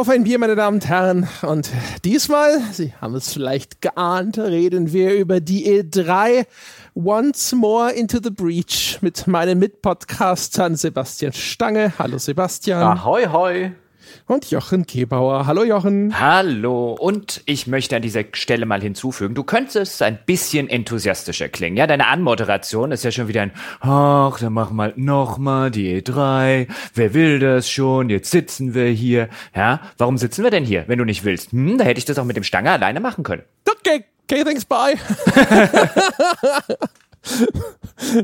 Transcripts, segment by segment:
Auf ein Bier, meine Damen und Herren. Und diesmal, Sie haben es vielleicht geahnt, reden wir über die E3 Once More into the Breach mit meinen Mitpodcastern Sebastian Stange. Hallo Sebastian. Ahoi, hoi und Jochen Kebauer. Hallo Jochen. Hallo. Und ich möchte an dieser Stelle mal hinzufügen, du könntest ein bisschen enthusiastischer klingen. Ja, deine Anmoderation ist ja schon wieder ein, ach, dann machen wir nochmal die E3. Wer will das schon? Jetzt sitzen wir hier. Ja, warum sitzen wir denn hier, wenn du nicht willst? Hm, da hätte ich das auch mit dem Stange alleine machen können. Okay, okay, thanks, bye.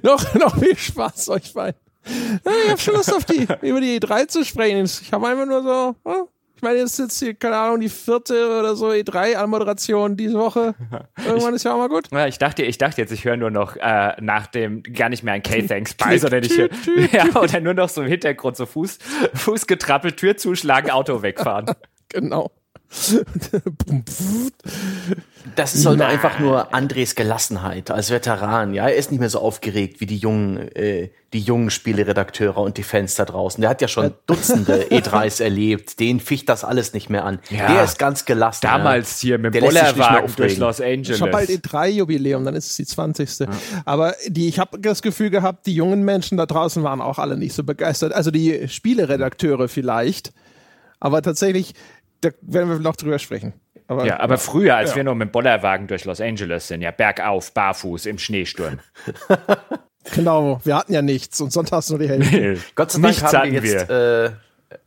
noch, noch viel Spaß euch beiden. Ja, ich habe schon Lust auf die, über die E3 zu sprechen. Ich habe einfach nur so, ich meine, jetzt ist jetzt hier, keine Ahnung, die vierte oder so E3-Anmoderation diese Woche. Irgendwann ist ja auch mal gut. Ja, ich dachte, ich dachte jetzt, ich höre nur noch äh, nach dem gar nicht mehr ein K-Thanks bei, sondern ich höre, ja, oder nur noch so im Hintergrund so Fuß, Fuß getrappelt, Tür zuschlagen, Auto wegfahren. genau. Das ist halt einfach nur Andres Gelassenheit als Veteran. Ja, er ist nicht mehr so aufgeregt wie die jungen, äh, die jungen Spieleredakteure und die Fans da draußen. Der hat ja schon Dutzende E3s erlebt. Den ficht das alles nicht mehr an. Ja, der ist ganz gelassen. Damals ja. hier mit dem Bollerwagen durch Los Angeles. Schon bald E3-Jubiläum, dann ist es die 20. Ja. Aber die, ich habe das Gefühl gehabt, die jungen Menschen da draußen waren auch alle nicht so begeistert. Also die Spieleredakteure vielleicht. Aber tatsächlich, da werden wir noch drüber sprechen. Aber, ja, aber früher, als ja. wir noch mit dem Bollerwagen durch Los Angeles sind, ja, bergauf, barfuß, im Schneesturm. genau, wir hatten ja nichts und sonntags nur die Hälfte. Nee, Gott sei Dank haben wir jetzt wir. Äh,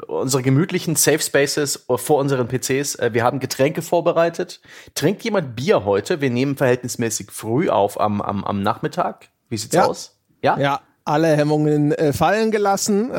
unsere gemütlichen Safe Spaces vor unseren PCs. Äh, wir haben Getränke vorbereitet. Trinkt jemand Bier heute? Wir nehmen verhältnismäßig früh auf am, am, am Nachmittag. Wie sieht's ja. aus? Ja? Ja, alle Hemmungen äh, fallen gelassen.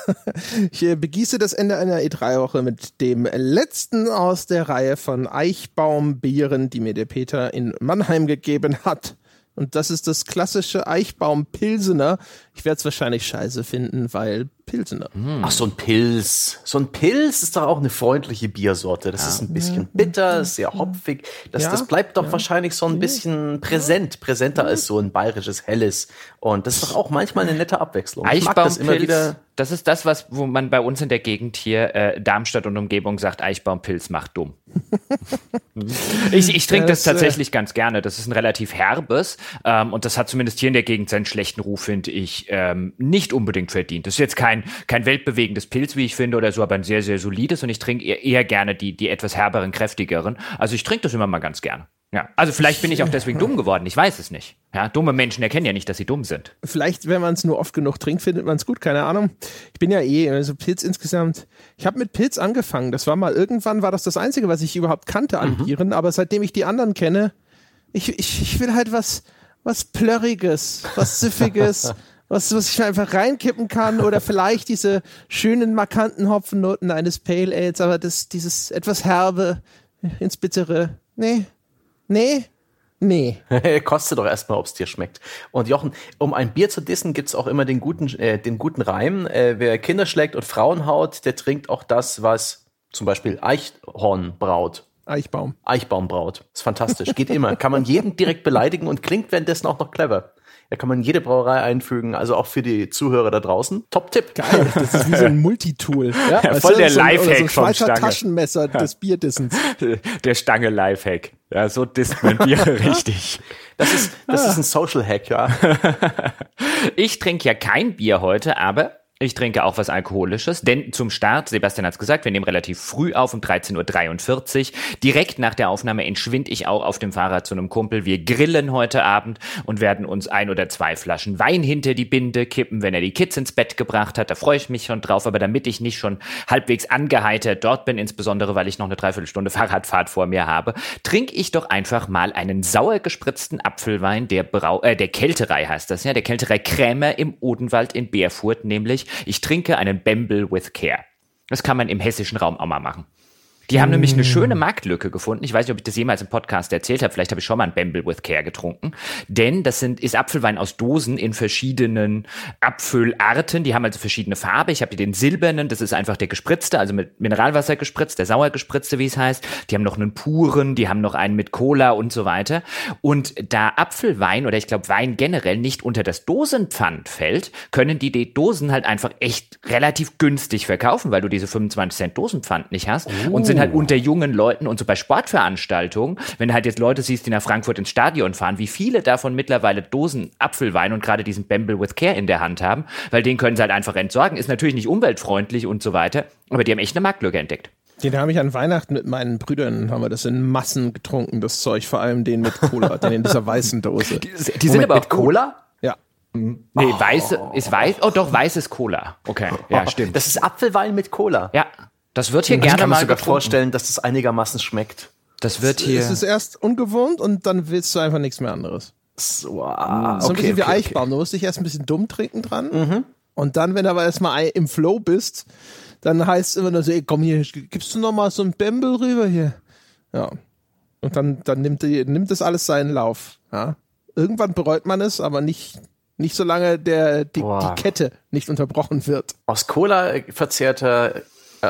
ich äh, begieße das Ende einer E3-Woche mit dem letzten aus der Reihe von Eichbaumbieren, die mir der Peter in Mannheim gegeben hat. Und das ist das klassische Eichbaum-Pilsener. Ich werde es wahrscheinlich scheiße finden, weil Pilsener. Ach, so ein Pilz. So ein Pilz ist doch auch eine freundliche Biersorte. Das ja. ist ein bisschen bitter, sehr hopfig. Das, ja, das bleibt doch ja. wahrscheinlich so ein bisschen präsent, präsenter als so ein bayerisches Helles. Und das ist doch auch manchmal eine nette Abwechslung. Ich mag das immer wieder. Das ist das, was, wo man bei uns in der Gegend hier, äh, Darmstadt und Umgebung sagt, Eichbaumpilz macht dumm. ich ich trinke das, das, äh, tatsächlich äh, ganz gerne. Das ist ein relativ herbes ähm, und das hat zumindest hier in der Gegend seinen schlechten Ruf, finde ich, ähm, nicht unbedingt verdient. Das ist jetzt kein kein, kein weltbewegendes Pilz, wie ich finde, oder so, aber ein sehr, sehr solides und ich trinke eher, eher gerne die, die etwas herberen, kräftigeren. Also ich trinke das immer mal ganz gerne. Ja, also vielleicht bin ich auch deswegen dumm geworden. Ich weiß es nicht. Ja, dumme Menschen erkennen ja nicht, dass sie dumm sind. Vielleicht, wenn man es nur oft genug trinkt, findet man es gut. Keine Ahnung. Ich bin ja eh, also Pilz insgesamt. Ich habe mit Pilz angefangen. Das war mal irgendwann war das das einzige, was ich überhaupt kannte an mhm. Bieren. Aber seitdem ich die anderen kenne, ich, ich, ich will halt was, was plörriges, was süffiges. was, was ich einfach reinkippen kann oder vielleicht diese schönen, markanten Hopfennoten eines Pale Ales, aber das, dieses etwas herbe ins Bittere. Nee, nee, nee. Kostet doch erstmal, ob es dir schmeckt. Und Jochen, um ein Bier zu dissen, gibt's auch immer den guten, äh, den guten Reim. Äh, wer Kinder schlägt und Frauen haut, der trinkt auch das, was zum Beispiel Eichhorn braut. Eichbaum. Eichbaum braut. Ist fantastisch. Geht immer. Kann man jeden direkt beleidigen und klingt währenddessen auch noch clever. Da kann man jede Brauerei einfügen, also auch für die Zuhörer da draußen. Top-Tipp. Geil, das ist wie so ein Multitool. Ja, ja voll der so Lifehack so vom Stange. Taschenmesser ja. des Bierdissens. Der Stange Lifehack. Ja, so disst man Bier richtig. Das ist, das ist ein Social Hack, ja. Ich trinke ja kein Bier heute, aber ich trinke auch was Alkoholisches, denn zum Start, Sebastian hat es gesagt, wir nehmen relativ früh auf um 13.43 Uhr. Direkt nach der Aufnahme entschwinde ich auch auf dem Fahrrad zu einem Kumpel. Wir grillen heute Abend und werden uns ein oder zwei Flaschen Wein hinter die Binde kippen, wenn er die Kids ins Bett gebracht hat. Da freue ich mich schon drauf, aber damit ich nicht schon halbwegs angeheitert dort bin, insbesondere weil ich noch eine Dreiviertelstunde Fahrradfahrt vor mir habe, trinke ich doch einfach mal einen sauer gespritzten Apfelwein der, Brau äh, der Kälterei heißt das, ja, der Kälterei Krämer im Odenwald in Beerfurt nämlich ich trinke einen Bamble with Care. Das kann man im hessischen Raum auch mal machen. Die haben nämlich eine schöne Marktlücke gefunden. Ich weiß nicht, ob ich das jemals im Podcast erzählt habe. Vielleicht habe ich schon mal ein Bamble with Care getrunken. Denn das sind, ist Apfelwein aus Dosen in verschiedenen Apfelarten. Die haben also verschiedene Farbe. Ich habe hier den silbernen, das ist einfach der gespritzte, also mit Mineralwasser gespritzt, der sauer gespritzte, wie es heißt. Die haben noch einen puren, die haben noch einen mit Cola und so weiter. Und da Apfelwein oder ich glaube Wein generell nicht unter das Dosenpfand fällt, können die die Dosen halt einfach echt relativ günstig verkaufen, weil du diese 25 Cent Dosenpfand nicht hast. Oh. Und sind halt oh. unter jungen Leuten und so bei Sportveranstaltungen, wenn du halt jetzt Leute siehst, die nach Frankfurt ins Stadion fahren, wie viele davon mittlerweile Dosen Apfelwein und gerade diesen Bamble with Care in der Hand haben, weil den können sie halt einfach entsorgen. Ist natürlich nicht umweltfreundlich und so weiter, aber die haben echt eine Marktlücke entdeckt. Den habe ich an Weihnachten mit meinen Brüdern, haben wir das in Massen getrunken, das Zeug, vor allem den mit Cola, den in dieser weißen Dose. Die, die sind aber mit Cola? Ja. Nee, oh. weiße, ist weiß, oh doch, weißes Cola. Okay, ja, stimmt. Das ist Apfelwein mit Cola. Ja, das wird hier gerne mal. Ich kann mir sogar getrunken. vorstellen, dass das einigermaßen schmeckt. Das wird hier. Es ist erst ungewohnt und dann willst du einfach nichts mehr anderes. So, ah, so ein bisschen okay, wie Eichbaum. Okay. Du musst dich erst ein bisschen dumm trinken dran. Mhm. Und dann, wenn du aber erstmal im Flow bist, dann heißt es immer nur so, ey, komm hier, gibst du noch mal so ein Bämbel rüber hier? Ja. Und dann, dann nimmt, die, nimmt das alles seinen Lauf. Ja. Irgendwann bereut man es, aber nicht, nicht solange der, die, die Kette nicht unterbrochen wird. Aus Cola äh,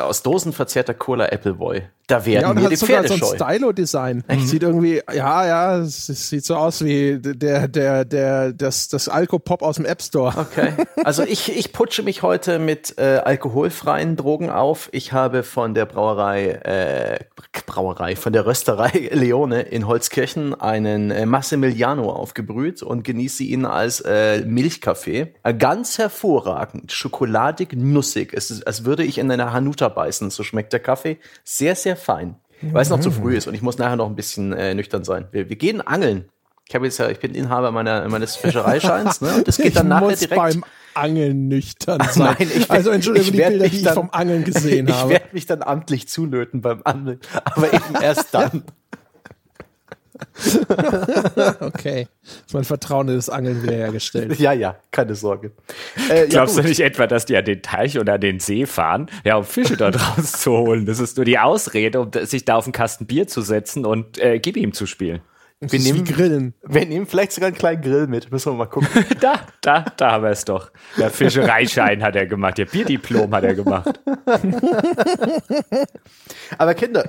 aus Dosen verzerrter Cola Appleboy. Da werden ja, und mir die sogar Pferde so ein Stylo-Design. Mhm. Sieht irgendwie, ja, ja, es sieht so aus wie der, der, der, das, das Alkopop aus dem App Store. Okay. Also ich, ich putsche mich heute mit äh, alkoholfreien Drogen auf. Ich habe von der Brauerei, äh, Brauerei, von der Rösterei Leone in Holzkirchen einen äh, Massimiliano aufgebrüht und genieße ihn als äh, Milchkaffee. Äh, ganz hervorragend, schokoladig, nussig. Es ist, als würde ich in einer Hanuta beißen. So schmeckt der Kaffee. Sehr, sehr fein. Weil es noch zu früh ist und ich muss nachher noch ein bisschen äh, nüchtern sein. Wir, wir gehen angeln. Ich habe jetzt ja, ich bin Inhaber meiner, meines Fischereischeins, ne? Und das geht dann ich nachher muss direkt. beim Angeln nüchtern sein. Nein, ich also entschuldige die Bilder, die ich vom Angeln gesehen ich habe. Ich werde mich dann amtlich zulöten beim Angeln, aber eben erst dann. okay. Ist mein Vertrauen in das Angeln wiederhergestellt. Ja, ja, keine Sorge. Äh, Glaubst ja, du nicht etwa, dass die an den Teich oder an den See fahren, ja, um Fische dort rauszuholen? Das ist nur die Ausrede, um sich da auf einen Kasten Bier zu setzen und äh, Gib ihm zu spielen. Wir nehmen, grillen. wir nehmen vielleicht sogar einen kleinen Grill mit. Müssen wir mal gucken. da, da, da haben wir es doch. Der Fischereischein hat er gemacht. Der Bierdiplom hat er gemacht. Aber Kinder,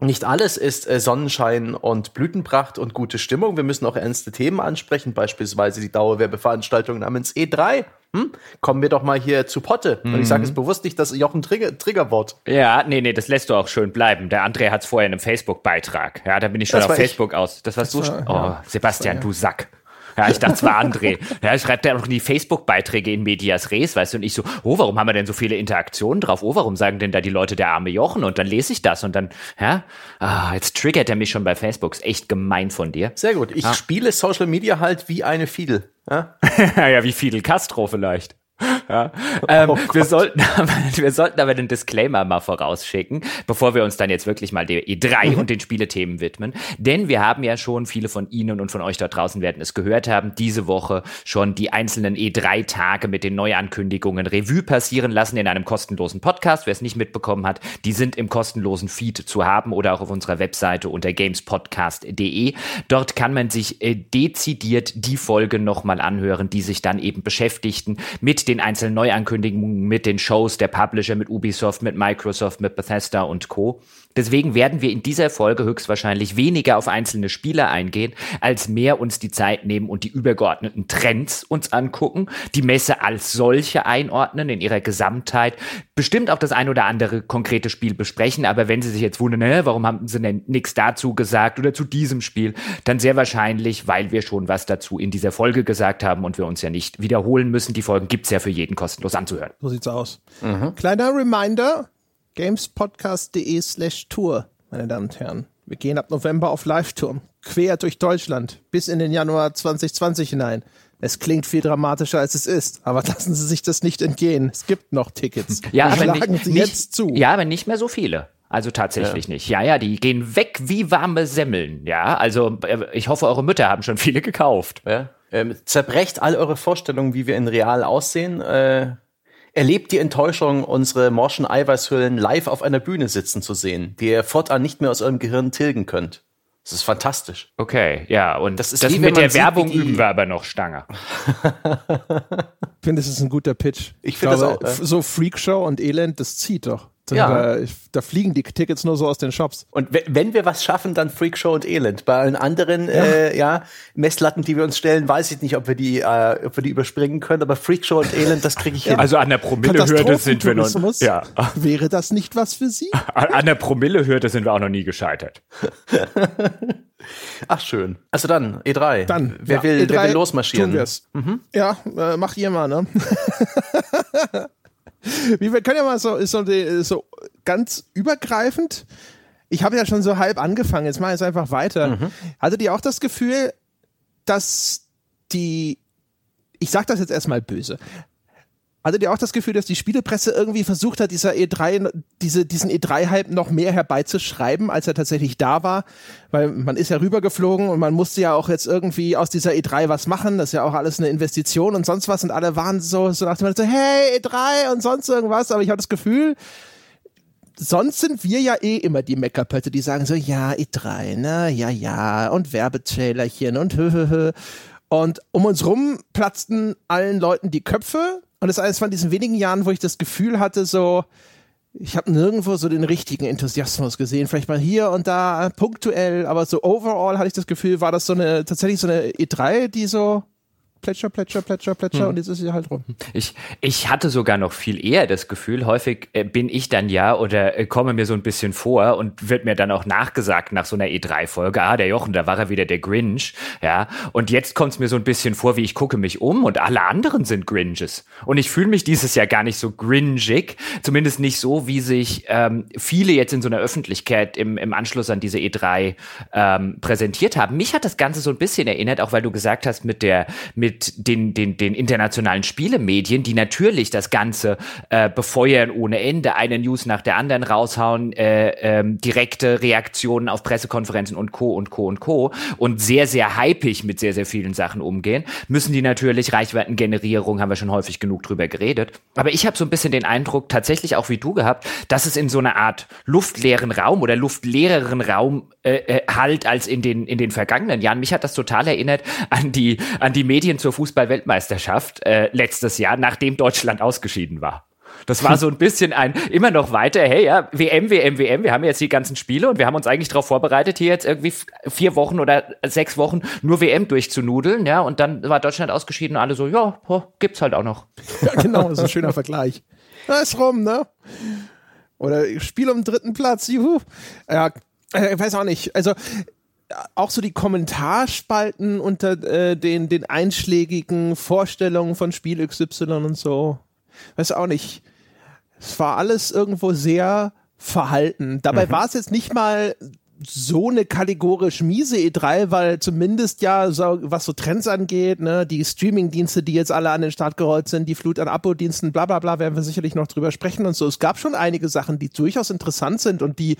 nicht alles ist äh, Sonnenschein und Blütenpracht und gute Stimmung. Wir müssen auch ernste Themen ansprechen, beispielsweise die Dauerwerbeveranstaltung namens E3. Hm? Kommen wir doch mal hier zu Potte. Mhm. Und ich sage es bewusst nicht, das Jochen Trigger, Triggerwort. Ja, nee, nee, das lässt du auch schön bleiben. Der André hat es vorher in einem Facebook-Beitrag. Ja, da bin ich schon das auf Facebook ich. aus. Das warst das du war, Oh, Sebastian, war, ja. du Sack. Ja, ich dachte, es war André. Ja, schreibt er auch in die Facebook-Beiträge in Medias Res, weißt du, und ich so, oh, warum haben wir denn so viele Interaktionen drauf? Oh, warum sagen denn da die Leute der arme Jochen? Und dann lese ich das und dann, ja, ah, jetzt triggert er mich schon bei Facebook. Ist echt gemein von dir. Sehr gut. Ich ah. spiele Social Media halt wie eine Fiedel. Ja, ja wie Fidel Castro vielleicht. Ja. Ähm, oh wir, sollten aber, wir sollten aber den Disclaimer mal vorausschicken, bevor wir uns dann jetzt wirklich mal der E3 mhm. und den Spielethemen widmen. Denn wir haben ja schon, viele von Ihnen und von euch dort draußen werden es gehört haben, diese Woche schon die einzelnen E3-Tage mit den Neuankündigungen Revue passieren lassen in einem kostenlosen Podcast. Wer es nicht mitbekommen hat, die sind im kostenlosen Feed zu haben oder auch auf unserer Webseite unter gamespodcast.de. Dort kann man sich äh, dezidiert die Folge nochmal anhören, die sich dann eben beschäftigten mit den einzelnen Neuankündigungen, mit den Shows der Publisher, mit Ubisoft, mit Microsoft, mit Bethesda und Co. Deswegen werden wir in dieser Folge höchstwahrscheinlich weniger auf einzelne Spiele eingehen, als mehr uns die Zeit nehmen und die übergeordneten Trends uns angucken, die Messe als solche einordnen in ihrer Gesamtheit, bestimmt auch das ein oder andere konkrete Spiel besprechen, aber wenn Sie sich jetzt wundern, äh, warum haben Sie denn nichts dazu gesagt oder zu diesem Spiel, dann sehr wahrscheinlich, weil wir schon was dazu in dieser Folge gesagt haben und wir uns ja nicht wiederholen müssen. Die Folgen gibt's ja für jeden kostenlos anzuhören. So sieht's aus. Mhm. Kleiner Reminder, gamespodcast.de slash Tour, meine Damen und Herren. Wir gehen ab November auf Live-Tour, quer durch Deutschland, bis in den Januar 2020 hinein. Es klingt viel dramatischer, als es ist, aber lassen Sie sich das nicht entgehen. Es gibt noch Tickets. Ja, aber schlagen nicht, Sie nicht, jetzt zu. Ja, aber nicht mehr so viele. Also tatsächlich ja. nicht. Ja, ja, die gehen weg wie warme Semmeln. Ja, also äh, ich hoffe, eure Mütter haben schon viele gekauft. Ja. Ähm, zerbrecht all eure Vorstellungen, wie wir in real aussehen. Äh erlebt die Enttäuschung, unsere morschen Eiweißhüllen live auf einer Bühne sitzen zu sehen, die ihr fortan nicht mehr aus eurem Gehirn tilgen könnt. Das ist fantastisch. Okay, ja, und das, ist das mit der sieht, Werbung üben wir aber noch Stange. ich finde, das ist ein guter Pitch. Ich finde das auch. Äh so Freakshow und Elend, das zieht doch. Ja. Da, da, fliegen die Tickets nur so aus den Shops. Und wenn wir was schaffen, dann Freakshow und Elend. Bei allen anderen ja. Äh, ja, Messlatten, die wir uns stellen, weiß ich nicht, ob wir die, äh, ob wir die überspringen können. Aber Freakshow und Elend, das kriege ich hin. Also an der Promillehürde sind wir noch. Ja. Wäre das nicht was für Sie? An der Promillehürde sind wir auch noch nie gescheitert. Ach schön. Also dann E3. Dann. Wer ja, will, E3 wer will losmarschieren? Tun wir's. Mhm. Ja, äh, macht ihr mal, ne? Wie, wir können ja mal so, so, so ganz übergreifend. Ich habe ja schon so halb angefangen, jetzt mache ich es einfach weiter. Mhm. Hattet ihr auch das Gefühl, dass die, ich sag das jetzt erstmal böse, Hattet ihr auch das Gefühl, dass die Spielepresse irgendwie versucht hat, dieser E3, diese, diesen E3-Hype noch mehr herbeizuschreiben, als er tatsächlich da war? Weil man ist ja rübergeflogen und man musste ja auch jetzt irgendwie aus dieser E3 was machen. Das ist ja auch alles eine Investition und sonst was. Und alle waren so, so nach dem Motto, hey, E3 und sonst irgendwas. Aber ich habe das Gefühl, sonst sind wir ja eh immer die Meckerpötte, die sagen so, ja, E3, ne, ja, ja, und Werbetrailerchen und hö, hö, hö. Und um uns rum platzten allen Leuten die Köpfe und es ist eines von diesen wenigen Jahren, wo ich das Gefühl hatte, so, ich habe nirgendwo so den richtigen Enthusiasmus gesehen. Vielleicht mal hier und da punktuell, aber so overall hatte ich das Gefühl, war das so eine, tatsächlich so eine E3, die so Plätscher, Plätscher, Plätscher, Plätscher hm. und jetzt ist sie halt rum. Ich, ich hatte sogar noch viel eher das Gefühl, häufig äh, bin ich dann ja oder äh, komme mir so ein bisschen vor und wird mir dann auch nachgesagt nach so einer E3-Folge, ah, der Jochen, da war er wieder der Grinch, ja, und jetzt kommt es mir so ein bisschen vor, wie ich gucke mich um und alle anderen sind Grinches und ich fühle mich dieses Jahr gar nicht so gringig, zumindest nicht so, wie sich ähm, viele jetzt in so einer Öffentlichkeit im, im Anschluss an diese E3 ähm, präsentiert haben. Mich hat das Ganze so ein bisschen erinnert, auch weil du gesagt hast, mit der, mit mit den, den, den internationalen Spielemedien, die natürlich das Ganze äh, befeuern ohne Ende, eine News nach der anderen raushauen, äh, ähm, direkte Reaktionen auf Pressekonferenzen und Co. und Co. und Co. und sehr, sehr hypig mit sehr, sehr vielen Sachen umgehen, müssen die natürlich Reichweitengenerierung, haben wir schon häufig genug drüber geredet. Aber ich habe so ein bisschen den Eindruck, tatsächlich auch wie du gehabt, dass es in so einer Art luftleeren Raum oder luftleereren Raum äh, äh, halt als in den, in den vergangenen Jahren. Mich hat das total erinnert an die, an die Medien zur Fußball-Weltmeisterschaft äh, letztes Jahr, nachdem Deutschland ausgeschieden war. Das war so ein bisschen ein immer noch weiter, hey, ja, WM, WM, WM, wir haben jetzt die ganzen Spiele und wir haben uns eigentlich darauf vorbereitet, hier jetzt irgendwie vier Wochen oder sechs Wochen nur WM durchzunudeln, ja, und dann war Deutschland ausgeschieden und alle so, ja, oh, gibt's halt auch noch. Ja, genau, das ist ein schöner Vergleich. Da ist rum, ne? Oder Spiel um dritten Platz, juhu. Ja, äh, ich weiß auch nicht. Also, auch so die Kommentarspalten unter äh, den, den einschlägigen Vorstellungen von Spiel XY und so. Weiß auch nicht. Es war alles irgendwo sehr verhalten. Dabei mhm. war es jetzt nicht mal so eine kategorisch miese E3, weil zumindest ja, so, was so Trends angeht, ne, die Streaming-Dienste, die jetzt alle an den Start gerollt sind, die Flut an Abo-Diensten, bla bla bla, werden wir sicherlich noch drüber sprechen und so. Es gab schon einige Sachen, die durchaus interessant sind und die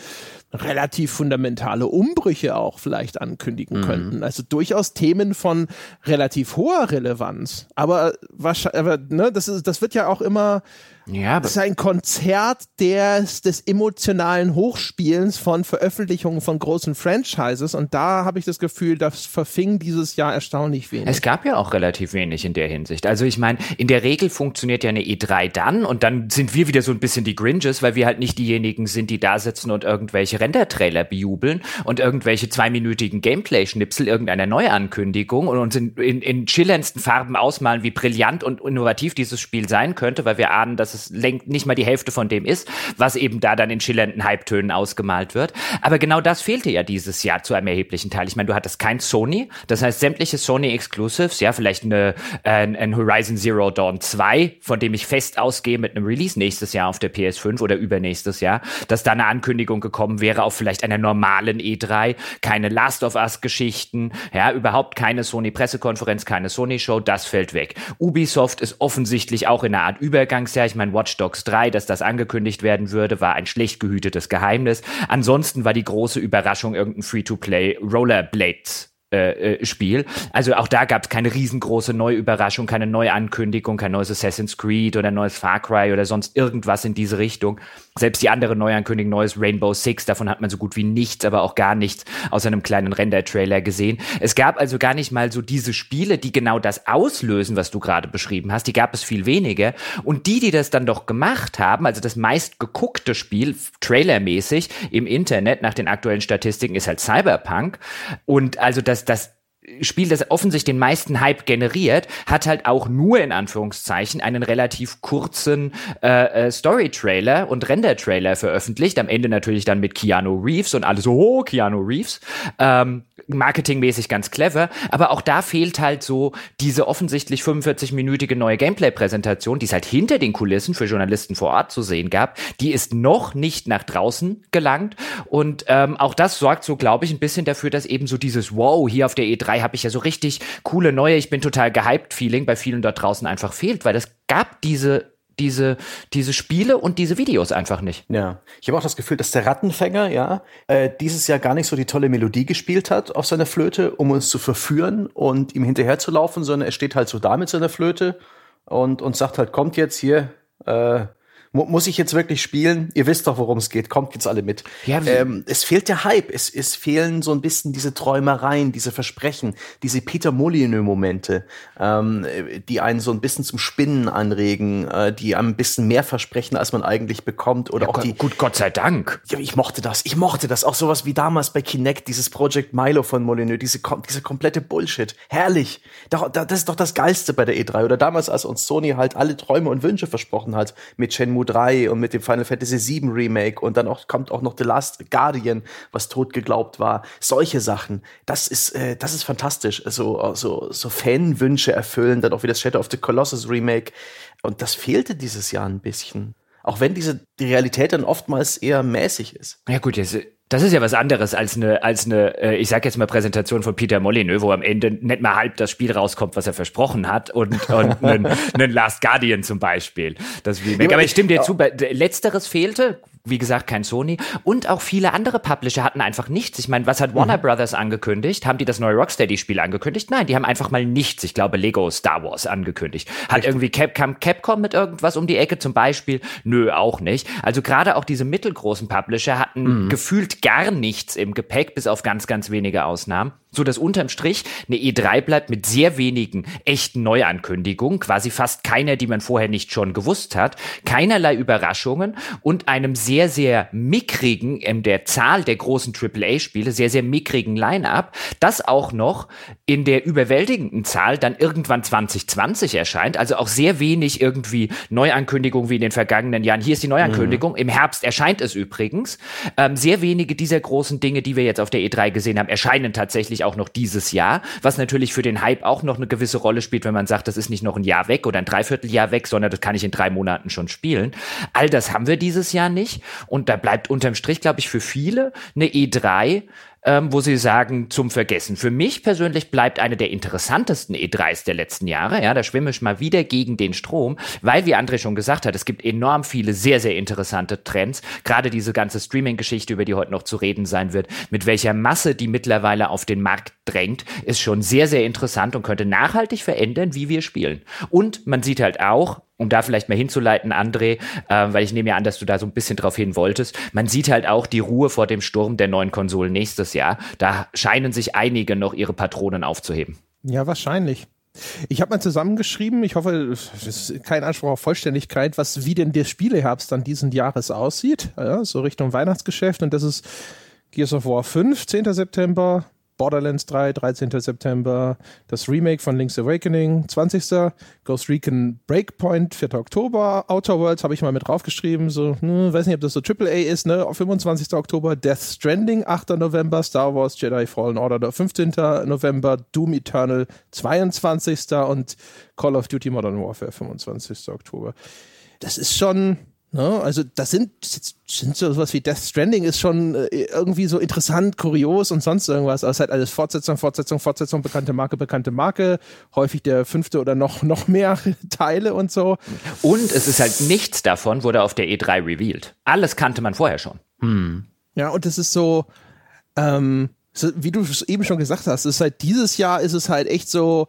relativ fundamentale Umbrüche auch vielleicht ankündigen mhm. könnten. Also durchaus Themen von relativ hoher Relevanz. Aber wahrscheinlich, aber, ne, das ist, das wird ja auch immer ja, das ist ein Konzert des, des emotionalen Hochspielens von Veröffentlichungen von großen Franchises und da habe ich das Gefühl, das verfing dieses Jahr erstaunlich wenig. Es gab ja auch relativ wenig in der Hinsicht. Also ich meine, in der Regel funktioniert ja eine E3 dann und dann sind wir wieder so ein bisschen die Gringes, weil wir halt nicht diejenigen sind, die da sitzen und irgendwelche Render-Trailer bejubeln und irgendwelche zweiminütigen Gameplay-Schnipsel irgendeiner Neuankündigung und uns in, in, in schillerndsten Farben ausmalen, wie brillant und innovativ dieses Spiel sein könnte, weil wir ahnen, dass es es nicht mal die Hälfte von dem ist, was eben da dann in schillernden Halbtönen ausgemalt wird. Aber genau das fehlte ja dieses Jahr zu einem erheblichen Teil. Ich meine, du hattest kein Sony, das heißt sämtliche Sony Exclusives, ja, vielleicht eine, äh, ein Horizon Zero Dawn 2, von dem ich fest ausgehe mit einem Release nächstes Jahr auf der PS5 oder übernächstes Jahr, dass da eine Ankündigung gekommen wäre auf vielleicht einer normalen E3, keine Last of Us Geschichten, ja, überhaupt keine Sony Pressekonferenz, keine Sony Show, das fällt weg. Ubisoft ist offensichtlich auch in einer Art Übergangsjahr. Ich meine, Watch Dogs 3, dass das angekündigt werden würde, war ein schlecht gehütetes Geheimnis. Ansonsten war die große Überraschung irgendein Free-to-Play Rollerblades äh, äh, Spiel. Also auch da gab es keine riesengroße Neuüberraschung, keine neue Ankündigung, kein neues Assassin's Creed oder neues Far Cry oder sonst irgendwas in diese Richtung. Selbst die andere Neuankündigung, neues Rainbow Six, davon hat man so gut wie nichts, aber auch gar nichts aus einem kleinen Render-Trailer gesehen. Es gab also gar nicht mal so diese Spiele, die genau das auslösen, was du gerade beschrieben hast. Die gab es viel weniger. Und die, die das dann doch gemacht haben, also das meist geguckte Spiel, trailermäßig im Internet nach den aktuellen Statistiken, ist halt Cyberpunk. Und also das, das Spiel, das offensichtlich den meisten Hype generiert, hat halt auch nur in Anführungszeichen einen relativ kurzen äh, äh, Story-Trailer und Render-Trailer veröffentlicht. Am Ende natürlich dann mit Keanu Reeves und alle so, oh, Keanu Reeves. Ähm, marketingmäßig ganz clever, aber auch da fehlt halt so diese offensichtlich 45-minütige neue Gameplay-Präsentation, die es halt hinter den Kulissen für Journalisten vor Ort zu sehen gab. Die ist noch nicht nach draußen gelangt und ähm, auch das sorgt so, glaube ich, ein bisschen dafür, dass eben so dieses Wow, hier auf der E3 habe ich ja so richtig coole neue, ich bin total gehypt Feeling bei vielen dort draußen einfach fehlt, weil es gab diese diese, diese Spiele und diese Videos einfach nicht. Ja, ich habe auch das Gefühl, dass der Rattenfänger, ja, äh, dieses Jahr gar nicht so die tolle Melodie gespielt hat auf seiner Flöte, um uns zu verführen und ihm hinterherzulaufen, sondern er steht halt so da mit seiner Flöte und, und sagt halt, kommt jetzt hier, äh, muss ich jetzt wirklich spielen? Ihr wisst doch, worum es geht. Kommt jetzt alle mit. Ja, ähm, es fehlt der Hype. Es, es fehlen so ein bisschen diese Träumereien, diese Versprechen, diese Peter Molyneux-Momente, ähm, die einen so ein bisschen zum Spinnen anregen, äh, die einem ein bisschen mehr versprechen, als man eigentlich bekommt. Oder ja, auch die. Gut, Gott sei Dank. Ja, ich mochte das. Ich mochte das. Auch sowas wie damals bei Kinect, dieses Project Milo von Molyneux, diese, diese komplette Bullshit. Herrlich. Das ist doch das Geilste bei der E3. Oder damals, als uns Sony halt alle Träume und Wünsche versprochen hat mit Shenmue Shenmue 3 und mit dem Final Fantasy 7 Remake und dann auch, kommt auch noch The Last Guardian, was tot geglaubt war. Solche Sachen. Das ist, äh, das ist fantastisch. So, so, so Fanwünsche erfüllen, dann auch wie das Shadow of the Colossus Remake. Und das fehlte dieses Jahr ein bisschen. Auch wenn diese, die Realität dann oftmals eher mäßig ist. Ja gut, jetzt das ist ja was anderes als eine, als eine, äh, ich sag jetzt mal Präsentation von Peter Molyneux, wo am Ende nicht mal halb das Spiel rauskommt, was er versprochen hat und, und einen, einen Last Guardian zum Beispiel. Das Remake. Aber ich stimme dir zu, letzteres fehlte, wie gesagt, kein Sony. Und auch viele andere Publisher hatten einfach nichts. Ich meine, was hat Warner mhm. Brothers angekündigt? Haben die das neue Rocksteady-Spiel angekündigt? Nein, die haben einfach mal nichts. Ich glaube, Lego Star Wars angekündigt. Hat Richtig. irgendwie Cap Capcom mit irgendwas um die Ecke zum Beispiel? Nö, auch nicht. Also gerade auch diese mittelgroßen Publisher hatten mhm. gefühlt gar nichts im Gepäck, bis auf ganz, ganz wenige Ausnahmen so dass unterm Strich eine E3 bleibt mit sehr wenigen echten Neuankündigungen, quasi fast keiner, die man vorher nicht schon gewusst hat, keinerlei Überraschungen und einem sehr, sehr mickrigen, in der Zahl der großen AAA-Spiele, sehr, sehr mickrigen Line-Up, das auch noch in der überwältigenden Zahl dann irgendwann 2020 erscheint, also auch sehr wenig irgendwie Neuankündigungen wie in den vergangenen Jahren. Hier ist die Neuankündigung, mhm. im Herbst erscheint es übrigens. Ähm, sehr wenige dieser großen Dinge, die wir jetzt auf der E3 gesehen haben, erscheinen tatsächlich tatsächlich auch noch dieses Jahr, was natürlich für den Hype auch noch eine gewisse Rolle spielt, wenn man sagt, das ist nicht noch ein Jahr weg oder ein Dreivierteljahr weg, sondern das kann ich in drei Monaten schon spielen. All das haben wir dieses Jahr nicht und da bleibt unterm Strich, glaube ich, für viele eine E3 ähm, wo sie sagen, zum Vergessen. Für mich persönlich bleibt eine der interessantesten E3s der letzten Jahre. Ja, da schwimme ich mal wieder gegen den Strom, weil, wie André schon gesagt hat, es gibt enorm viele sehr, sehr interessante Trends. Gerade diese ganze Streaming-Geschichte, über die heute noch zu reden sein wird, mit welcher Masse die mittlerweile auf den Markt drängt, ist schon sehr, sehr interessant und könnte nachhaltig verändern, wie wir spielen. Und man sieht halt auch, um da vielleicht mal hinzuleiten, André, äh, weil ich nehme ja an, dass du da so ein bisschen drauf hin wolltest. Man sieht halt auch die Ruhe vor dem Sturm der neuen Konsolen nächstes Jahr. Da scheinen sich einige noch ihre Patronen aufzuheben. Ja, wahrscheinlich. Ich habe mal zusammengeschrieben, ich hoffe, es ist kein Anspruch auf Vollständigkeit, was wie denn der Spieleherbst dann diesen Jahres aussieht, ja, so Richtung Weihnachtsgeschäft und das ist Gears of War 5, 10. September, Borderlands 3, 13. September, das Remake von Link's Awakening, 20. Ghost Recon Breakpoint, 4. Oktober, Outer Worlds habe ich mal mit draufgeschrieben, so, hm, weiß nicht, ob das so AAA ist, ne, 25. Oktober, Death Stranding, 8. November, Star Wars Jedi Fallen Order, 15. November, Doom Eternal, 22. und Call of Duty Modern Warfare, 25. Oktober. Das ist schon, Ne? Also das sind, sind so was wie Death Stranding ist schon äh, irgendwie so interessant, kurios und sonst irgendwas. Aber es ist halt alles Fortsetzung, Fortsetzung, Fortsetzung, bekannte Marke, bekannte Marke. Häufig der fünfte oder noch, noch mehr Teile und so. Und es ist halt nichts davon wurde auf der E3 revealed. Alles kannte man vorher schon. Hm. Ja, und es ist so, ähm, wie du eben schon gesagt hast, ist halt dieses Jahr ist es halt echt so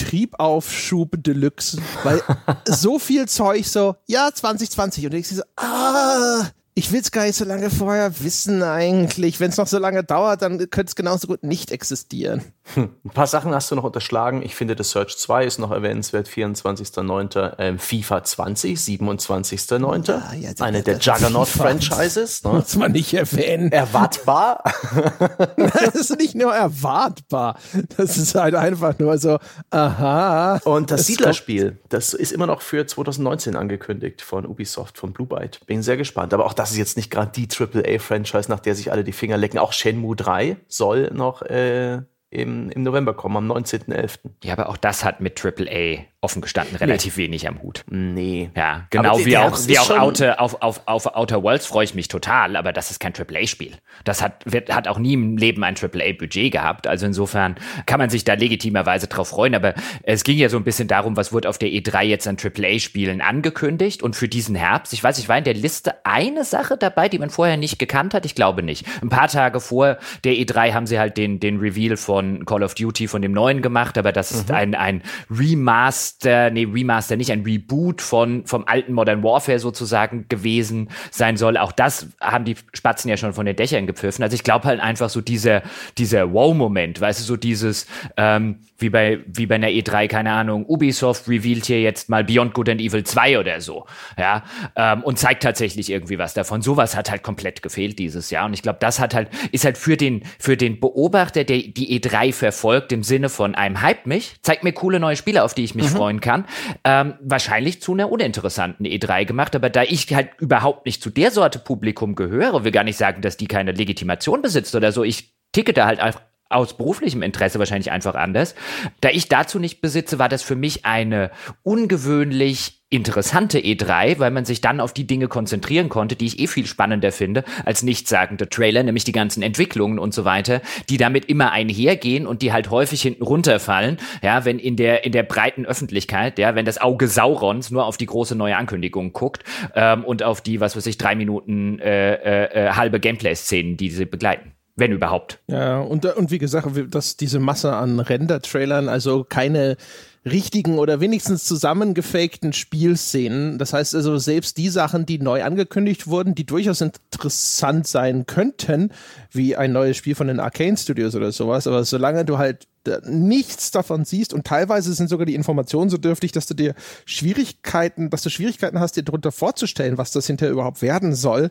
Triebaufschub Deluxe, weil so viel Zeug so, ja, 2020 und ich so, ah, ich will es gar nicht so lange vorher wissen eigentlich. Wenn es noch so lange dauert, dann könnte es genauso gut nicht existieren. Hm. Ein paar Sachen hast du noch unterschlagen. Ich finde, The Search 2 ist noch erwähnenswert. 24.09. Ähm, FIFA 20, 27.09. Ja, ja, Eine der Juggernaut-Franchises. Ne? Muss man nicht erwähnen. Erwartbar. das ist nicht nur erwartbar. Das ist halt einfach nur so, aha. Und das Siedlerspiel, das ist immer noch für 2019 angekündigt von Ubisoft, von Blue Byte. Bin sehr gespannt. Aber auch das ist jetzt nicht gerade die AAA-Franchise, nach der sich alle die Finger lecken. Auch Shenmue 3 soll noch äh, im, im November kommen, am 19.11. Ja, aber auch das hat mit AAA offen gestanden relativ nee. wenig am Hut. Nee. Ja, genau aber wie auch, wie auch Outer, auf, auf, auf Outer Worlds freue ich mich total, aber das ist kein AAA-Spiel. Das hat, wird, hat auch nie im Leben ein AAA-Budget gehabt. Also insofern kann man sich da legitimerweise drauf freuen. Aber es ging ja so ein bisschen darum, was wurde auf der E3 jetzt an AAA-Spielen angekündigt und für diesen Herbst. Ich weiß, ich war in der Liste eine Sache dabei, die man vorher nicht gekannt hat. Ich glaube nicht. Ein paar Tage vor der E3 haben sie halt den, den Reveal von Call of Duty von dem neuen gemacht, aber das mhm. ist ein, ein Remaster Remaster, nee, Remaster nicht, ein Reboot von, vom alten Modern Warfare sozusagen gewesen sein soll. Auch das haben die Spatzen ja schon von den Dächern gepfiffen. Also ich glaube halt einfach so dieser, dieser Wow-Moment, weißt du, so dieses, ähm, wie bei, wie bei einer E3, keine Ahnung, Ubisoft revealed hier jetzt mal Beyond Good and Evil 2 oder so, ja, ähm, und zeigt tatsächlich irgendwie was davon. Sowas hat halt komplett gefehlt dieses Jahr und ich glaube, das hat halt, ist halt für den, für den Beobachter, der die E3 verfolgt, im Sinne von einem Hype mich, zeigt mir coole neue Spiele, auf die ich mich mhm. Freuen kann, ähm, wahrscheinlich zu einer uninteressanten E3 gemacht, aber da ich halt überhaupt nicht zu der Sorte Publikum gehöre, will gar nicht sagen, dass die keine Legitimation besitzt oder so, ich ticke da halt einfach aus beruflichem Interesse wahrscheinlich einfach anders. Da ich dazu nicht besitze, war das für mich eine ungewöhnlich interessante E3, weil man sich dann auf die Dinge konzentrieren konnte, die ich eh viel spannender finde als nichtssagende Trailer, nämlich die ganzen Entwicklungen und so weiter, die damit immer einhergehen und die halt häufig hinten runterfallen, ja, wenn in der in der breiten Öffentlichkeit, ja, wenn das Auge Saurons nur auf die große neue Ankündigung guckt ähm, und auf die, was weiß ich, drei Minuten äh, äh, äh halbe Gameplay-Szenen, die sie begleiten. Wenn überhaupt. Ja, und, und wie gesagt, dass diese Masse an Render-Trailern, also keine richtigen oder wenigstens zusammengefakten Spielszenen. Das heißt also, selbst die Sachen, die neu angekündigt wurden, die durchaus interessant sein könnten, wie ein neues Spiel von den Arcane Studios oder sowas, aber solange du halt nichts davon siehst und teilweise sind sogar die Informationen so dürftig, dass du dir Schwierigkeiten, dass du Schwierigkeiten hast, dir darunter vorzustellen, was das hinterher überhaupt werden soll,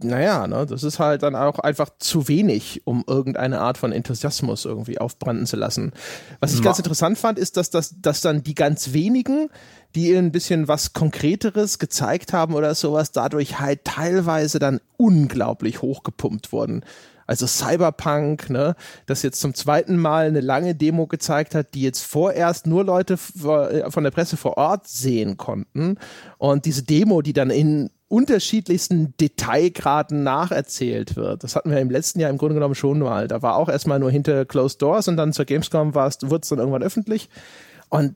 naja, ne, das ist halt dann auch einfach zu wenig, um irgendeine Art von Enthusiasmus irgendwie aufbranden zu lassen. Was ich Ma ganz interessant fand, ist, dass, das, dass dann die ganz wenigen, die ein bisschen was Konkreteres gezeigt haben oder sowas, dadurch halt teilweise dann unglaublich hochgepumpt wurden. Also Cyberpunk, ne, das jetzt zum zweiten Mal eine lange Demo gezeigt hat, die jetzt vorerst nur Leute äh, von der Presse vor Ort sehen konnten. Und diese Demo, die dann in unterschiedlichsten Detailgraden nacherzählt wird. Das hatten wir im letzten Jahr im Grunde genommen schon mal. Da war auch erstmal nur hinter Closed Doors und dann zur Gamescom wurde es dann irgendwann öffentlich. Und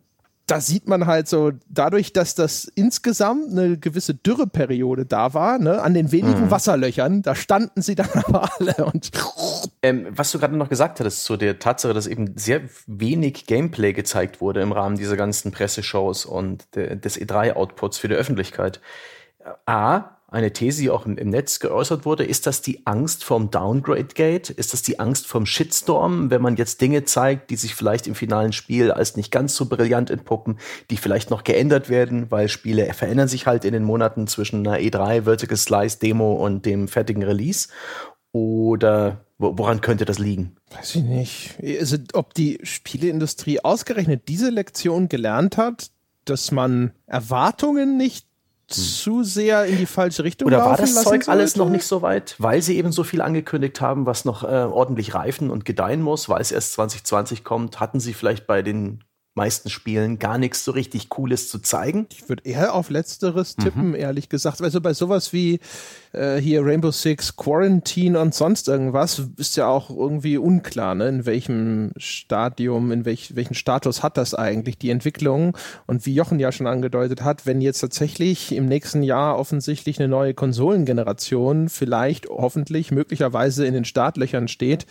da sieht man halt so, dadurch, dass das insgesamt eine gewisse Dürreperiode da war, ne, an den wenigen mhm. Wasserlöchern, da standen sie dann aber alle und. Ähm, was du gerade noch gesagt hattest zu der Tatsache, dass eben sehr wenig Gameplay gezeigt wurde im Rahmen dieser ganzen Presseshows und de des E3-Outputs für die Öffentlichkeit. A, eine These, die auch im, im, Netz geäußert wurde, ist das die Angst vom Downgrade-Gate? Ist das die Angst vom Shitstorm, wenn man jetzt Dinge zeigt, die sich vielleicht im finalen Spiel als nicht ganz so brillant entpuppen, die vielleicht noch geändert werden, weil Spiele verändern sich halt in den Monaten zwischen einer E3 Vertical Slice Demo und dem fertigen Release? Oder woran könnte das liegen? Weiß ich nicht. Also, ob die Spieleindustrie ausgerechnet diese Lektion gelernt hat, dass man Erwartungen nicht zu sehr in die falsche Richtung Oder war das Zeug alles noch nicht so weit, weil sie eben so viel angekündigt haben, was noch äh, ordentlich reifen und gedeihen muss, weil es erst 2020 kommt, hatten sie vielleicht bei den meisten Spielen gar nichts so richtig Cooles zu zeigen. Ich würde eher auf Letzteres mhm. tippen, mhm. ehrlich gesagt. Also bei sowas wie äh, hier Rainbow Six Quarantine und sonst irgendwas ist ja auch irgendwie unklar, ne? in welchem Stadium, in welch, welchen Status hat das eigentlich, die Entwicklung. Und wie Jochen ja schon angedeutet hat, wenn jetzt tatsächlich im nächsten Jahr offensichtlich eine neue Konsolengeneration vielleicht, hoffentlich, möglicherweise in den Startlöchern steht,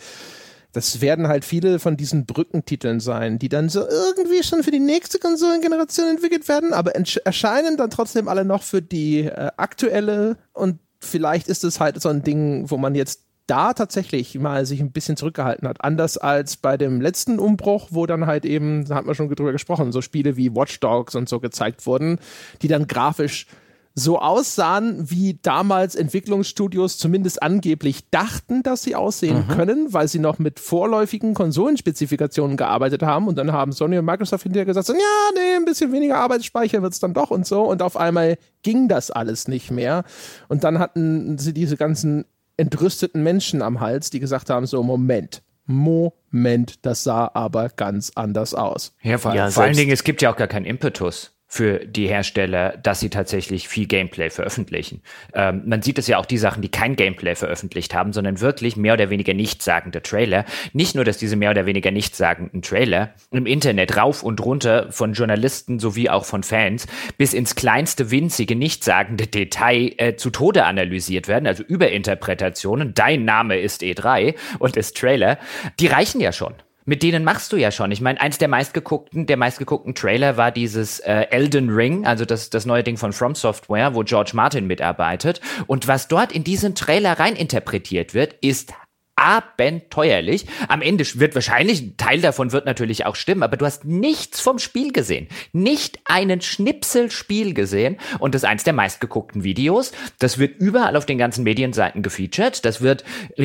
das werden halt viele von diesen Brückentiteln sein, die dann so irgendwie schon für die nächste Konsolengeneration entwickelt werden, aber erscheinen dann trotzdem alle noch für die äh, aktuelle und vielleicht ist es halt so ein Ding, wo man jetzt da tatsächlich mal sich ein bisschen zurückgehalten hat. Anders als bei dem letzten Umbruch, wo dann halt eben, da hat man schon drüber gesprochen, so Spiele wie Watch Dogs und so gezeigt wurden, die dann grafisch so aussahen, wie damals Entwicklungsstudios zumindest angeblich dachten, dass sie aussehen mhm. können, weil sie noch mit vorläufigen Konsolenspezifikationen gearbeitet haben und dann haben Sony und Microsoft hinterher gesagt, so, ja, nee, ein bisschen weniger Arbeitsspeicher wird es dann doch und so und auf einmal ging das alles nicht mehr und dann hatten sie diese ganzen entrüsteten Menschen am Hals, die gesagt haben, so, Moment, Moment, das sah aber ganz anders aus. Ja, vor, ja, vor allen Dingen, es gibt ja auch gar keinen Impetus für die Hersteller, dass sie tatsächlich viel Gameplay veröffentlichen. Ähm, man sieht es ja auch die Sachen, die kein Gameplay veröffentlicht haben, sondern wirklich mehr oder weniger nichtssagende Trailer. Nicht nur, dass diese mehr oder weniger nichtssagenden Trailer im Internet rauf und runter von Journalisten sowie auch von Fans bis ins kleinste winzige nichtssagende Detail äh, zu Tode analysiert werden, also Überinterpretationen. Dein Name ist E3 und ist Trailer. Die reichen ja schon. Mit denen machst du ja schon. Ich meine, eins der meistgeguckten, der meistgeguckten Trailer war dieses äh, Elden Ring, also das, das neue Ding von From Software, wo George Martin mitarbeitet. Und was dort in diesen Trailer reininterpretiert wird, ist abenteuerlich. Am Ende wird wahrscheinlich, ein Teil davon wird natürlich auch stimmen, aber du hast nichts vom Spiel gesehen. Nicht einen Schnipsel Spiel gesehen. Und das ist eins der meistgeguckten Videos. Das wird überall auf den ganzen Medienseiten gefeatured. Das wird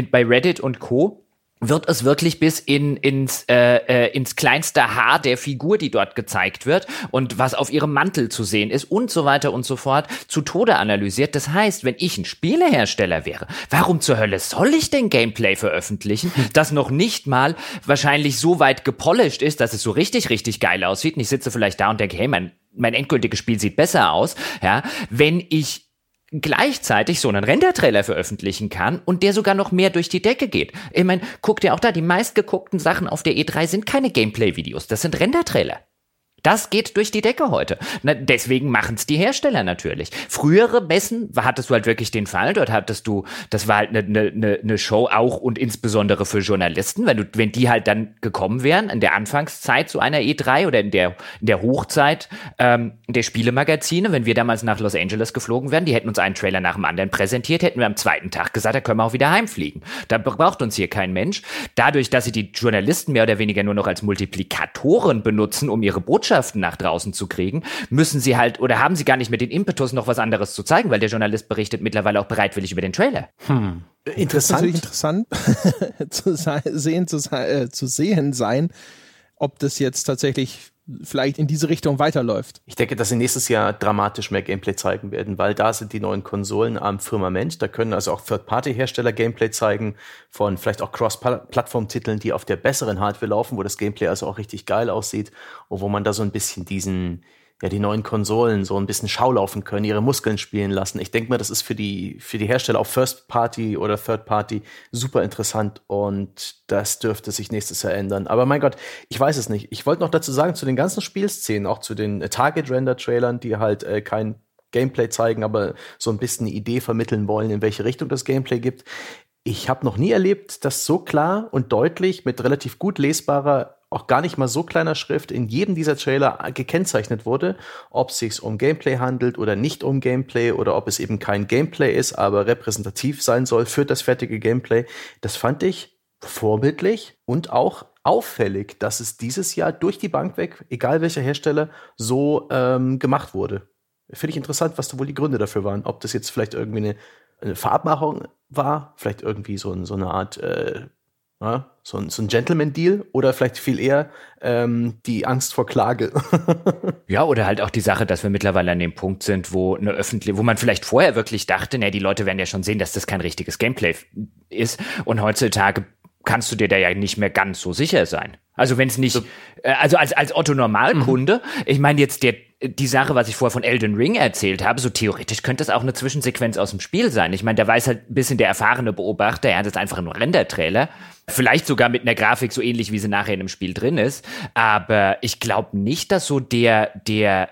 bei Reddit und Co wird es wirklich bis in, ins, äh, äh, ins kleinste Haar der Figur, die dort gezeigt wird und was auf ihrem Mantel zu sehen ist und so weiter und so fort, zu Tode analysiert. Das heißt, wenn ich ein Spielehersteller wäre, warum zur Hölle soll ich denn Gameplay veröffentlichen, das noch nicht mal wahrscheinlich so weit gepolished ist, dass es so richtig, richtig geil aussieht und ich sitze vielleicht da und denke, hey, mein, mein endgültiges Spiel sieht besser aus, ja, wenn ich gleichzeitig so einen Render-Trailer veröffentlichen kann und der sogar noch mehr durch die Decke geht. Ich meine, guck dir auch da, die meistgeguckten Sachen auf der E3 sind keine Gameplay-Videos, das sind Render-Trailer. Das geht durch die Decke heute. Na, deswegen machen es die Hersteller natürlich. Frühere Messen hattest du halt wirklich den Fall, dort hattest du, das war halt eine ne, ne, ne Show auch und insbesondere für Journalisten, wenn du, wenn die halt dann gekommen wären in der Anfangszeit zu einer E3 oder in der, in der Hochzeit ähm, der Spielemagazine, wenn wir damals nach Los Angeles geflogen wären, die hätten uns einen Trailer nach dem anderen präsentiert, hätten wir am zweiten Tag gesagt, da können wir auch wieder heimfliegen. Da braucht uns hier kein Mensch. Dadurch, dass sie die Journalisten mehr oder weniger nur noch als Multiplikatoren benutzen, um ihre Botschaft Botschaften nach draußen zu kriegen, müssen sie halt oder haben sie gar nicht mehr den Impetus, noch was anderes zu zeigen, weil der Journalist berichtet mittlerweile auch bereitwillig über den Trailer. Hm. Interessant. interessant zu sehen, zu, äh, zu sehen sein, ob das jetzt tatsächlich vielleicht in diese Richtung weiterläuft. Ich denke, dass sie nächstes Jahr dramatisch mehr Gameplay zeigen werden, weil da sind die neuen Konsolen am Firmament. Da können also auch Third-Party-Hersteller Gameplay zeigen von vielleicht auch Cross-Plattform-Titeln, die auf der besseren Hardware laufen, wo das Gameplay also auch richtig geil aussieht und wo man da so ein bisschen diesen ja, die neuen Konsolen so ein bisschen schaulaufen können, ihre Muskeln spielen lassen. Ich denke mal, das ist für die, für die Hersteller auch First Party oder Third Party super interessant und das dürfte sich nächstes Jahr ändern. Aber mein Gott, ich weiß es nicht. Ich wollte noch dazu sagen, zu den ganzen Spielszenen, auch zu den Target-Render-Trailern, die halt äh, kein Gameplay zeigen, aber so ein bisschen eine Idee vermitteln wollen, in welche Richtung das Gameplay gibt. Ich habe noch nie erlebt, dass so klar und deutlich mit relativ gut lesbarer auch gar nicht mal so kleiner Schrift in jedem dieser Trailer gekennzeichnet wurde, ob es sich um Gameplay handelt oder nicht um Gameplay oder ob es eben kein Gameplay ist, aber repräsentativ sein soll für das fertige Gameplay. Das fand ich vorbildlich und auch auffällig, dass es dieses Jahr durch die Bank weg, egal welcher Hersteller, so ähm, gemacht wurde. Finde ich interessant, was da wohl die Gründe dafür waren. Ob das jetzt vielleicht irgendwie eine, eine Farbmachung war, vielleicht irgendwie so, so eine Art äh, ja, so ein, so ein Gentleman-Deal oder vielleicht viel eher ähm, die Angst vor Klage. ja, oder halt auch die Sache, dass wir mittlerweile an dem Punkt sind, wo eine öffentliche, wo man vielleicht vorher wirklich dachte, ne, die Leute werden ja schon sehen, dass das kein richtiges Gameplay ist. Und heutzutage kannst du dir da ja nicht mehr ganz so sicher sein. Also wenn es nicht, so. äh, also als, als Otto Normalkunde, mhm. ich meine jetzt der die Sache, was ich vorher von Elden Ring erzählt habe, so theoretisch könnte es auch eine Zwischensequenz aus dem Spiel sein. Ich meine, der weiß halt ein bisschen der erfahrene Beobachter, er hat jetzt einfach nur Render-Trailer. Vielleicht sogar mit einer Grafik so ähnlich, wie sie nachher in dem Spiel drin ist. Aber ich glaube nicht, dass so der, der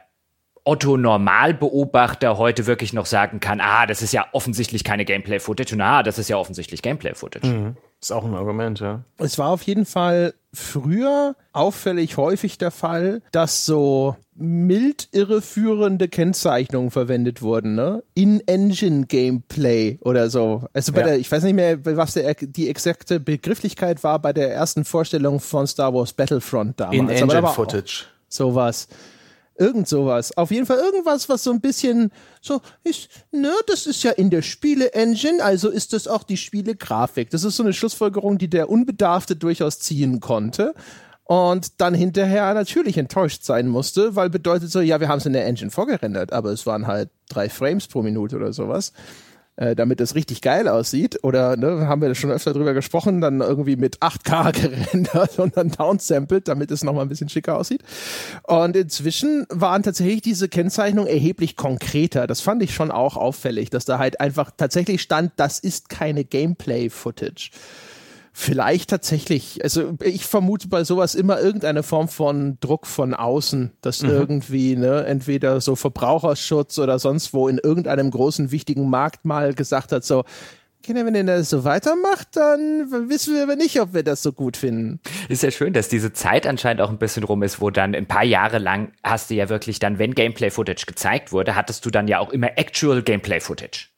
Otto Normalbeobachter heute wirklich noch sagen kann, ah, das ist ja offensichtlich keine Gameplay-Footage und ah, das ist ja offensichtlich Gameplay-Footage. Mhm. Ist auch ein Argument, ja. Es war auf jeden Fall früher auffällig häufig der Fall, dass so mild irreführende Kennzeichnungen verwendet wurden, ne? In-Engine-Gameplay oder so. Also bei ja. der, ich weiß nicht mehr, was der, die exakte Begrifflichkeit war bei der ersten Vorstellung von Star Wars Battlefront damals. In-Engine-Footage. Sowas. Irgend sowas. Auf jeden Fall irgendwas, was so ein bisschen so ist, ne, das ist ja in der Spiele-Engine, also ist das auch die Spiele-Grafik. Das ist so eine Schlussfolgerung, die der Unbedarfte durchaus ziehen konnte. Und dann hinterher natürlich enttäuscht sein musste, weil bedeutet so, ja, wir haben es in der Engine vorgerendert, aber es waren halt drei Frames pro Minute oder sowas äh, damit es richtig geil aussieht. Oder ne, haben wir schon öfter drüber gesprochen, dann irgendwie mit 8K gerendert und dann downsampled, damit es nochmal ein bisschen schicker aussieht. Und inzwischen waren tatsächlich diese Kennzeichnungen erheblich konkreter. Das fand ich schon auch auffällig, dass da halt einfach tatsächlich stand, das ist keine Gameplay-Footage. Vielleicht tatsächlich, also ich vermute bei sowas immer irgendeine Form von Druck von außen, dass mhm. irgendwie, ne, entweder so Verbraucherschutz oder sonst wo in irgendeinem großen wichtigen Markt mal gesagt hat, so, wenn ihr das so weitermacht, dann wissen wir aber nicht, ob wir das so gut finden. Ist ja schön, dass diese Zeit anscheinend auch ein bisschen rum ist, wo dann ein paar Jahre lang hast du ja wirklich dann, wenn Gameplay-Footage gezeigt wurde, hattest du dann ja auch immer Actual Gameplay-Footage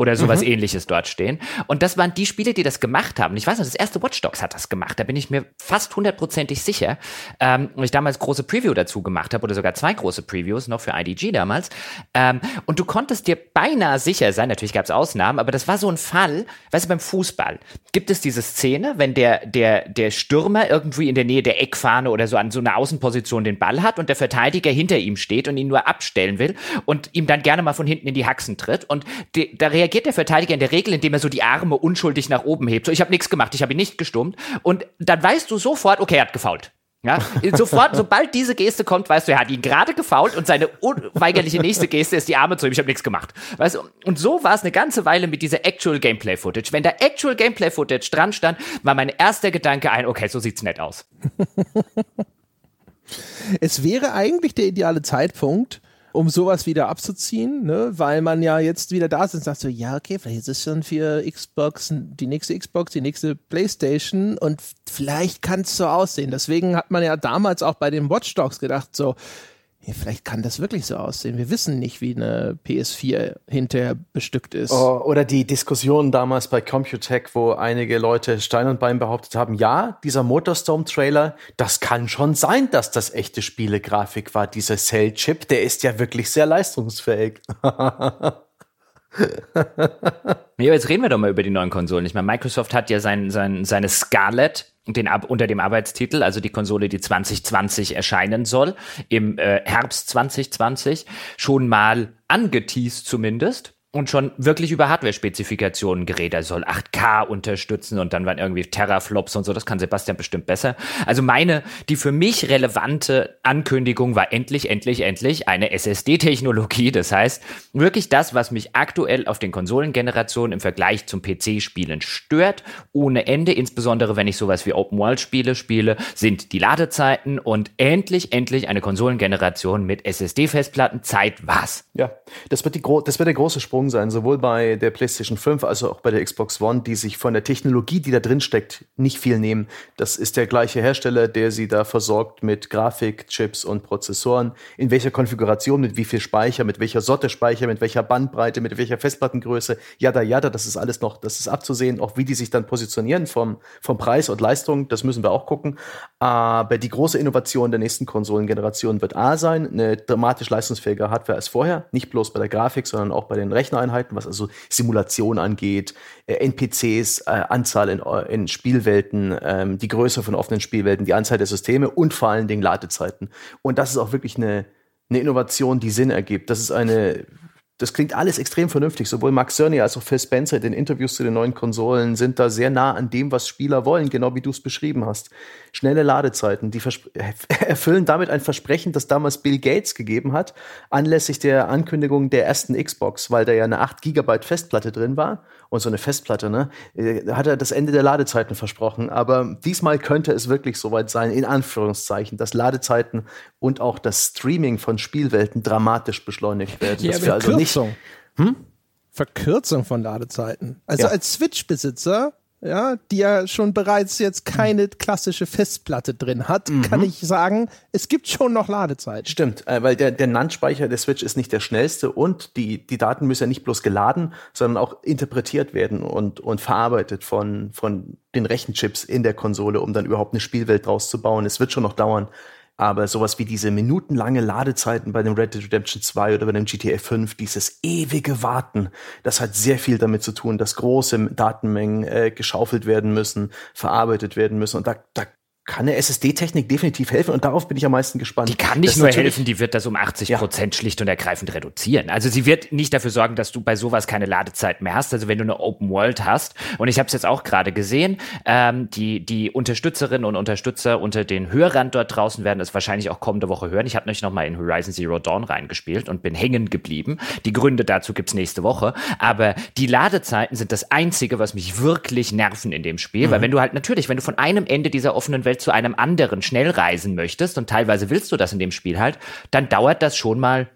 oder sowas mhm. ähnliches dort stehen. Und das waren die Spiele, die das gemacht haben. Ich weiß noch, das erste Watch Dogs hat das gemacht. Da bin ich mir fast hundertprozentig sicher. Ähm, und ich damals große Preview dazu gemacht habe oder sogar zwei große Previews noch für IDG damals. Ähm, und du konntest dir beinahe sicher sein, natürlich gab es Ausnahmen, aber das war so ein Fall, weißt du, beim Fußball gibt es diese Szene, wenn der, der, der Stürmer irgendwie in der Nähe der Eckfahne oder so an so einer Außenposition den Ball hat und der Verteidiger hinter ihm steht und ihn nur abstellen will und ihm dann gerne mal von hinten in die Haxen tritt. Und die, da reagiert reagiert der Verteidiger in der Regel, indem er so die Arme unschuldig nach oben hebt. So, ich habe nichts gemacht, ich habe ihn nicht gestummt. Und dann weißt du sofort, okay, er hat gefault. Ja, sofort, sobald diese Geste kommt, weißt du, er hat ihn gerade gefault und seine unweigerliche nächste Geste ist die Arme zu ihm. Ich habe nichts gemacht. Weißt du? Und so war es eine ganze Weile mit dieser Actual Gameplay Footage. Wenn da Actual Gameplay Footage dran stand, war mein erster Gedanke ein, okay, so sieht's nett aus. es wäre eigentlich der ideale Zeitpunkt, um sowas wieder abzuziehen, ne? weil man ja jetzt wieder da ist und sagt so, ja, okay, vielleicht ist es schon für Xbox, die nächste Xbox, die nächste Playstation und vielleicht kann es so aussehen. Deswegen hat man ja damals auch bei den Watch Dogs gedacht, so, ja, vielleicht kann das wirklich so aussehen. Wir wissen nicht, wie eine PS4 hinterher bestückt ist. Oh, oder die Diskussion damals bei Computech, wo einige Leute Stein und Bein behauptet haben, ja, dieser Motorstorm-Trailer, das kann schon sein, dass das echte Spielegrafik war. Dieser Cell-Chip, der ist ja wirklich sehr leistungsfähig. ja, jetzt reden wir doch mal über die neuen Konsolen. Ich meine, Microsoft hat ja sein, sein, seine Scarlett den, unter dem Arbeitstitel, also die Konsole, die 2020 erscheinen soll, im äh, Herbst 2020, schon mal angeteased zumindest und schon wirklich über Hardware-Spezifikationen geredet. Er soll 8K unterstützen und dann waren irgendwie Terraflops und so. Das kann Sebastian bestimmt besser. Also meine, die für mich relevante Ankündigung war endlich, endlich, endlich eine SSD-Technologie. Das heißt, wirklich das, was mich aktuell auf den Konsolengenerationen im Vergleich zum PC-Spielen stört, ohne Ende, insbesondere wenn ich sowas wie Open-World-Spiele spiele, sind die Ladezeiten und endlich, endlich eine Konsolengeneration mit SSD-Festplatten. Zeit was. Ja, das wird, die das wird der große Sprung Sprung sein, sowohl bei der PlayStation 5 als auch bei der Xbox One, die sich von der Technologie, die da drin steckt, nicht viel nehmen. Das ist der gleiche Hersteller, der sie da versorgt mit Grafik, Chips und Prozessoren. In welcher Konfiguration, mit wie viel Speicher, mit welcher Sorte Speicher, mit welcher Bandbreite, mit welcher Festplattengröße, jada, jada, das ist alles noch, das ist abzusehen. Auch wie die sich dann positionieren vom, vom Preis und Leistung, das müssen wir auch gucken. Aber die große Innovation der nächsten Konsolengeneration wird A sein, eine dramatisch leistungsfähige Hardware als vorher. Nicht bloß bei der Grafik, sondern auch bei den Rechten Recheneinheiten, was also Simulation angeht, äh, NPCs, äh, Anzahl in, in Spielwelten, ähm, die Größe von offenen Spielwelten, die Anzahl der Systeme und vor allen Dingen Ladezeiten. Und das ist auch wirklich eine, eine Innovation, die Sinn ergibt. Das ist eine das klingt alles extrem vernünftig. Sowohl Max Cerny als auch Phil Spencer in den Interviews zu den neuen Konsolen sind da sehr nah an dem, was Spieler wollen, genau wie du es beschrieben hast. Schnelle Ladezeiten, die erfüllen damit ein Versprechen, das damals Bill Gates gegeben hat, anlässlich der Ankündigung der ersten Xbox, weil da ja eine 8 Gigabyte Festplatte drin war und so eine Festplatte, ne, äh, hat er das Ende der Ladezeiten versprochen. Aber diesmal könnte es wirklich soweit sein, in Anführungszeichen, dass Ladezeiten und auch das Streaming von Spielwelten dramatisch beschleunigt werden. Ja, dass wir also nicht Verkürzung. Hm? Verkürzung von Ladezeiten. Also ja. als Switch-Besitzer ja, die ja schon bereits jetzt keine klassische Festplatte drin hat, mhm. kann ich sagen, es gibt schon noch Ladezeit. Stimmt, äh, weil der, der NAND-Speicher der Switch ist nicht der schnellste und die, die Daten müssen ja nicht bloß geladen, sondern auch interpretiert werden und, und verarbeitet von, von den Rechenchips in der Konsole, um dann überhaupt eine Spielwelt draus zu bauen. Es wird schon noch dauern. Aber sowas wie diese minutenlange Ladezeiten bei dem Red Dead Redemption 2 oder bei dem GTA 5, dieses ewige Warten, das hat sehr viel damit zu tun, dass große Datenmengen äh, geschaufelt werden müssen, verarbeitet werden müssen. Und da, da kann eine SSD-Technik definitiv helfen und darauf bin ich am meisten gespannt. Die kann nicht das nur helfen, die wird das um 80 Prozent ja. schlicht und ergreifend reduzieren. Also sie wird nicht dafür sorgen, dass du bei sowas keine Ladezeit mehr hast. Also wenn du eine Open World hast und ich habe es jetzt auch gerade gesehen, ähm, die die Unterstützerinnen und Unterstützer unter den Hörern dort draußen werden es wahrscheinlich auch kommende Woche hören. Ich habe nämlich noch mal in Horizon Zero Dawn reingespielt und bin hängen geblieben. Die Gründe dazu gibt's nächste Woche. Aber die Ladezeiten sind das einzige, was mich wirklich nerven in dem Spiel, mhm. weil wenn du halt natürlich, wenn du von einem Ende dieser offenen Welt zu einem anderen schnell reisen möchtest, und teilweise willst du das in dem Spiel halt, dann dauert das schon mal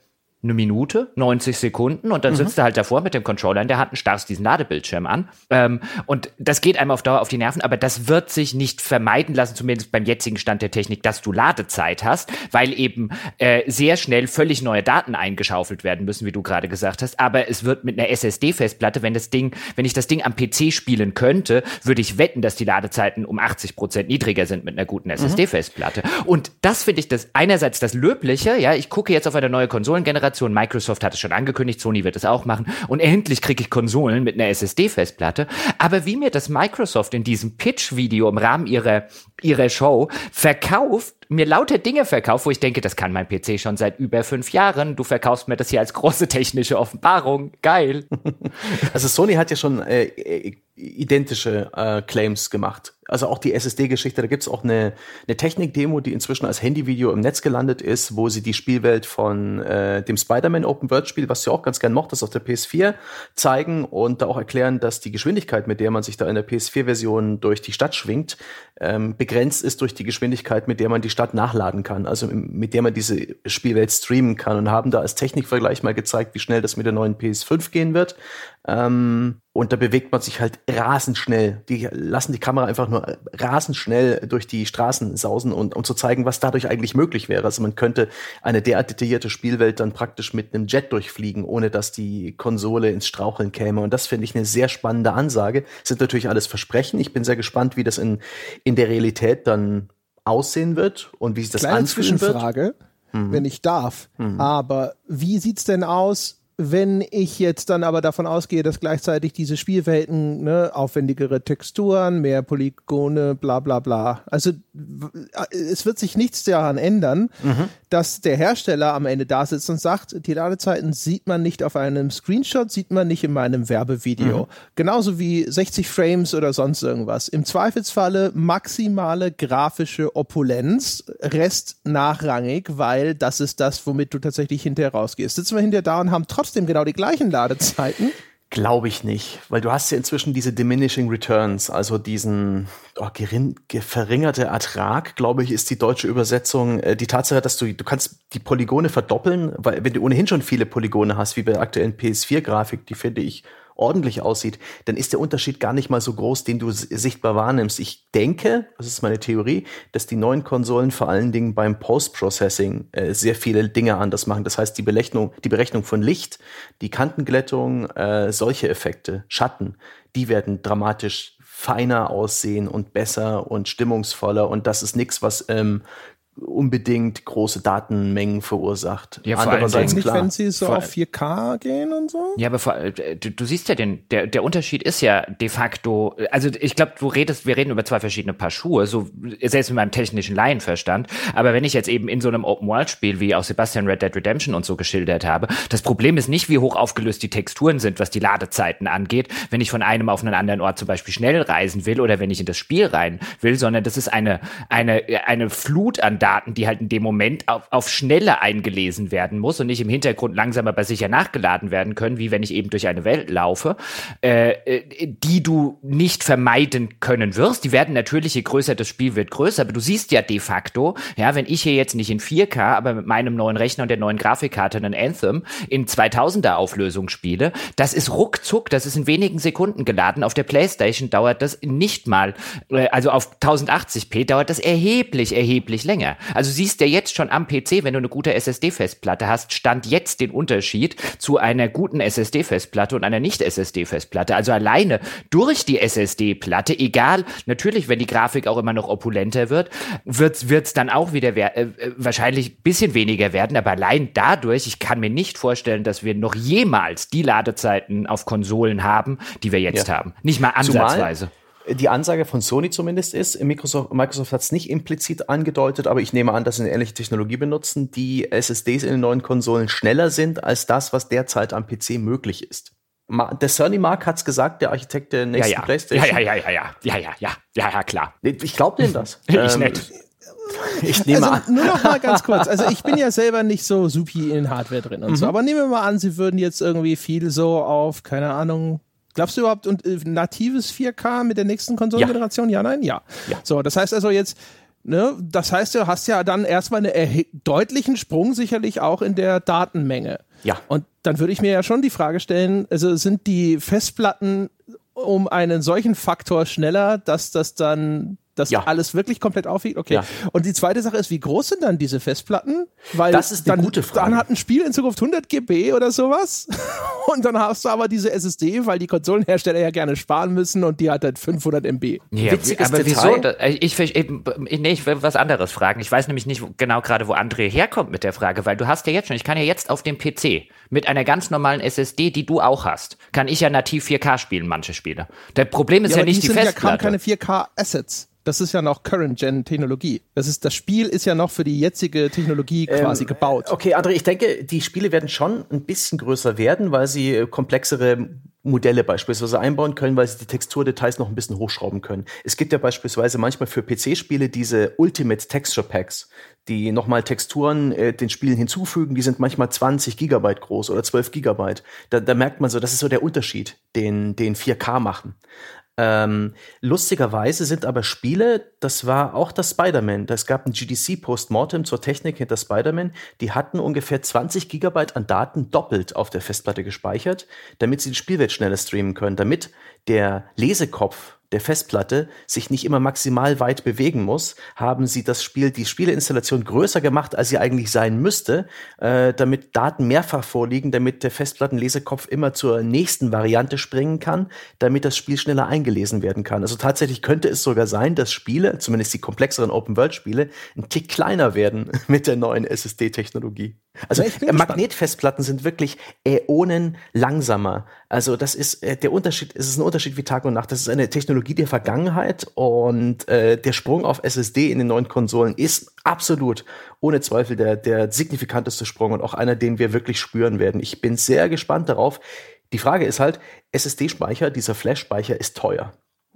eine Minute, 90 Sekunden und dann mhm. sitzt du halt davor mit dem Controller in der Hand und starrst diesen Ladebildschirm an. Ähm, und das geht einem auf Dauer auf die Nerven, aber das wird sich nicht vermeiden lassen, zumindest beim jetzigen Stand der Technik, dass du Ladezeit hast, weil eben äh, sehr schnell völlig neue Daten eingeschaufelt werden müssen, wie du gerade gesagt hast. Aber es wird mit einer SSD-Festplatte, wenn das Ding, wenn ich das Ding am PC spielen könnte, würde ich wetten, dass die Ladezeiten um 80 Prozent niedriger sind mit einer guten SSD-Festplatte. Mhm. Und das finde ich das einerseits das Löbliche, ja, ich gucke jetzt auf eine neue Konsolengeneration Generation. Microsoft hat es schon angekündigt, Sony wird es auch machen. Und endlich kriege ich Konsolen mit einer SSD-Festplatte. Aber wie mir das Microsoft in diesem Pitch-Video im Rahmen ihrer, ihrer Show verkauft, mir lauter Dinge verkauft, wo ich denke, das kann mein PC schon seit über fünf Jahren. Du verkaufst mir das hier als große technische Offenbarung. Geil. Also Sony hat ja schon äh, identische äh, Claims gemacht. Also auch die SSD-Geschichte, da gibt's auch eine, eine Technik-Demo, die inzwischen als Handyvideo im Netz gelandet ist, wo sie die Spielwelt von äh, dem Spider-Man Open World Spiel, was du auch ganz gern mochtest, auf der PS4 zeigen und da auch erklären, dass die Geschwindigkeit, mit der man sich da in der PS4-Version durch die Stadt schwingt, ähm, begrenzt ist durch die Geschwindigkeit, mit der man die Stadt nachladen kann, also mit der man diese Spielwelt streamen kann und haben da als Technikvergleich mal gezeigt, wie schnell das mit der neuen PS5 gehen wird. Ähm, und da bewegt man sich halt rasend schnell. Die lassen die Kamera einfach nur rasend schnell durch die Straßen sausen und um zu zeigen, was dadurch eigentlich möglich wäre. Also man könnte eine derart detaillierte Spielwelt dann praktisch mit einem Jet durchfliegen, ohne dass die Konsole ins Straucheln käme. Und das finde ich eine sehr spannende Ansage. Das sind natürlich alles Versprechen. Ich bin sehr gespannt, wie das in, in der Realität dann aussehen wird und wie sich das Kleine anfühlen Zwischenfrage, wird. Mhm. wenn ich darf. Mhm. Aber wie sieht's denn aus? wenn ich jetzt dann aber davon ausgehe, dass gleichzeitig diese Spielwelten ne, aufwendigere Texturen, mehr Polygone, bla bla bla. Also es wird sich nichts daran ändern, mhm. Dass der Hersteller am Ende da sitzt und sagt, die Ladezeiten sieht man nicht auf einem Screenshot, sieht man nicht in meinem Werbevideo. Mhm. Genauso wie 60 Frames oder sonst irgendwas. Im Zweifelsfalle maximale grafische Opulenz, Rest nachrangig, weil das ist das, womit du tatsächlich hinterher rausgehst. Sitzen wir hinterher da und haben trotzdem trotzdem genau die gleichen Ladezeiten? Glaube ich nicht, weil du hast ja inzwischen diese diminishing returns, also diesen oh, gering, verringerte Ertrag, glaube ich, ist die deutsche Übersetzung. Äh, die Tatsache, dass du du kannst die Polygone verdoppeln, weil wenn du ohnehin schon viele Polygone hast, wie bei der aktuellen PS4-Grafik, die finde ich ordentlich aussieht, dann ist der Unterschied gar nicht mal so groß, den du sichtbar wahrnimmst. Ich denke, das ist meine Theorie, dass die neuen Konsolen vor allen Dingen beim Post-Processing äh, sehr viele Dinge anders machen. Das heißt, die Berechnung, die Berechnung von Licht, die Kantenglättung, äh, solche Effekte, Schatten, die werden dramatisch feiner aussehen und besser und stimmungsvoller und das ist nichts, was ähm, unbedingt große Datenmengen verursacht. Ja, vor Andererseits allem nicht, klar, wenn sie so auf 4K gehen und so. Ja, aber vor, äh, du, du siehst ja den, der, der Unterschied ist ja de facto, also ich glaube, du redest, wir reden über zwei verschiedene Paar Schuhe, so selbst mit meinem technischen Laienverstand. Aber wenn ich jetzt eben in so einem Open-World-Spiel wie auch Sebastian Red Dead Redemption und so geschildert habe, das Problem ist nicht, wie hoch aufgelöst die Texturen sind, was die Ladezeiten angeht, wenn ich von einem auf einen anderen Ort zum Beispiel schnell reisen will oder wenn ich in das Spiel rein will, sondern das ist eine, eine, eine Flut an Daten, die halt in dem Moment auf, auf Schnelle eingelesen werden muss und nicht im Hintergrund langsam aber sicher nachgeladen werden können, wie wenn ich eben durch eine Welt laufe, äh, äh, die du nicht vermeiden können wirst. Die werden natürlich, je größer das Spiel wird, größer, aber du siehst ja de facto, ja, wenn ich hier jetzt nicht in 4K, aber mit meinem neuen Rechner und der neuen Grafikkarte einen Anthem in 2000er Auflösung spiele, das ist ruckzuck, das ist in wenigen Sekunden geladen. Auf der Playstation dauert das nicht mal, äh, also auf 1080p dauert das erheblich, erheblich länger. Also siehst du jetzt schon am PC, wenn du eine gute SSD-Festplatte hast, stand jetzt den Unterschied zu einer guten SSD-Festplatte und einer Nicht-SSD-Festplatte. Also alleine durch die SSD-Platte, egal, natürlich, wenn die Grafik auch immer noch opulenter wird, wird es dann auch wieder äh, wahrscheinlich bisschen weniger werden, aber allein dadurch, ich kann mir nicht vorstellen, dass wir noch jemals die Ladezeiten auf Konsolen haben, die wir jetzt ja. haben. Nicht mal ansatzweise. Zumal die Ansage von Sony zumindest ist, Microsoft, Microsoft hat es nicht implizit angedeutet, aber ich nehme an, dass sie eine ähnliche Technologie benutzen, die SSDs in den neuen Konsolen schneller sind als das, was derzeit am PC möglich ist. Der Sony Mark hat's gesagt, der Architekt der nächsten ja, ja. PlayStation. Ja, ja, ja, ja, ja, ja, ja, ja, ja, ja, klar. Ich glaube denen das. ich ähm, nicht. Ich nehme also, an. Nur noch mal ganz kurz. Also ich bin ja selber nicht so supi in Hardware drin und mhm. so. Aber nehmen wir mal an, sie würden jetzt irgendwie viel so auf, keine Ahnung, Glaubst du überhaupt und äh, natives 4K mit der nächsten Konsolengeneration? Ja. ja, nein, ja. ja. So, das heißt also jetzt, ne, das heißt, du hast ja dann erstmal einen deutlichen Sprung sicherlich auch in der Datenmenge. Ja. Und dann würde ich mir ja schon die Frage stellen, also sind die Festplatten um einen solchen Faktor schneller, dass das dann dass ja. alles wirklich komplett aufwiegt? Okay. Ja. Und die zweite Sache ist, wie groß sind dann diese Festplatten? Weil das ist eine dann, gute Frage. Dann hat ein Spiel in Zukunft 100 GB oder sowas. Und dann hast du aber diese SSD, weil die Konsolenhersteller ja gerne sparen müssen und die hat halt 500 MB. Ja, Witziges aber Detail. wieso? Ich, ich, ich, nee, ich will was anderes fragen. Ich weiß nämlich nicht genau gerade, wo André herkommt mit der Frage, weil du hast ja jetzt schon, ich kann ja jetzt auf dem PC mit einer ganz normalen SSD, die du auch hast, kann ich ja nativ 4K spielen, manche Spiele. Der Problem ist ja, ja nicht die, die Festplatte. Ja keine 4K-Assets. Das ist ja noch Current-Gen-Technologie. Das ist, das Spiel ist ja noch für die jetzige Technologie ähm, quasi gebaut. Okay, André, ich denke, die Spiele werden schon ein bisschen größer werden, weil sie äh, komplexere Modelle beispielsweise einbauen können, weil sie die Texturdetails noch ein bisschen hochschrauben können. Es gibt ja beispielsweise manchmal für PC-Spiele diese Ultimate Texture Packs, die nochmal Texturen äh, den Spielen hinzufügen. Die sind manchmal 20 Gigabyte groß oder 12 Gigabyte. Da, da merkt man so, das ist so der Unterschied, den, den 4K machen. Ähm, lustigerweise sind aber Spiele, das war auch das Spider-Man. Es gab ein GDC Postmortem zur Technik hinter Spider-Man. Die hatten ungefähr 20 Gigabyte an Daten doppelt auf der Festplatte gespeichert, damit sie die Spielwelt schneller streamen können, damit der Lesekopf der Festplatte sich nicht immer maximal weit bewegen muss, haben sie das Spiel, die Spieleinstallation größer gemacht, als sie eigentlich sein müsste, äh, damit Daten mehrfach vorliegen, damit der Festplattenlesekopf immer zur nächsten Variante springen kann, damit das Spiel schneller eingelesen werden kann. Also tatsächlich könnte es sogar sein, dass Spiele, zumindest die komplexeren Open-World-Spiele, ein Tick kleiner werden mit der neuen SSD-Technologie. Also Magnetfestplatten sind wirklich Äonen langsamer. Also das ist äh, der Unterschied, es ist ein Unterschied wie Tag und Nacht. Das ist eine Technologie der Vergangenheit und äh, der Sprung auf SSD in den neuen Konsolen ist absolut ohne Zweifel der, der signifikanteste Sprung und auch einer, den wir wirklich spüren werden. Ich bin sehr gespannt darauf. Die Frage ist halt, SSD-Speicher, dieser Flash-Speicher ist teuer.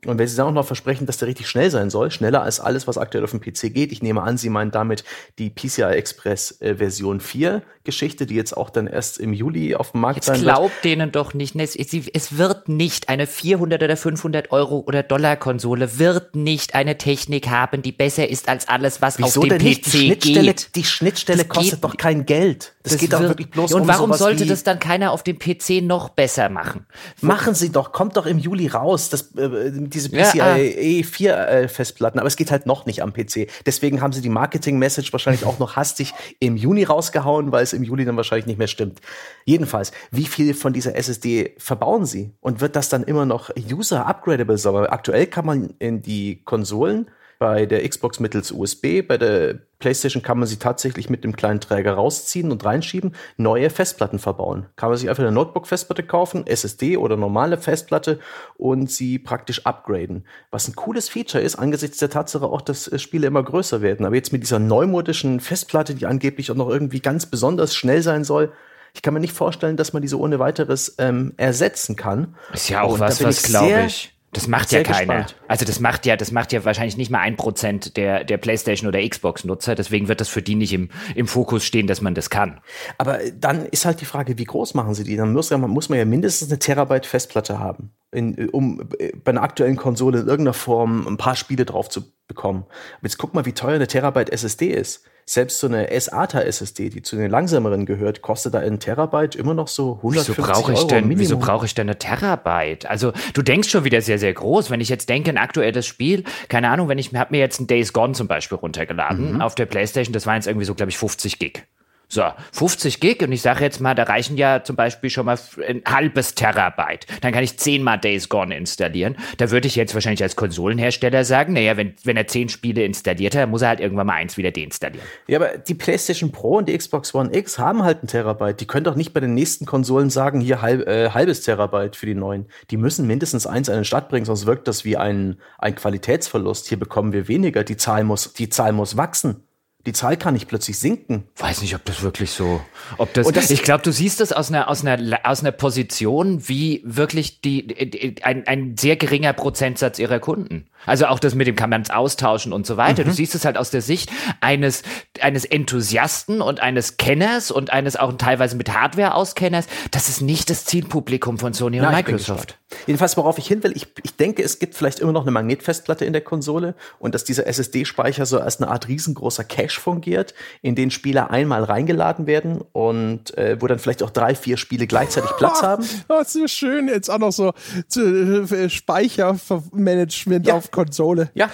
Und wenn Sie dann auch noch versprechen, dass der richtig schnell sein soll, schneller als alles, was aktuell auf dem PC geht, ich nehme an, Sie meinen damit die PCI Express äh, Version 4 Geschichte, die jetzt auch dann erst im Juli auf dem Markt jetzt sein wird. Glaubt denen doch nicht, es, es wird nicht eine 400 oder 500 Euro oder Dollar Konsole wird nicht eine Technik haben, die besser ist als alles, was Wieso auf dem PC die Schnittstelle, geht. Die Schnittstelle das kostet doch kein Geld. Das, das geht doch wirklich bloß und um Und warum sollte das dann keiner auf dem PC noch besser machen? Machen Sie doch, kommt doch im Juli raus. Das, äh, diese PCIe 4 ah. äh, Festplatten, aber es geht halt noch nicht am PC. Deswegen haben sie die Marketing-Message wahrscheinlich auch noch hastig im Juni rausgehauen, weil es im Juli dann wahrscheinlich nicht mehr stimmt. Jedenfalls, wie viel von dieser SSD verbauen sie? Und wird das dann immer noch user-upgradable sein? Aktuell kann man in die Konsolen bei der Xbox mittels USB, bei der PlayStation kann man sie tatsächlich mit dem kleinen Träger rausziehen und reinschieben, neue Festplatten verbauen. Kann man sich einfach eine Notebook-Festplatte kaufen, SSD oder normale Festplatte und sie praktisch upgraden. Was ein cooles Feature ist, angesichts der Tatsache auch, dass äh, Spiele immer größer werden. Aber jetzt mit dieser neumodischen Festplatte, die angeblich auch noch irgendwie ganz besonders schnell sein soll, ich kann mir nicht vorstellen, dass man diese ohne weiteres ähm, ersetzen kann. Ist ja auch und was, was glaube ich Das macht ja keiner. Gespannt. Also das macht ja, das macht ja wahrscheinlich nicht mal ein Prozent der, der PlayStation oder Xbox-Nutzer. Deswegen wird das für die nicht im, im Fokus stehen, dass man das kann. Aber dann ist halt die Frage, wie groß machen sie die? Dann muss, muss man ja mindestens eine Terabyte Festplatte haben, in, um bei einer aktuellen Konsole in irgendeiner Form ein paar Spiele drauf zu bekommen. Aber jetzt guck mal, wie teuer eine Terabyte SSD ist selbst so eine SATA-SSD, die zu den langsameren gehört, kostet da ein Terabyte immer noch so 150 wieso brauche ich Euro denn, Minimum. Wieso brauche ich denn eine Terabyte? Also du denkst schon wieder sehr, sehr groß. Wenn ich jetzt denke, ein aktuelles Spiel, keine Ahnung, wenn ich habe mir jetzt ein Days Gone zum Beispiel runtergeladen mhm. auf der Playstation, das waren jetzt irgendwie so, glaube ich, 50 Gig. So, 50 Gig und ich sage jetzt mal, da reichen ja zum Beispiel schon mal ein halbes Terabyte. Dann kann ich zehnmal Days Gone installieren. Da würde ich jetzt wahrscheinlich als Konsolenhersteller sagen, naja, wenn, wenn er zehn Spiele installiert hat, muss er halt irgendwann mal eins wieder deinstallieren. Ja, aber die PlayStation Pro und die Xbox One X haben halt ein Terabyte. Die können doch nicht bei den nächsten Konsolen sagen, hier halb, äh, halbes Terabyte für die neuen. Die müssen mindestens eins an den Start bringen, sonst wirkt das wie ein, ein Qualitätsverlust. Hier bekommen wir weniger. Die Zahl muss, die Zahl muss wachsen die Zahl kann nicht plötzlich sinken. Weiß nicht, ob das wirklich so, ob das, das ich glaube, du siehst das aus einer, aus einer, aus einer Position, wie wirklich die, die ein, ein sehr geringer Prozentsatz ihrer Kunden. Also auch das mit dem kann man es austauschen und so weiter. Mhm. Du siehst es halt aus der Sicht eines, eines Enthusiasten und eines Kenners und eines auch teilweise mit Hardware-Auskenners. Das ist nicht das Zielpublikum von Sony und Microsoft. Jedenfalls, worauf ich hin will, ich, ich denke, es gibt vielleicht immer noch eine Magnetfestplatte in der Konsole und dass dieser SSD-Speicher so als eine Art riesengroßer Cache fungiert, in den Spieler einmal reingeladen werden und äh, wo dann vielleicht auch drei, vier Spiele gleichzeitig Platz haben. Oh, ist so schön, jetzt auch noch so äh, Speichermanagement ja. auf Konsole. Ja.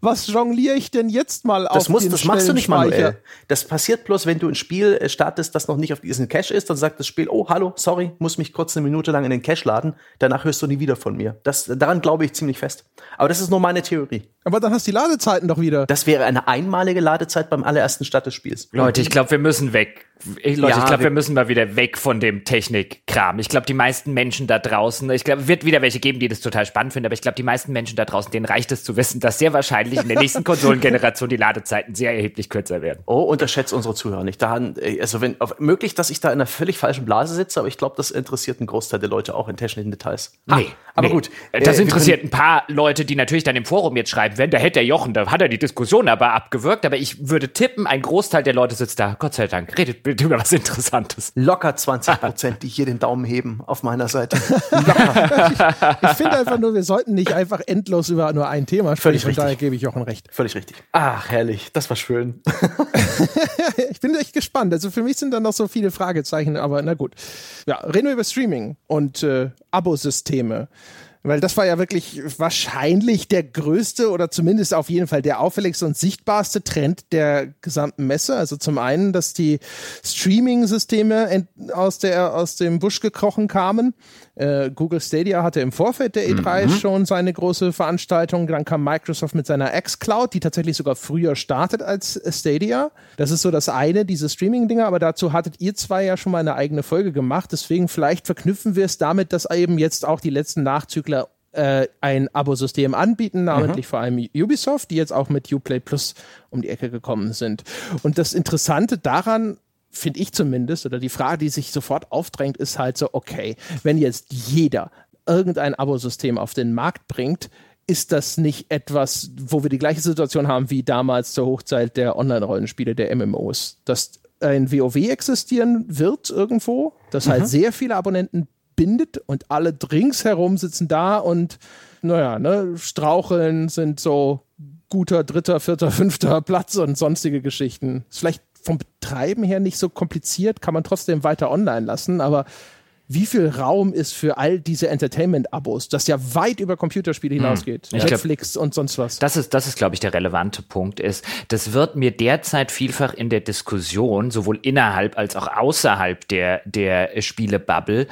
Was jongliere ich denn jetzt mal das auf muss, den Das machst du nicht manuell. Das passiert bloß, wenn du ein Spiel äh, startest, das noch nicht auf diesem Cache ist, dann sagt das Spiel, oh, hallo, sorry, muss mich kurz eine Minute lang in den Cache laden, danach hörst du nie wieder von mir. Das, daran glaube ich ziemlich fest. Aber das ist nur meine Theorie. Aber dann hast du die Ladezeiten doch wieder. Das wäre eine einmalige Ladezeit beim allerersten Start des Spiels. Leute, ich glaube, wir müssen weg. Ich, Leute, ja, ich glaube, wir, wir, müssen mal wieder weg von dem Technikkram. Ich glaube, die meisten Menschen da draußen, ich glaube, wird wieder welche geben, die das total spannend finden, aber ich glaube, die meisten Menschen da draußen, denen reicht es zu wissen, dass sehr wahrscheinlich in der nächsten Konsolengeneration die Ladezeiten sehr erheblich kürzer werden. Oh, unterschätzt unsere Zuhörer nicht. Da, also wenn, auf, möglich, dass ich da in einer völlig falschen Blase sitze, aber ich glaube, das interessiert einen Großteil der Leute auch in technischen Details. Ha, nee, aber nee. gut. Das äh, interessiert ein paar Leute, die natürlich dann im Forum jetzt schreiben werden, da hätte der Jochen, da hat er die Diskussion aber abgewürgt, aber ich würde tippen, ein Großteil der Leute sitzt da, Gott sei Dank, redet bitte über was Interessantes. Locker 20 Prozent, die hier den Daumen heben auf meiner Seite. Locker. ich, ich finde einfach nur, wir sollten nicht einfach endlos über nur ein Thema sprechen. Völlig richtig. daher gebe ich auch ein Recht. Völlig richtig. Ach, herrlich. Das war schön. ich bin echt gespannt. Also für mich sind da noch so viele Fragezeichen, aber na gut. Ja, reden wir über Streaming und äh, Abosysteme. Weil das war ja wirklich wahrscheinlich der größte oder zumindest auf jeden Fall der auffälligste und sichtbarste Trend der gesamten Messe. Also zum einen, dass die Streaming-Systeme aus, der, aus dem Busch gekrochen kamen. Äh, Google Stadia hatte im Vorfeld der E3 mhm. schon seine große Veranstaltung. Dann kam Microsoft mit seiner X-Cloud, die tatsächlich sogar früher startet als Stadia. Das ist so das eine, diese Streaming-Dinger. Aber dazu hattet ihr zwei ja schon mal eine eigene Folge gemacht. Deswegen vielleicht verknüpfen wir es damit, dass eben jetzt auch die letzten Nachzügler äh, ein Abosystem anbieten, namentlich mhm. vor allem Ubisoft, die jetzt auch mit Uplay Plus um die Ecke gekommen sind. Und das Interessante daran finde ich zumindest, oder die Frage, die sich sofort aufdrängt, ist halt so, okay, wenn jetzt jeder irgendein Abosystem auf den Markt bringt, ist das nicht etwas, wo wir die gleiche Situation haben wie damals zur Hochzeit der Online-Rollenspiele, der MMOs, dass ein WoW existieren wird irgendwo, das halt mhm. halt sehr viele Abonnenten bindet und alle ringsherum sitzen da und naja, ne, straucheln, sind so guter dritter, vierter, fünfter Platz und sonstige Geschichten. Ist vielleicht vom Betreiben her nicht so kompliziert, kann man trotzdem weiter online lassen, aber wie viel Raum ist für all diese Entertainment-Abos, das ja weit über Computerspiele hm. hinausgeht, hm. Netflix glaub, und sonst was. Das ist, das ist, glaube ich, der relevante Punkt ist. Das wird mir derzeit vielfach in der Diskussion, sowohl innerhalb als auch außerhalb der, der Spielebubble,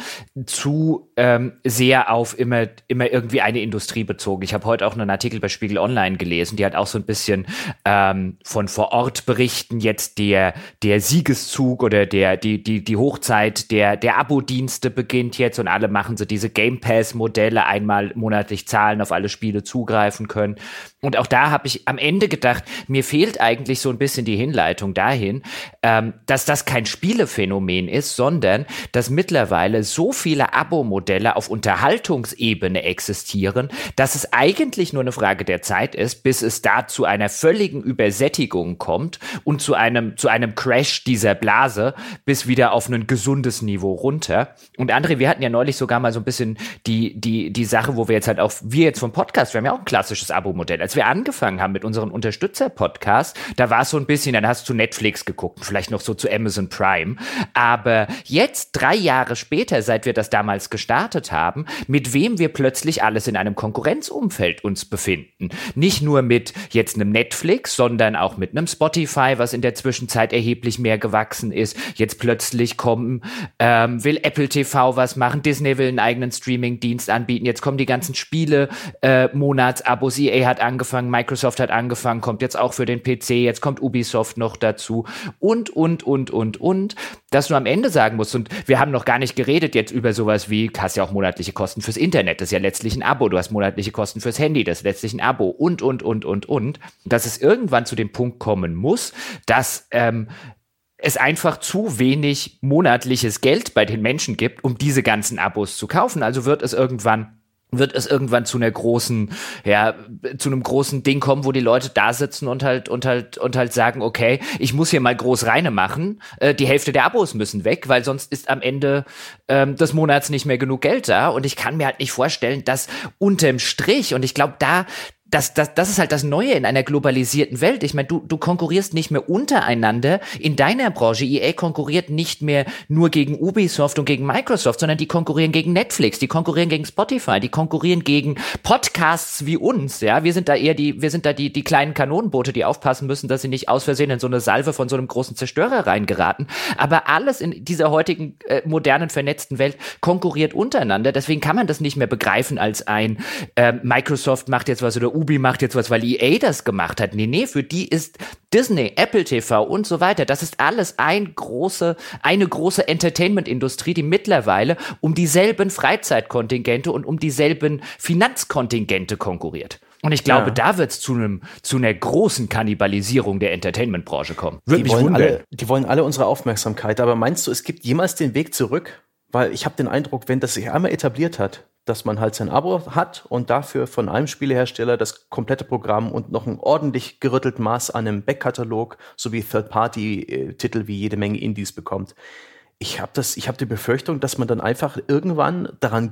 zu ähm, sehr auf immer, immer irgendwie eine Industrie bezogen. Ich habe heute auch einen Artikel bei Spiegel Online gelesen, die hat auch so ein bisschen ähm, von vor Ort berichten, jetzt der, der Siegeszug oder der, die, die, die Hochzeit der, der Abo-Dienste Beginnt jetzt und alle machen so diese Game Pass-Modelle, einmal monatlich zahlen, auf alle Spiele zugreifen können. Und auch da habe ich am Ende gedacht, mir fehlt eigentlich so ein bisschen die Hinleitung dahin, ähm, dass das kein Spielephänomen ist, sondern dass mittlerweile so viele Abo-Modelle auf Unterhaltungsebene existieren, dass es eigentlich nur eine Frage der Zeit ist, bis es da zu einer völligen Übersättigung kommt und zu einem, zu einem Crash dieser Blase bis wieder auf ein gesundes Niveau runter. Und André, wir hatten ja neulich sogar mal so ein bisschen die, die, die Sache, wo wir jetzt halt auch, wir jetzt vom Podcast, wir haben ja auch ein klassisches Abo-Modell als wir angefangen haben mit unseren Unterstützer-Podcasts, da war es so ein bisschen, dann hast du Netflix geguckt, vielleicht noch so zu Amazon Prime. Aber jetzt, drei Jahre später, seit wir das damals gestartet haben, mit wem wir plötzlich alles in einem Konkurrenzumfeld uns befinden. Nicht nur mit jetzt einem Netflix, sondern auch mit einem Spotify, was in der Zwischenzeit erheblich mehr gewachsen ist. Jetzt plötzlich kommen, ähm, will Apple TV was machen, Disney will einen eigenen Streaming-Dienst anbieten. Jetzt kommen die ganzen Spiele, äh, Monatsabos, EA hat angefangen, Microsoft hat angefangen, kommt jetzt auch für den PC, jetzt kommt Ubisoft noch dazu. Und, und, und, und, und, dass du am Ende sagen musst, und wir haben noch gar nicht geredet jetzt über sowas wie, hast ja auch monatliche Kosten fürs Internet, das ist ja letztlich ein Abo, du hast monatliche Kosten fürs Handy, das ist letztlich ein Abo. Und, und, und, und, und, dass es irgendwann zu dem Punkt kommen muss, dass ähm, es einfach zu wenig monatliches Geld bei den Menschen gibt, um diese ganzen Abos zu kaufen. Also wird es irgendwann wird es irgendwann zu einer großen, ja, zu einem großen Ding kommen, wo die Leute da sitzen und halt und halt und halt sagen, okay, ich muss hier mal groß reine machen, äh, die Hälfte der Abos müssen weg, weil sonst ist am Ende ähm, des Monats nicht mehr genug Geld da und ich kann mir halt nicht vorstellen, dass unterm Strich und ich glaube, da das, das, das ist halt das Neue in einer globalisierten Welt. Ich meine, du, du konkurrierst nicht mehr untereinander in deiner Branche. EA konkurriert nicht mehr nur gegen Ubisoft und gegen Microsoft, sondern die konkurrieren gegen Netflix, die konkurrieren gegen Spotify, die konkurrieren gegen Podcasts wie uns. Ja, wir sind da eher die, wir sind da die, die kleinen Kanonenboote, die aufpassen müssen, dass sie nicht aus Versehen in so eine Salve von so einem großen Zerstörer reingeraten. Aber alles in dieser heutigen äh, modernen, vernetzten Welt konkurriert untereinander. Deswegen kann man das nicht mehr begreifen als ein äh, Microsoft macht jetzt was oder Ubi macht jetzt was, weil EA das gemacht hat. Nee, nee, für die ist Disney, Apple TV und so weiter, das ist alles ein große, eine große Entertainment-Industrie, die mittlerweile um dieselben Freizeitkontingente und um dieselben Finanzkontingente konkurriert. Und ich glaube, ja. da wird es zu einem zu einer großen Kannibalisierung der Entertainment-Branche kommen. Würde mich wundern. Alle, die wollen alle unsere Aufmerksamkeit. Aber meinst du, es gibt jemals den Weg zurück? Weil ich habe den Eindruck, wenn das sich einmal etabliert hat, dass man halt sein Abo hat und dafür von einem Spielehersteller das komplette Programm und noch ein ordentlich gerüttelten Maß an einem Backkatalog sowie Third-Party-Titel wie jede Menge Indies bekommt. Ich habe habe die Befürchtung, dass man dann einfach irgendwann daran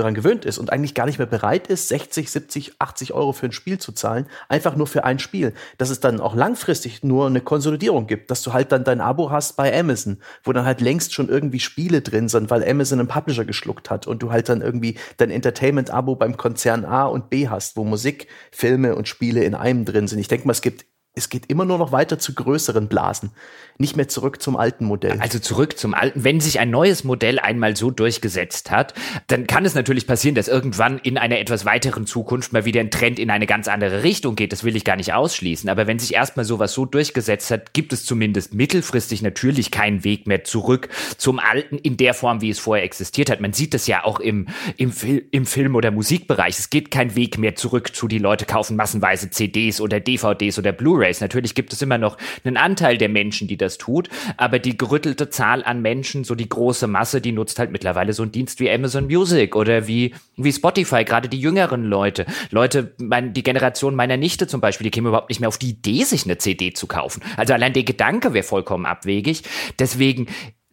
daran gewöhnt ist und eigentlich gar nicht mehr bereit ist, 60, 70, 80 Euro für ein Spiel zu zahlen, einfach nur für ein Spiel. Dass es dann auch langfristig nur eine Konsolidierung gibt, dass du halt dann dein Abo hast bei Amazon, wo dann halt längst schon irgendwie Spiele drin sind, weil Amazon einen Publisher geschluckt hat und du halt dann irgendwie dein Entertainment-Abo beim Konzern A und B hast, wo Musik, Filme und Spiele in einem drin sind. Ich denke mal, es gibt es geht immer nur noch weiter zu größeren Blasen, nicht mehr zurück zum alten Modell. Also zurück zum alten. Wenn sich ein neues Modell einmal so durchgesetzt hat, dann kann es natürlich passieren, dass irgendwann in einer etwas weiteren Zukunft mal wieder ein Trend in eine ganz andere Richtung geht. Das will ich gar nicht ausschließen. Aber wenn sich erstmal sowas so durchgesetzt hat, gibt es zumindest mittelfristig natürlich keinen Weg mehr zurück zum alten in der Form, wie es vorher existiert hat. Man sieht das ja auch im, im, Fil im Film- oder Musikbereich. Es geht kein Weg mehr zurück zu, die Leute kaufen massenweise CDs oder DVDs oder Blu-rays Blu-rays. Natürlich gibt es immer noch einen Anteil der Menschen, die das tut, aber die gerüttelte Zahl an Menschen, so die große Masse, die nutzt halt mittlerweile so einen Dienst wie Amazon Music oder wie, wie Spotify, gerade die jüngeren Leute. Leute, mein, die Generation meiner Nichte zum Beispiel, die käme überhaupt nicht mehr auf die Idee, sich eine CD zu kaufen. Also allein der Gedanke wäre vollkommen abwegig. Deswegen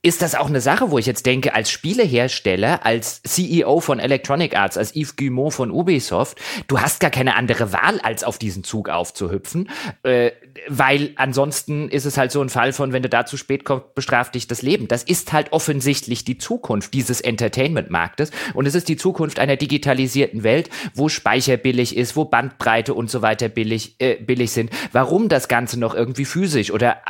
ist das auch eine Sache, wo ich jetzt denke, als Spielehersteller, als CEO von Electronic Arts, als Yves Guillemot von Ubisoft, du hast gar keine andere Wahl, als auf diesen Zug aufzuhüpfen, äh, weil ansonsten ist es halt so ein Fall von, wenn du da zu spät kommst, bestraft dich das Leben. Das ist halt offensichtlich die Zukunft dieses Entertainment-Marktes und es ist die Zukunft einer digitalisierten Welt, wo Speicher billig ist, wo Bandbreite und so weiter billig, äh, billig sind. Warum das Ganze noch irgendwie physisch oder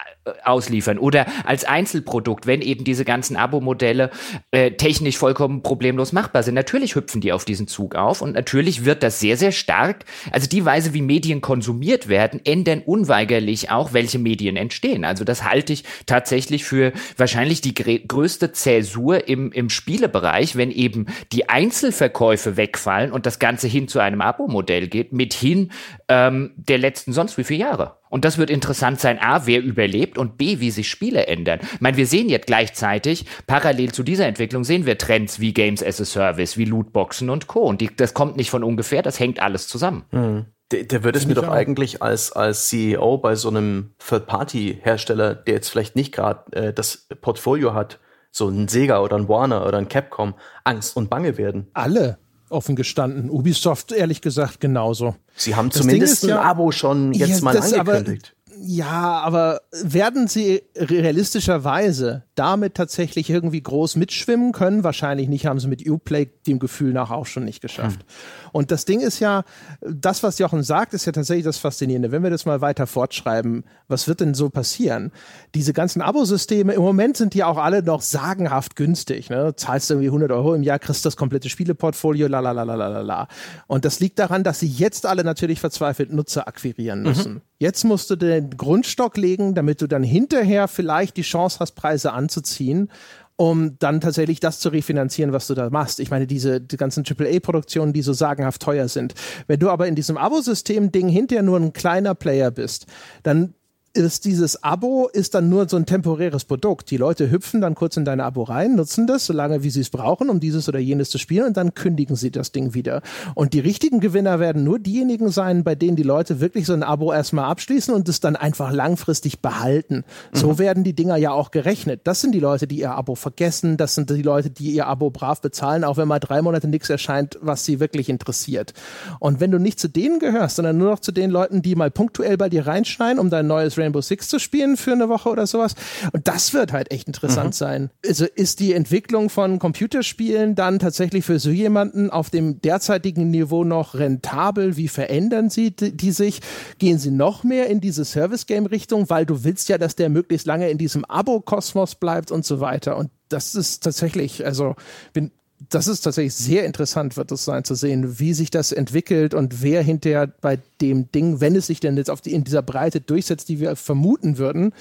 ausliefern oder als Einzelprodukt, wenn eben diese ganzen Abo-Modelle äh, technisch vollkommen problemlos machbar sind. Natürlich hüpfen die auf diesen Zug auf und natürlich wird das sehr, sehr stark, also die Weise, wie Medien konsumiert werden, ändern unweigerlich auch, welche Medien entstehen. Also das halte ich tatsächlich für wahrscheinlich die größte Zäsur im, im Spielebereich, wenn eben die Einzelverkäufe wegfallen und das Ganze hin zu einem Abo-Modell geht, mithin ähm, der letzten sonst wie viele Jahre. Und das wird interessant sein, A, wer überlebt und B, wie sich Spiele ändern. Ich meine, wir sehen jetzt gleichzeitig, parallel zu dieser Entwicklung sehen wir Trends wie Games as a Service, wie Lootboxen und Co. Und die, das kommt nicht von ungefähr, das hängt alles zusammen. Mhm. Der, der würde es mir doch auch. eigentlich als, als CEO bei so einem Third-Party-Hersteller, der jetzt vielleicht nicht gerade äh, das Portfolio hat, so ein Sega oder ein Warner oder ein Capcom, Angst und Bange werden. Alle offen gestanden. Ubisoft ehrlich gesagt genauso. Sie haben das zumindest ein ja, Abo schon jetzt ja, mal angekündigt. Aber, ja, aber werden sie realistischerweise damit tatsächlich irgendwie groß mitschwimmen können? Wahrscheinlich nicht, haben sie mit Uplay dem Gefühl nach auch schon nicht geschafft. Hm. Und das Ding ist ja, das, was Jochen sagt, ist ja tatsächlich das Faszinierende. Wenn wir das mal weiter fortschreiben, was wird denn so passieren? Diese ganzen Abosysteme, im Moment sind die auch alle noch sagenhaft günstig. Ne? Zahlst du irgendwie 100 Euro im Jahr, kriegst das komplette Spieleportfolio, la la la la la la. Und das liegt daran, dass sie jetzt alle natürlich verzweifelt Nutzer akquirieren müssen. Mhm. Jetzt musst du den Grundstock legen, damit du dann hinterher vielleicht die Chance hast, Preise anzuziehen um dann tatsächlich das zu refinanzieren, was du da machst. Ich meine, diese die ganzen AAA-Produktionen, die so sagenhaft teuer sind. Wenn du aber in diesem Abosystem-Ding hinterher nur ein kleiner Player bist, dann ist dieses Abo ist dann nur so ein temporäres Produkt. Die Leute hüpfen dann kurz in dein Abo rein, nutzen das, solange wie sie es brauchen, um dieses oder jenes zu spielen und dann kündigen sie das Ding wieder. Und die richtigen Gewinner werden nur diejenigen sein, bei denen die Leute wirklich so ein Abo erstmal abschließen und es dann einfach langfristig behalten. Mhm. So werden die Dinger ja auch gerechnet. Das sind die Leute, die ihr Abo vergessen, das sind die Leute, die ihr Abo brav bezahlen, auch wenn mal drei Monate nichts erscheint, was sie wirklich interessiert. Und wenn du nicht zu denen gehörst, sondern nur noch zu den Leuten, die mal punktuell bei dir reinschneiden, um dein neues Rainbow Six zu spielen für eine Woche oder sowas. Und das wird halt echt interessant mhm. sein. Also ist die Entwicklung von Computerspielen dann tatsächlich für so jemanden auf dem derzeitigen Niveau noch rentabel? Wie verändern sie die, sich? Gehen sie noch mehr in diese Service-Game-Richtung, weil du willst ja, dass der möglichst lange in diesem Abo-Kosmos bleibt und so weiter. Und das ist tatsächlich, also bin das ist tatsächlich sehr interessant, wird es sein zu sehen, wie sich das entwickelt und wer hinterher bei dem Ding, wenn es sich denn jetzt auf die, in dieser Breite durchsetzt, die wir vermuten würden,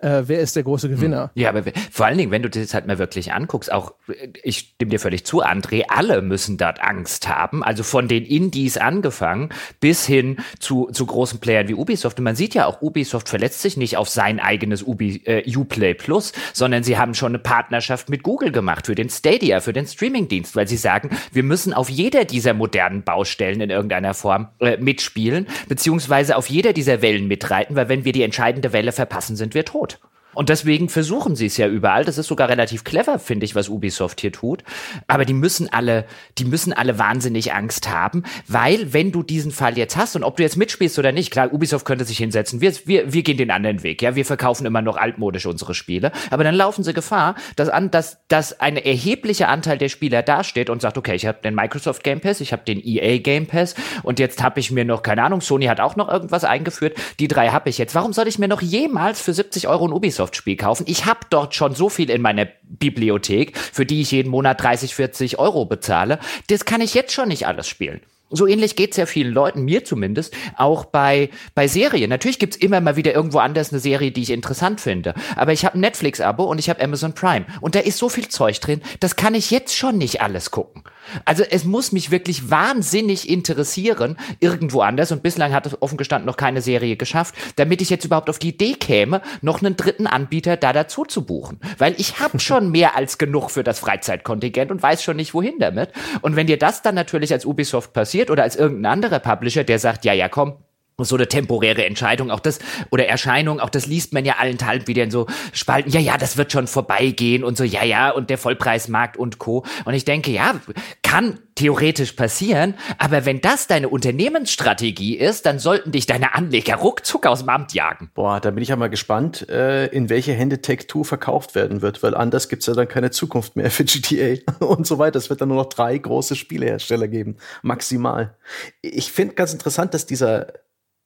äh, wer ist der große hm. Gewinner. Ja, aber vor allen Dingen, wenn du das halt mal wirklich anguckst, auch ich stimme dir völlig zu, André, alle müssen dort Angst haben. Also von den Indies angefangen bis hin zu, zu großen Playern wie Ubisoft. Und man sieht ja auch, Ubisoft verletzt sich nicht auf sein eigenes Ubi, äh, Uplay Plus, sondern sie haben schon eine Partnerschaft mit Google gemacht für den Stadia, für den Streamingdienst, weil sie sagen, wir müssen auf jeder dieser modernen Baustellen in irgendeiner Form äh, mitspielen, beziehungsweise auf jeder dieser Wellen mitreiten, weil wenn wir die entscheidende Welle verpassen, sind wir tot. Cloud. Und deswegen versuchen sie es ja überall. Das ist sogar relativ clever, finde ich, was Ubisoft hier tut. Aber die müssen alle, die müssen alle wahnsinnig Angst haben, weil wenn du diesen Fall jetzt hast und ob du jetzt mitspielst oder nicht, klar, Ubisoft könnte sich hinsetzen. Wir, wir, wir gehen den anderen Weg. Ja, wir verkaufen immer noch altmodisch unsere Spiele. Aber dann laufen sie Gefahr, dass an, dass, dass ein erheblicher Anteil der Spieler dasteht und sagt, okay, ich habe den Microsoft Game Pass, ich habe den EA Game Pass und jetzt habe ich mir noch, keine Ahnung, Sony hat auch noch irgendwas eingeführt. Die drei habe ich jetzt. Warum soll ich mir noch jemals für 70 Euro ein Ubisoft Ubisoft-Spiel kaufen. Ich habe dort schon so viel in meiner Bibliothek, für die ich jeden Monat 30, 40 Euro bezahle. Das kann ich jetzt schon nicht alles spielen. So ähnlich geht's ja vielen Leuten, mir zumindest, auch bei, bei Serien. Natürlich gibt's immer mal wieder irgendwo anders eine Serie, die ich interessant finde. Aber ich habe ein Netflix-Abo und ich habe Amazon Prime. Und da ist so viel Zeug drin, das kann ich jetzt schon nicht alles gucken. Also es muss mich wirklich wahnsinnig interessieren, irgendwo anders, und bislang hat es offen gestanden noch keine Serie geschafft, damit ich jetzt überhaupt auf die Idee käme, noch einen dritten Anbieter da dazu zu buchen. Weil ich habe schon mehr als genug für das Freizeitkontingent und weiß schon nicht, wohin damit. Und wenn dir das dann natürlich als Ubisoft passiert, passiert oder als irgendein anderer Publisher, der sagt, ja, ja, komm, so eine temporäre Entscheidung, auch das oder Erscheinung, auch das liest man ja allenthalb wieder in so Spalten. Ja, ja, das wird schon vorbeigehen und so, ja, ja, und der Vollpreismarkt und Co. Und ich denke, ja, kann theoretisch passieren, aber wenn das deine Unternehmensstrategie ist, dann sollten dich deine Anleger ruckzuck aus dem Amt jagen. Boah, da bin ich ja mal gespannt, äh, in welche Hände Tech2 verkauft werden wird, weil anders gibt's ja dann keine Zukunft mehr für GTA und so weiter. Es wird dann nur noch drei große Spielehersteller geben, maximal. Ich finde ganz interessant, dass dieser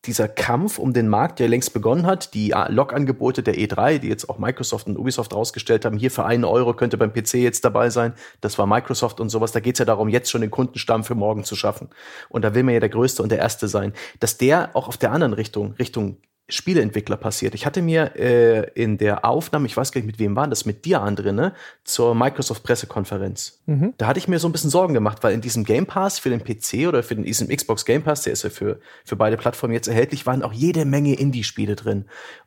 dieser Kampf um den Markt, der längst begonnen hat, die Log-Angebote der E3, die jetzt auch Microsoft und Ubisoft rausgestellt haben, hier für einen Euro könnte beim PC jetzt dabei sein, das war Microsoft und sowas, da geht's ja darum, jetzt schon den Kundenstamm für morgen zu schaffen. Und da will man ja der Größte und der Erste sein. Dass der auch auf der anderen Richtung, Richtung Spieleentwickler passiert. Ich hatte mir äh, in der Aufnahme, ich weiß gar nicht mit wem war das, mit dir, André, ne, zur Microsoft-Pressekonferenz. Mhm. Da hatte ich mir so ein bisschen Sorgen gemacht, weil in diesem Game Pass für den PC oder für den, diesem Xbox Game Pass, der ist ja für, für beide Plattformen jetzt erhältlich, waren auch jede Menge Indie-Spiele drin.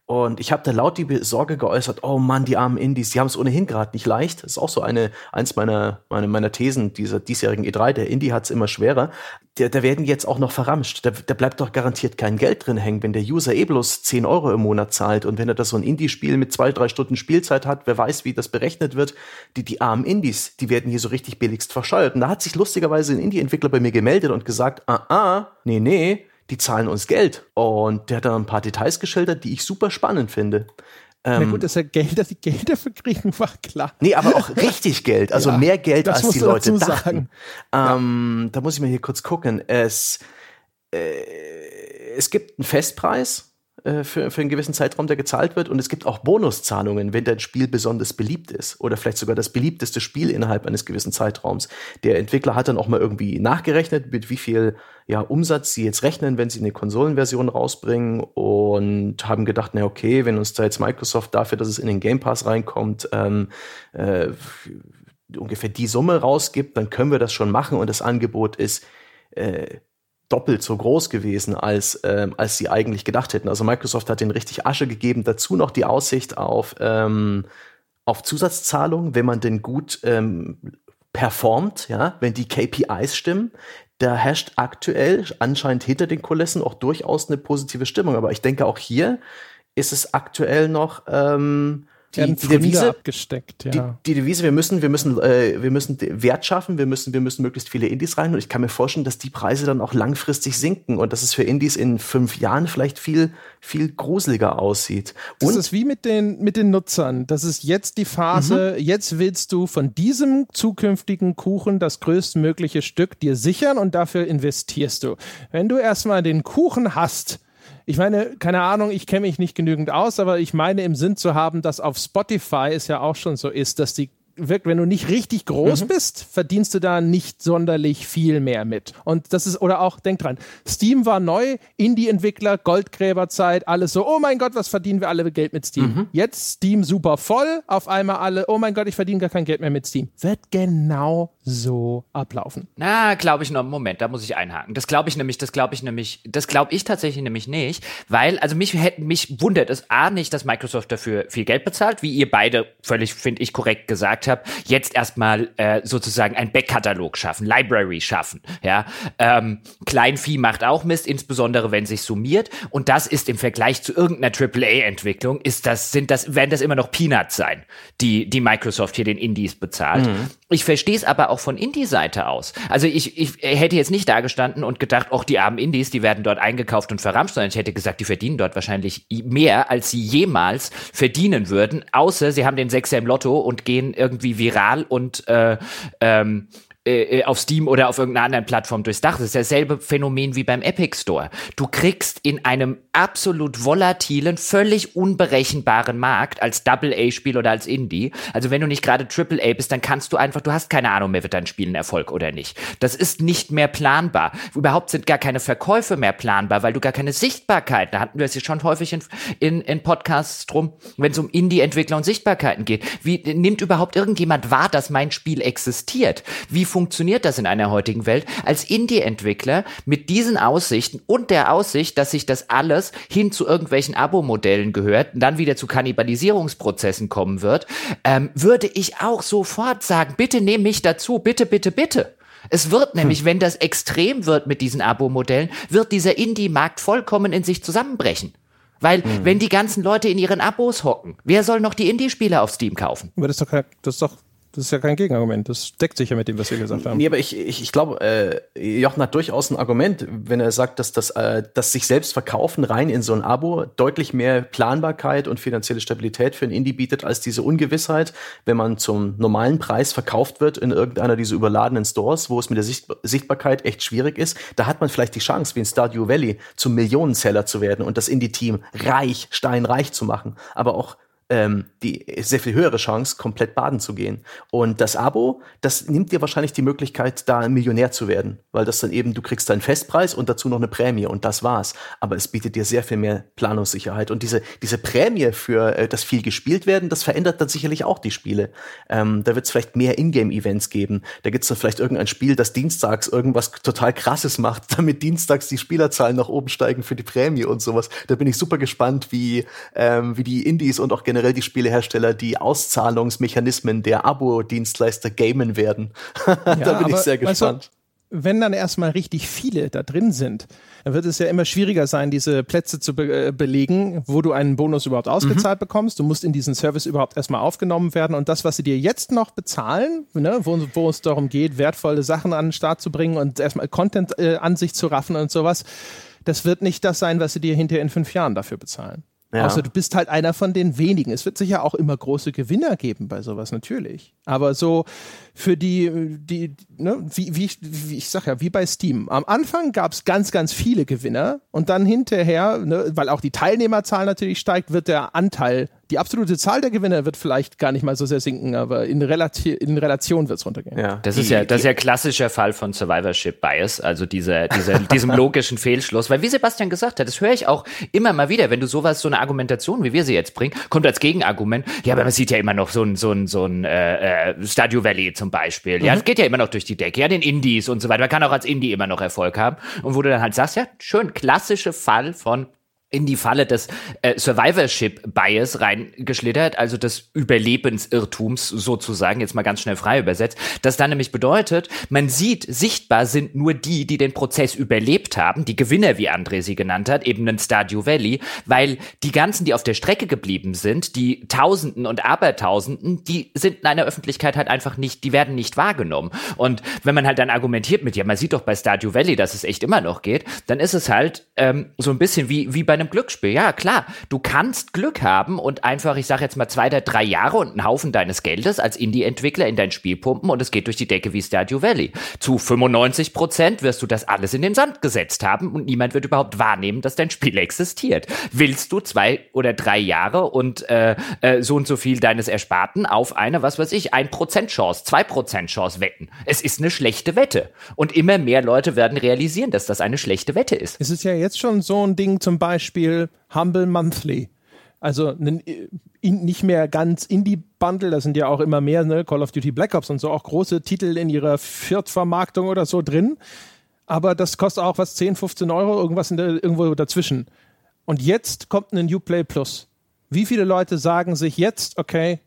Und ich habe da laut die Sorge geäußert, oh Mann, die armen Indies, die haben es ohnehin gerade nicht leicht. Das ist auch so eine, eins meiner, meine, meiner Thesen dieser diesjährigen E3. Der Indie hat es immer schwerer. Da, da werden jetzt auch noch verramscht. Da, da bleibt doch garantiert kein Geld drin hängen, wenn der User eh bloß 10 Euro im Monat zahlt. Und wenn er das so ein Indie-Spiel mit zwei, drei Stunden Spielzeit hat, wer weiß, wie das berechnet wird. Die, die armen Indies, die werden hier so richtig billigst verscheuert. Und da hat sich lustigerweise ein Indie-Entwickler bei mir gemeldet und gesagt, ah, ah, nee, nee, die zahlen uns Geld. Und der hat dann ein paar Details geschildert, die ich super spannend finde. Na gut, dass er Geld, dass die Geld dafür kriegen, war klar. Nee, aber auch richtig Geld, also ja, mehr Geld, als die Leute dachten. Ähm, ja. Da muss ich mal hier kurz gucken. Es, äh, es gibt einen Festpreis, für, für einen gewissen Zeitraum, der gezahlt wird. Und es gibt auch Bonuszahlungen, wenn dein Spiel besonders beliebt ist oder vielleicht sogar das beliebteste Spiel innerhalb eines gewissen Zeitraums. Der Entwickler hat dann auch mal irgendwie nachgerechnet, mit wie viel ja, Umsatz sie jetzt rechnen, wenn sie eine Konsolenversion rausbringen und haben gedacht, na okay, wenn uns da jetzt Microsoft dafür, dass es in den Game Pass reinkommt, ähm, äh, ungefähr die Summe rausgibt, dann können wir das schon machen und das Angebot ist äh, doppelt so groß gewesen, als, ähm, als sie eigentlich gedacht hätten. Also Microsoft hat den richtig Asche gegeben, dazu noch die Aussicht auf, ähm, auf Zusatzzahlungen, wenn man denn gut ähm, performt, ja, wenn die KPIs stimmen. Da herrscht aktuell anscheinend hinter den Kulissen auch durchaus eine positive Stimmung. Aber ich denke, auch hier ist es aktuell noch ähm, die, die Devise abgesteckt, ja. Die, die, Devise, wir müssen, wir müssen, äh, wir müssen Wert schaffen, wir müssen, wir müssen möglichst viele Indies rein und ich kann mir vorstellen, dass die Preise dann auch langfristig sinken und dass es für Indies in fünf Jahren vielleicht viel, viel gruseliger aussieht. Und das ist wie mit den, mit den Nutzern. Das ist jetzt die Phase, mhm. jetzt willst du von diesem zukünftigen Kuchen das größtmögliche Stück dir sichern und dafür investierst du. Wenn du erstmal den Kuchen hast, ich meine, keine Ahnung, ich kenne mich nicht genügend aus, aber ich meine im Sinn zu haben, dass auf Spotify es ja auch schon so ist, dass die wirkt, wenn du nicht richtig groß mhm. bist, verdienst du da nicht sonderlich viel mehr mit. Und das ist, oder auch, denk dran, Steam war neu, Indie-Entwickler, Goldgräberzeit, alles so, oh mein Gott, was verdienen wir alle Geld mit Steam? Mhm. Jetzt Steam super voll, auf einmal alle, oh mein Gott, ich verdiene gar kein Geld mehr mit Steam. Wird genau so ablaufen. Na, glaube ich noch, Moment, da muss ich einhaken. Das glaube ich nämlich, das glaube ich nämlich, das glaube ich tatsächlich nämlich nicht, weil, also mich hätten, mich wundert es A nicht, dass Microsoft dafür viel Geld bezahlt, wie ihr beide völlig, finde ich, korrekt gesagt habe, jetzt erstmal äh, sozusagen ein Backkatalog schaffen, Library schaffen. Ja, ähm, Kleinvieh macht auch Mist, insbesondere wenn sich summiert. Und das ist im Vergleich zu irgendeiner AAA-Entwicklung ist das sind das werden das immer noch Peanuts sein, die die Microsoft hier den Indies bezahlt. Mhm. Ich verstehe es aber auch von Indie-Seite aus. Also ich, ich hätte jetzt nicht da gestanden und gedacht, auch die armen Indies, die werden dort eingekauft und verramscht, sondern ich hätte gesagt, die verdienen dort wahrscheinlich mehr, als sie jemals verdienen würden, außer sie haben den Sechser im Lotto und gehen irgendwie viral und äh, ähm, äh, auf Steam oder auf irgendeiner anderen Plattform durchs Dach. Das ist dasselbe Phänomen wie beim Epic Store. Du kriegst in einem absolut volatilen, völlig unberechenbaren Markt als Double-A-Spiel oder als Indie. Also wenn du nicht gerade Triple-A bist, dann kannst du einfach, du hast keine Ahnung mehr, wird dein Spiel ein Erfolg oder nicht. Das ist nicht mehr planbar. Überhaupt sind gar keine Verkäufe mehr planbar, weil du gar keine Sichtbarkeit, da hatten wir es ja schon häufig in, in, in Podcasts drum, wenn es um Indie-Entwickler und Sichtbarkeiten geht. Wie nimmt überhaupt irgendjemand wahr, dass mein Spiel existiert? Wie funktioniert das in einer heutigen Welt, als Indie-Entwickler mit diesen Aussichten und der Aussicht, dass sich das alles hin zu irgendwelchen Abo-Modellen gehört und dann wieder zu Kannibalisierungsprozessen kommen wird, ähm, würde ich auch sofort sagen, bitte nehm mich dazu, bitte, bitte, bitte. Es wird nämlich, hm. wenn das extrem wird mit diesen Abo-Modellen, wird dieser Indie-Markt vollkommen in sich zusammenbrechen. Weil, hm. wenn die ganzen Leute in ihren Abos hocken, wer soll noch die Indie-Spiele auf Steam kaufen? Aber das ist doch, das ist doch Das ist ja kein Gegenargument. Das deckt sich ja mit dem, was wir gesagt haben. Nee, aber ich, ich, ich glaube, äh, Jochen hat durchaus ein Argument, wenn er sagt, dass das, äh, dass sich selbst verkaufen rein in so ein Abo deutlich mehr Planbarkeit und finanzielle Stabilität für ein Indie bietet, als diese Ungewissheit, wenn man zum normalen Preis verkauft wird in irgendeiner dieser überladenen Stores, wo es mit der Sicht Sichtbarkeit echt schwierig ist. Da hat man vielleicht die Chance, wie in Stardew Valley, zum Millionenseller zu werden und das Indie-Team reich, steinreich zu machen. Aber auch ähm, die sehr viel höhere Chance, komplett baden zu gehen. Und das Abo, das nimmt dir wahrscheinlich die Möglichkeit, da Millionär zu werden, weil das dann eben, du kriegst deinen Festpreis und dazu noch eine Prämie und das war's. Aber es bietet dir sehr viel mehr Planungssicherheit. Und diese, diese Prämie für äh, das viel gespielt werden, das verändert dann sicherlich auch die Spiele. Ähm, da wird es vielleicht mehr Ingame-Events geben. Da gibt's dann vielleicht irgendein Spiel, das dienstags irgendwas total krasses macht, damit dienstags die Spielerzahlen nach oben steigen für die Prämie und sowas. Da bin ich super gespannt, wie, ähm, wie die Indies und auch generell generell die Spielehersteller die Auszahlungsmechanismen der Abo-Dienstleister gamen werden. da ja, bin ich sehr gespannt. Du, wenn dann erstmal richtig viele da drin sind, dann wird es ja immer schwieriger sein, diese Plätze zu be äh, belegen, wo du einen Bonus überhaupt ausgezahlt mhm. bekommst. Du musst in diesen Service überhaupt erstmal aufgenommen werden. Und das, was sie dir jetzt noch bezahlen, ne, wo, wo es darum geht, wertvolle Sachen an den Start zu bringen und erstmal Content äh, an sich zu raffen und sowas, das wird nicht das sein, was sie dir hinterher in fünf Jahren dafür bezahlen. Ja. Außer du bist halt einer von den wenigen. Es wird sicher auch immer große Gewinner geben bei sowas, natürlich. Aber so für die, die ne, wie, wie, wie ich sag ja, wie bei Steam. Am Anfang gab es ganz, ganz viele Gewinner und dann hinterher, ne, weil auch die Teilnehmerzahl natürlich steigt, wird der Anteil die absolute Zahl der Gewinner wird vielleicht gar nicht mal so sehr sinken, aber in, Relati in Relation wird es runtergehen. Ja. Das ist ja, das ist ja klassischer Fall von Survivorship Bias, also diese, diese, diesem logischen Fehlschluss. Weil wie Sebastian gesagt hat, das höre ich auch immer mal wieder, wenn du sowas, so eine Argumentation, wie wir sie jetzt bringen, kommt als Gegenargument, ja, aber man sieht ja immer noch so ein, so ein, so ein äh, äh Stadio Valley zum Beispiel. Ja, mhm. das geht ja immer noch durch die Decke, ja, den Indies und so weiter. Man kann auch als Indie immer noch Erfolg haben. Und wo du dann halt sagst, ja, schön, klassische Fall von in die Falle des äh, Survivorship-Bias reingeschlittert, also des Überlebensirrtums sozusagen, jetzt mal ganz schnell frei übersetzt, das dann nämlich bedeutet, man sieht, sichtbar sind nur die, die den Prozess überlebt haben, die Gewinner, wie André sie genannt hat, eben in Stardew Valley, weil die ganzen, die auf der Strecke geblieben sind, die Tausenden und Abertausenden, die sind in einer Öffentlichkeit halt einfach nicht, die werden nicht wahrgenommen. Und wenn man halt dann argumentiert mit, ja, man sieht doch bei Stardew Valley, dass es echt immer noch geht, dann ist es halt ähm, so ein bisschen wie, wie bei einem Glücksspiel. Ja, klar, du kannst Glück haben und einfach, ich sage jetzt mal zwei oder drei Jahre und einen Haufen deines Geldes als Indie-Entwickler in dein Spiel pumpen und es geht durch die Decke wie Stardew Valley. Zu 95 Prozent wirst du das alles in den Sand gesetzt haben und niemand wird überhaupt wahrnehmen, dass dein Spiel existiert. Willst du zwei oder drei Jahre und äh, äh, so und so viel deines Ersparten auf eine, was weiß ich, ein Prozent Chance, zwei Prozent Chance wetten? Es ist eine schlechte Wette. Und immer mehr Leute werden realisieren, dass das eine schlechte Wette ist. Es ist ja jetzt schon so ein Ding zum Beispiel, Beispiel Humble Monthly. Also ein, in, nicht mehr ganz Indie-Bundle, da sind ja auch immer mehr, ne, Call of Duty Black Ops und so, auch große Titel in ihrer Viertvermarktung oder so drin. Aber das kostet auch was, 10, 15 Euro, irgendwas der, irgendwo dazwischen. Und jetzt kommt ein Uplay Plus. Wie viele Leute sagen sich jetzt, okay,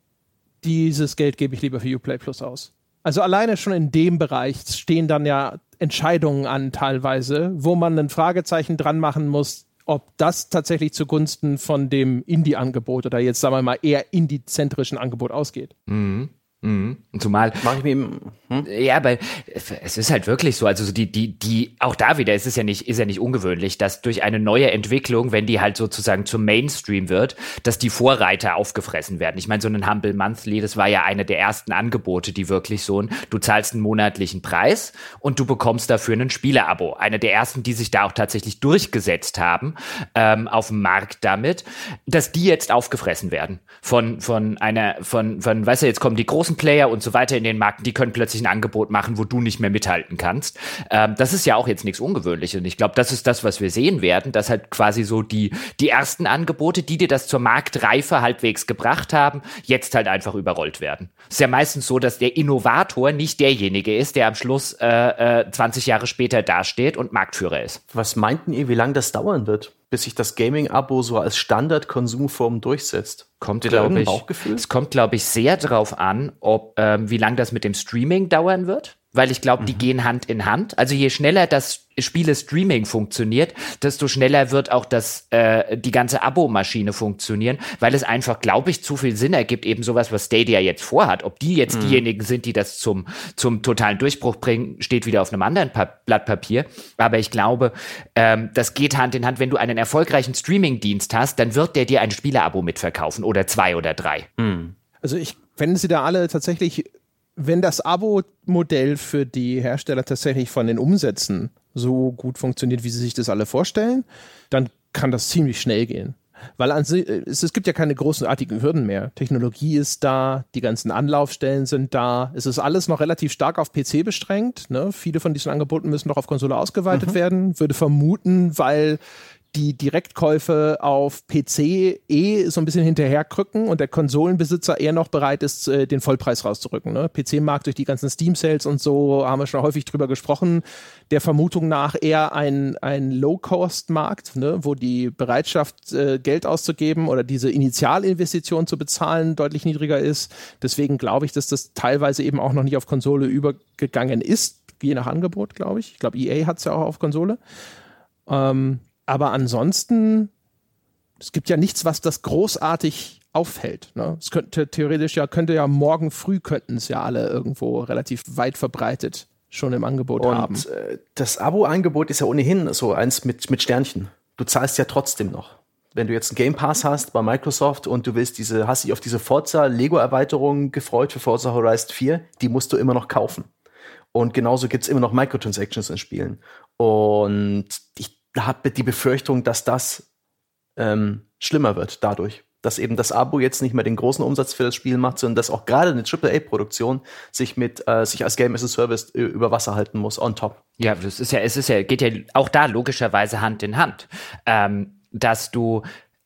dieses Geld gebe ich lieber für Uplay Plus aus? Also alleine schon in dem Bereich stehen dann ja Entscheidungen an teilweise, wo man ein Fragezeichen dran machen muss, ob das tatsächlich zugunsten von dem Indie-Angebot oder jetzt sagen wir mal eher indie-zentrischen Angebot ausgeht. Mhm. Mhm. Zumal. Mach ich mir, hm? Ja, weil es ist halt wirklich so, also die, die, die, auch da wieder, es ist ja nicht, ist ja nicht ungewöhnlich, dass durch eine neue Entwicklung, wenn die halt sozusagen zum Mainstream wird, dass die Vorreiter aufgefressen werden. Ich meine, so ein Humble Monthly, das war ja eine der ersten Angebote, die wirklich so ein, du zahlst einen monatlichen Preis und du bekommst dafür ein Spieleabo. Eine der ersten, die sich da auch tatsächlich durchgesetzt haben, ähm, auf dem Markt damit, dass die jetzt aufgefressen werden von, von einer, von, von, weißt du, jetzt kommen die großen großen Player und so weiter in den Marken, die können plötzlich ein Angebot machen, wo du nicht mehr mithalten kannst. Ähm, das ist ja auch jetzt nichts Ungewöhnliches. Und ich glaube, das ist das, was wir sehen werden, dass halt quasi so die, die ersten Angebote, die dir das zur Marktreife halbwegs gebracht haben, jetzt halt einfach überrollt werden. Es ist ja meistens so, dass der Innovator nicht derjenige ist, der am Schluss äh, äh, 20 Jahre später dasteht und Marktführer ist. Was meinten ihr, wie lange das dauern wird? Bis sich das Gaming-Abo so als Standard-Konsumform durchsetzt? Kommt, glaube ich, es kommt, glaube ich, sehr darauf an, ob ähm, wie lange das mit dem Streaming dauern wird. Weil ich glaube, die mhm. gehen Hand in Hand. Also je schneller das Spiele-Streaming funktioniert, desto schneller wird auch das äh, die ganze Abo-Maschine funktionieren, weil es einfach, glaube ich, zu viel Sinn ergibt, eben sowas, was Stadia jetzt vorhat. Ob die jetzt mhm. diejenigen sind, die das zum zum totalen Durchbruch bringen, steht wieder auf einem anderen pa Blatt Papier. Aber ich glaube, ähm, das geht Hand in Hand. Wenn du einen erfolgreichen Streaming-Dienst hast, dann wird der dir ein Spiele-Abo mitverkaufen oder zwei oder drei. Mhm. Also ich, wenn sie da alle tatsächlich wenn das Abo-Modell für die Hersteller tatsächlich von den Umsätzen so gut funktioniert, wie sie sich das alle vorstellen, dann kann das ziemlich schnell gehen. Weil an, es, es gibt ja keine großartigen Hürden mehr. Technologie ist da, die ganzen Anlaufstellen sind da. Es ist alles noch relativ stark auf PC beschränkt. Ne? Viele von diesen Angeboten müssen noch auf Konsole ausgeweitet mhm. werden. Würde vermuten, weil die Direktkäufe auf PC eh so ein bisschen hinterherkrücken und der Konsolenbesitzer eher noch bereit ist, äh, den Vollpreis rauszurücken. Ne? PC-Markt durch die ganzen Steam-Sales und so haben wir schon häufig drüber gesprochen. Der Vermutung nach eher ein, ein Low-Cost-Markt, ne? wo die Bereitschaft, äh, Geld auszugeben oder diese Initialinvestition zu bezahlen deutlich niedriger ist. Deswegen glaube ich, dass das teilweise eben auch noch nicht auf Konsole übergegangen ist, je nach Angebot, glaube ich. Ich glaube, EA hat es ja auch auf Konsole. Ähm, aber ansonsten, es gibt ja nichts, was das großartig auffällt. Ne? Es könnte theoretisch ja, könnte ja morgen früh könnten es ja alle irgendwo relativ weit verbreitet schon im Angebot und, haben. Äh, das Abo-Angebot ist ja ohnehin so eins mit, mit Sternchen. Du zahlst ja trotzdem noch. Wenn du jetzt einen Game Pass hast bei Microsoft und du willst diese, hast dich auf diese Forza Lego-Erweiterung gefreut für Forza Horizon 4, die musst du immer noch kaufen. Und genauso gibt es immer noch Microtransactions in Spielen. Und ich habe die Befürchtung, dass das ähm, schlimmer wird dadurch. Dass eben das Abo jetzt nicht mehr den großen Umsatz für das Spiel macht, sondern dass auch gerade eine AAA-Produktion sich mit äh, sich als Game as a Service äh, über Wasser halten muss, on top. Ja, das ist ja, es ist ja, geht ja auch da logischerweise Hand in Hand. Ähm, dass du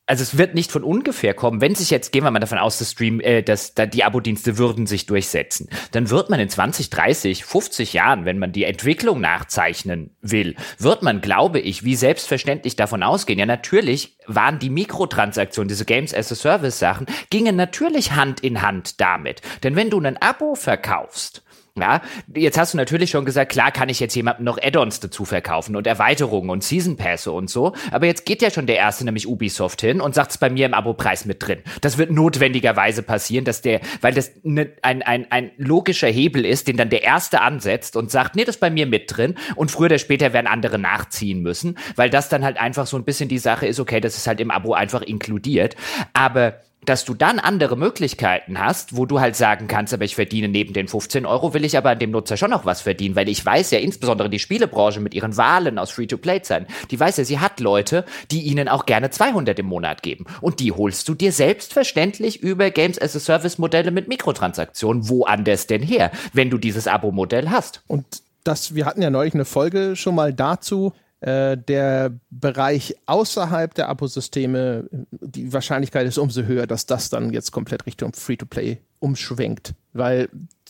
also es wird nicht von ungefähr kommen, wenn sich jetzt, gehen wir mal davon aus, das Stream, äh, dass da die Abo-Dienste würden sich durchsetzen, dann wird man in 20, 30, 50 Jahren, wenn man die Entwicklung nachzeichnen will, wird man, glaube ich, wie selbstverständlich davon ausgehen. Ja, natürlich waren die Mikrotransaktionen, diese Games as a Service Sachen, gingen natürlich Hand in Hand damit. Denn wenn du ein Abo verkaufst, ja, jetzt hast du natürlich schon gesagt, klar kann ich jetzt jemandem noch Add-ons dazu verkaufen und Erweiterungen und Season Pässe und so, aber jetzt geht ja schon der erste, nämlich Ubisoft hin und sagt es bei mir im Abo-Preis mit drin. Das wird notwendigerweise passieren, dass der, weil das ne, ein, ein, ein logischer Hebel ist, den dann der erste ansetzt und sagt, nee, das ist bei mir mit drin und früher oder später werden andere nachziehen müssen, weil das dann halt einfach so ein bisschen die Sache ist, okay, das ist halt im Abo einfach inkludiert, aber dass du dann andere Möglichkeiten hast, wo du halt sagen kannst, aber ich verdiene neben den 15 Euro, will ich aber an dem Nutzer schon noch was verdienen, weil ich weiß ja, insbesondere die Spielebranche mit ihren Wahlen aus Free-to-Play-Zeiten, die weiß ja, sie hat Leute, die ihnen auch gerne 200 im Monat geben. Und die holst du dir selbstverständlich über Games as a Service Modelle mit Mikrotransaktionen. Wo anders denn her, wenn du dieses Abo-Modell hast? Und das, wir hatten ja neulich eine Folge schon mal dazu, äh, der Bereich außerhalb der Abosysteme, die Wahrscheinlichkeit ist umso höher, dass das dann jetzt komplett Richtung Free-to-Play umschwenkt. Weil,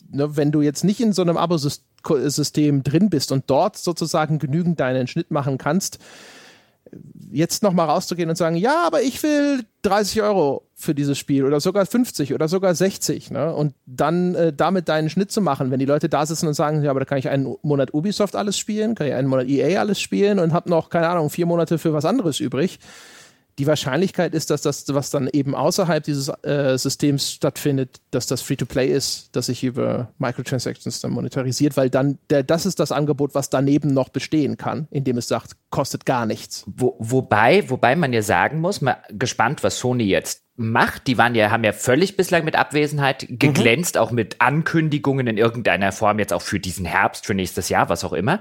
ne, wenn du jetzt nicht in so einem Abosystem drin bist und dort sozusagen genügend deinen Schnitt machen kannst, jetzt nochmal rauszugehen und sagen, ja, aber ich will 30 Euro für dieses Spiel oder sogar 50 oder sogar 60, ne? Und dann äh, damit deinen Schnitt zu machen, wenn die Leute da sitzen und sagen, ja, aber da kann ich einen Monat Ubisoft alles spielen, kann ich einen Monat EA alles spielen und habe noch, keine Ahnung, vier Monate für was anderes übrig die Wahrscheinlichkeit ist, dass das, was dann eben außerhalb dieses äh, Systems stattfindet, dass das Free-to-Play ist, dass sich über Microtransactions dann monetarisiert, weil dann der, das ist das Angebot, was daneben noch bestehen kann, indem es sagt, kostet gar nichts. Wo, wobei, wobei man ja sagen muss, mal gespannt, was Sony jetzt macht. Die waren ja, haben ja völlig bislang mit Abwesenheit geglänzt, mhm. auch mit Ankündigungen in irgendeiner Form, jetzt auch für diesen Herbst, für nächstes Jahr, was auch immer.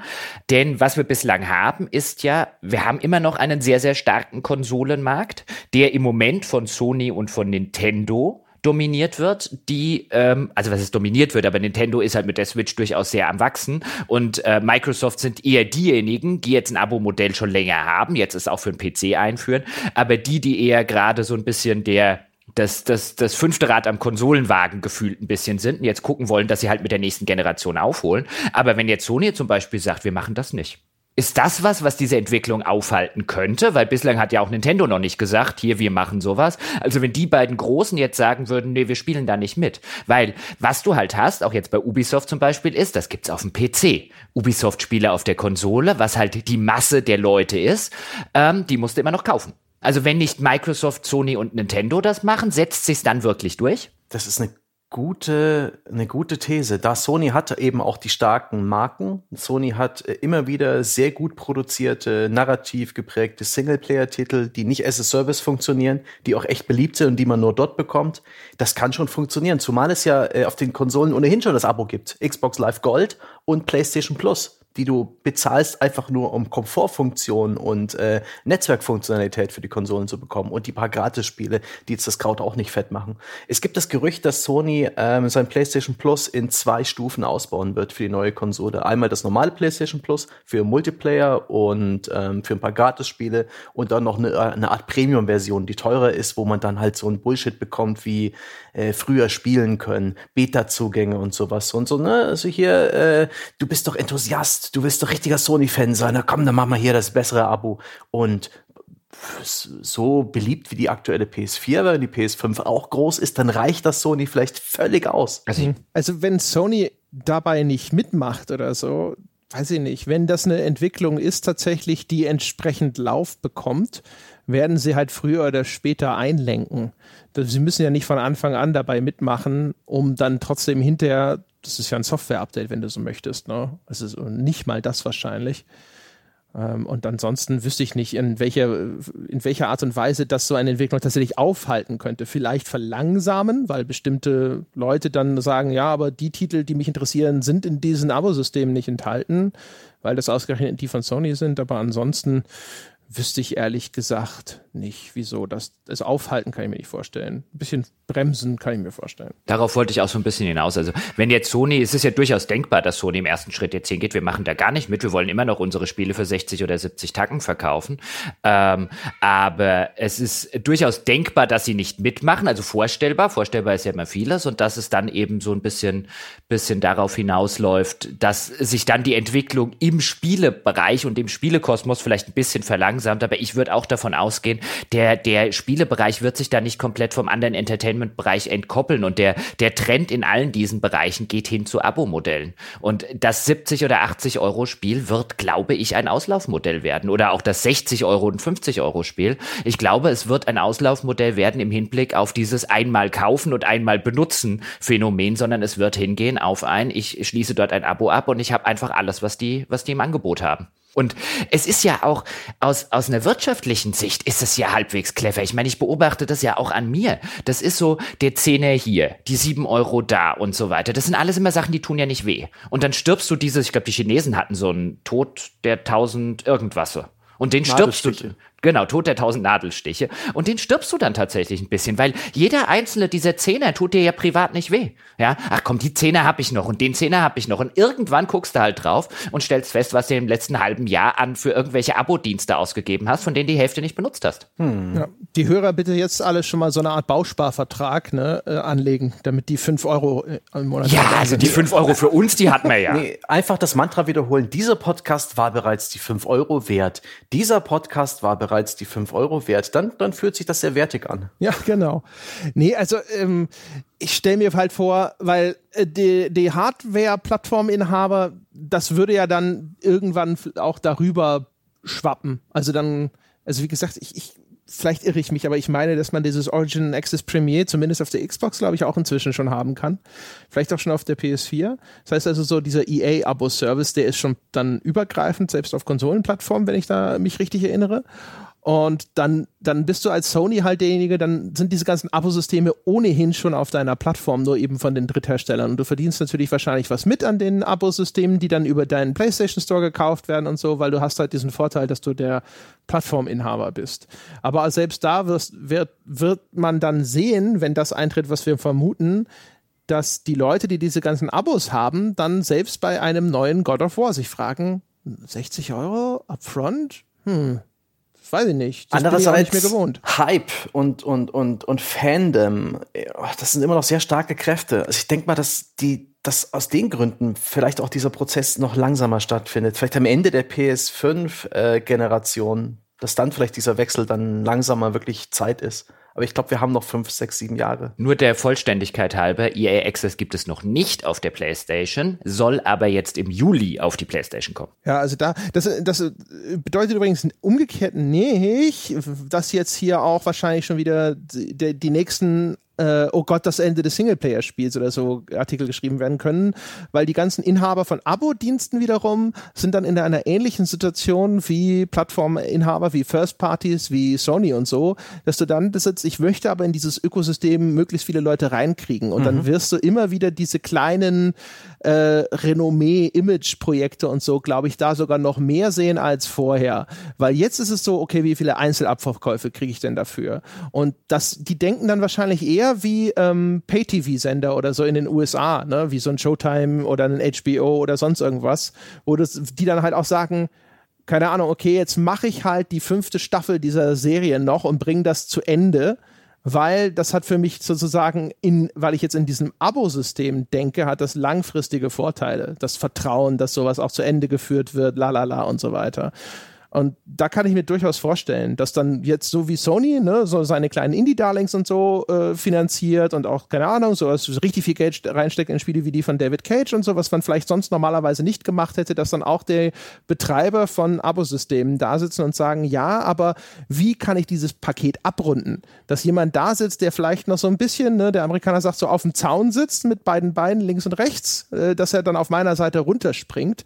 Denn was wir bislang haben, ist ja, wir haben immer noch einen sehr, sehr starken Konsolenmarkt, der im Moment von Sony und von Nintendo dominiert wird, die, ähm, also was es dominiert wird, aber Nintendo ist halt mit der Switch durchaus sehr am Wachsen. Und äh, Microsoft sind eher diejenigen, die jetzt ein Abo-Modell schon länger haben, jetzt ist auch für den PC einführen, aber die, die eher gerade so ein bisschen der das, das, das fünfte Rad am Konsolenwagen gefühlt ein bisschen sind und jetzt gucken wollen, dass sie halt mit der nächsten Generation aufholen. Aber wenn jetzt Sony zum Beispiel sagt, wir machen das nicht, Ist das was, was diese Entwicklung aufhalten könnte? Weil bislang hat ja auch Nintendo noch nicht gesagt, hier, wir machen sowas. Also wenn die beiden Großen jetzt sagen würden, nee, wir spielen da nicht mit. Weil was du halt hast, auch jetzt bei Ubisoft zum Beispiel, ist, das gibt's auf dem PC. Ubisoft-Spiele auf der Konsole, was halt die Masse der Leute ist, ähm, die musst du immer noch kaufen. Also wenn nicht Microsoft, Sony und Nintendo das machen, setzt sich's dann wirklich durch? Das ist eine gute, eine gute These. Da Sony hat eben auch die starken Marken. Sony hat äh, immer wieder sehr gut produzierte, narrativ geprägte Singleplayer-Titel, die nicht as a Service funktionieren, die auch echt beliebt sind und die man nur dort bekommt. Das kann schon funktionieren. Zumal es ja äh, auf den Konsolen ohnehin schon das Abo gibt. Xbox Live Gold und PlayStation Plus die du bezahlst, einfach nur um Komfortfunktion und äh, Netzwerkfunktionalität für die Konsolen zu bekommen und die paar Gratis-Spiele, die jetzt das Kraut auch nicht fett machen. Es gibt das Gerücht, dass Sony ähm, sein PlayStation Plus in zwei Stufen ausbauen wird für die neue Konsole. Einmal das normale PlayStation Plus für Multiplayer und ähm, für ein paar Gratis-Spiele und dann noch eine, eine Art Premium-Version, die teurer ist, wo man dann halt so ein Bullshit bekommt wie äh, früher spielen können, Beta-Zugänge und sowas und so. Ne? Also hier, äh, du bist doch Enthusiast, du willst doch richtiger Sony-Fan sein. Na komm, dann mach mal hier das bessere Abo. Und so beliebt wie die aktuelle PS4, wenn die PS5 auch groß ist, dann reicht das Sony vielleicht völlig aus. Also, also wenn Sony dabei nicht mitmacht oder so, weiß ich nicht, wenn das eine Entwicklung ist tatsächlich, die entsprechend Lauf bekommt, werden sie halt früher oder später einlenken. Sie müssen ja nicht von Anfang an dabei mitmachen, um dann trotzdem hinterher, das ist ja ein Software-Update, wenn du so möchtest, ne? Es ist nicht mal das wahrscheinlich. Ähm, und ansonsten wüsste ich nicht, in welcher, in welcher Art und Weise das so eine Entwicklung tatsächlich aufhalten könnte. Vielleicht verlangsamen, weil bestimmte Leute dann sagen, ja, aber die Titel, die mich interessieren, sind in diesen Abosystemen nicht enthalten, weil das ausgerechnet die von Sony sind. Aber ansonsten wüsste ich ehrlich gesagt nicht, wieso. Das, das Aufhalten kann ich mir nicht vorstellen. Ein bisschen bremsen kann ich mir vorstellen. Darauf wollte ich auch so ein bisschen hinaus. Also, wenn jetzt Sony, es ist ja durchaus denkbar, dass Sony im ersten Schritt jetzt hingeht, wir machen da gar nicht mit, wir wollen immer noch unsere Spiele für 60 oder 70 Tacken verkaufen. Ähm, aber es ist durchaus denkbar, dass sie nicht mitmachen, also vorstellbar. Vorstellbar ist ja immer vieles und dass es dann eben so ein bisschen, bisschen darauf hinausläuft, dass sich dann die Entwicklung im Spielebereich und im Spielekosmos vielleicht ein bisschen verlangsamt. Aber ich würde auch davon ausgehen, der, der Spielebereich wird sich da nicht komplett vom anderen Entertainment-Bereich entkoppeln und der, der Trend in allen diesen Bereichen geht hin zu Abo-Modellen. Und das 70 oder 80 Euro Spiel wird, glaube ich, ein Auslaufmodell werden oder auch das 60 Euro und 50 Euro Spiel. Ich glaube, es wird ein Auslaufmodell werden im Hinblick auf dieses einmal kaufen und einmal benutzen Phänomen, sondern es wird hingehen auf ein, ich schließe dort ein Abo ab und ich habe einfach alles, was die, was die im Angebot haben. Und es ist ja auch aus, aus einer wirtschaftlichen Sicht ist es ja halbwegs clever. Ich meine, ich beobachte das ja auch an mir. Das ist so der Zehner hier, die sieben Euro da und so weiter. Das sind alles immer Sachen, die tun ja nicht weh. Und dann stirbst du dieses, ich glaube, die Chinesen hatten so einen Tod der tausend irgendwas. Und den stirbst du. Genau, Tod der tausend Nadelstiche. Und den stirbst du dann tatsächlich ein bisschen, weil jeder einzelne dieser Zehner tut dir ja privat nicht weh. Ja, ach komm, die Zehner hab ich noch und den Zehner hab ich noch. Und irgendwann guckst du halt drauf und stellst fest, was du im letzten halben Jahr an für irgendwelche Abo-Dienste ausgegeben hast, von denen die Hälfte nicht benutzt hast. Hm. Ja, die Hörer bitte jetzt alle schon mal so eine Art Bausparvertrag ne, äh, anlegen, damit die fünf Euro äh, im Monat. Ja, also die fünf Euro für uns, die hatten wir ja. Nee, einfach das Mantra wiederholen. Dieser Podcast war bereits die fünf Euro wert. Dieser Podcast war bereits bereits die 5 Euro wert, dann, dann fühlt sich das sehr wertig an. Ja, genau. Nee, also ähm, ich stelle mir halt vor, weil äh, die, die Hardware-Plattforminhaber, das würde ja dann irgendwann auch darüber schwappen. Also dann, also wie gesagt, ich, ich vielleicht irre ich mich, aber ich meine, dass man dieses Origin Access Premier zumindest auf der Xbox, glaube ich, auch inzwischen schon haben kann. Vielleicht auch schon auf der PS4. Das heißt also so, dieser EA-Abo-Service, der ist schon dann übergreifend, selbst auf Konsolenplattformen, wenn ich da mich richtig erinnere. Und dann, dann bist du als Sony halt derjenige, dann sind diese ganzen Abosysteme ohnehin schon auf deiner Plattform, nur eben von den Drittherstellern. Und du verdienst natürlich wahrscheinlich was mit an den Abosystemen, die dann über deinen PlayStation Store gekauft werden und so, weil du hast halt diesen Vorteil, dass du der Plattforminhaber bist. Aber selbst da wirst, wird, wird man dann sehen, wenn das eintritt, was wir vermuten, dass die Leute, die diese ganzen Abos haben, dann selbst bei einem neuen God of War sich fragen, 60 Euro upfront? Hm, weiß ich nicht. Das Andererseits bin ich nicht mehr gewohnt. Hype und, und, und, und Fandom, das sind immer noch sehr starke Kräfte. Also ich denke mal, dass die, dass aus den Gründen vielleicht auch dieser Prozess noch langsamer stattfindet. Vielleicht am Ende der PS5-Generation, äh, dass dann vielleicht dieser Wechsel dann langsamer wirklich Zeit ist. Aber ich glaube, wir haben noch fünf, sechs, sieben Jahre. Nur der Vollständigkeit halber, EA Access gibt es noch nicht auf der PlayStation, soll aber jetzt im Juli auf die PlayStation kommen. Ja, also da, das, das bedeutet übrigens umgekehrt nicht, dass jetzt hier auch wahrscheinlich schon wieder die, die nächsten äh, oh Gott, das Ende des Singleplayer-Spiels oder so Artikel geschrieben werden können, weil die ganzen Inhaber von Abo-Diensten wiederum sind dann in einer ähnlichen Situation wie Plattforminhaber, wie First Parties, wie Sony und so, dass du dann besitzt, ich möchte aber in dieses Ökosystem möglichst viele Leute reinkriegen und mhm. dann wirst du immer wieder diese kleinen äh, Renommee-Image-Projekte und so, glaube ich, da sogar noch mehr sehen als vorher, weil jetzt ist es so, okay, wie viele Einzelabverkäufe kriege ich denn dafür? Und das, die denken dann wahrscheinlich eher eher wie ähm, Pay-TV-Sender oder so in den USA, ne? wie so ein Showtime oder ein HBO oder sonst irgendwas, wo das, die dann halt auch sagen, keine Ahnung, okay, jetzt mache ich halt die fünfte Staffel dieser Serie noch und bringe das zu Ende, weil das hat für mich sozusagen in, weil ich jetzt in diesem Abo-System denke, hat das langfristige Vorteile. Das Vertrauen, dass sowas auch zu Ende geführt wird, la la la und so weiter. Und da kann ich mir durchaus vorstellen, dass dann jetzt so wie Sony, ne, so seine kleinen Indie-Darlings und so äh, finanziert und auch, keine Ahnung, so was richtig viel Geld reinsteckt in Spiele wie die von David Cage und so, was man vielleicht sonst normalerweise nicht gemacht hätte, dass dann auch die Betreiber von Abosystemen da sitzen und sagen, ja, aber wie kann ich dieses Paket abrunden? Dass jemand da sitzt, der vielleicht noch so ein bisschen, ne, der Amerikaner sagt, so auf dem Zaun sitzt mit beiden Beinen links und rechts, äh, dass er dann auf meiner Seite runterspringt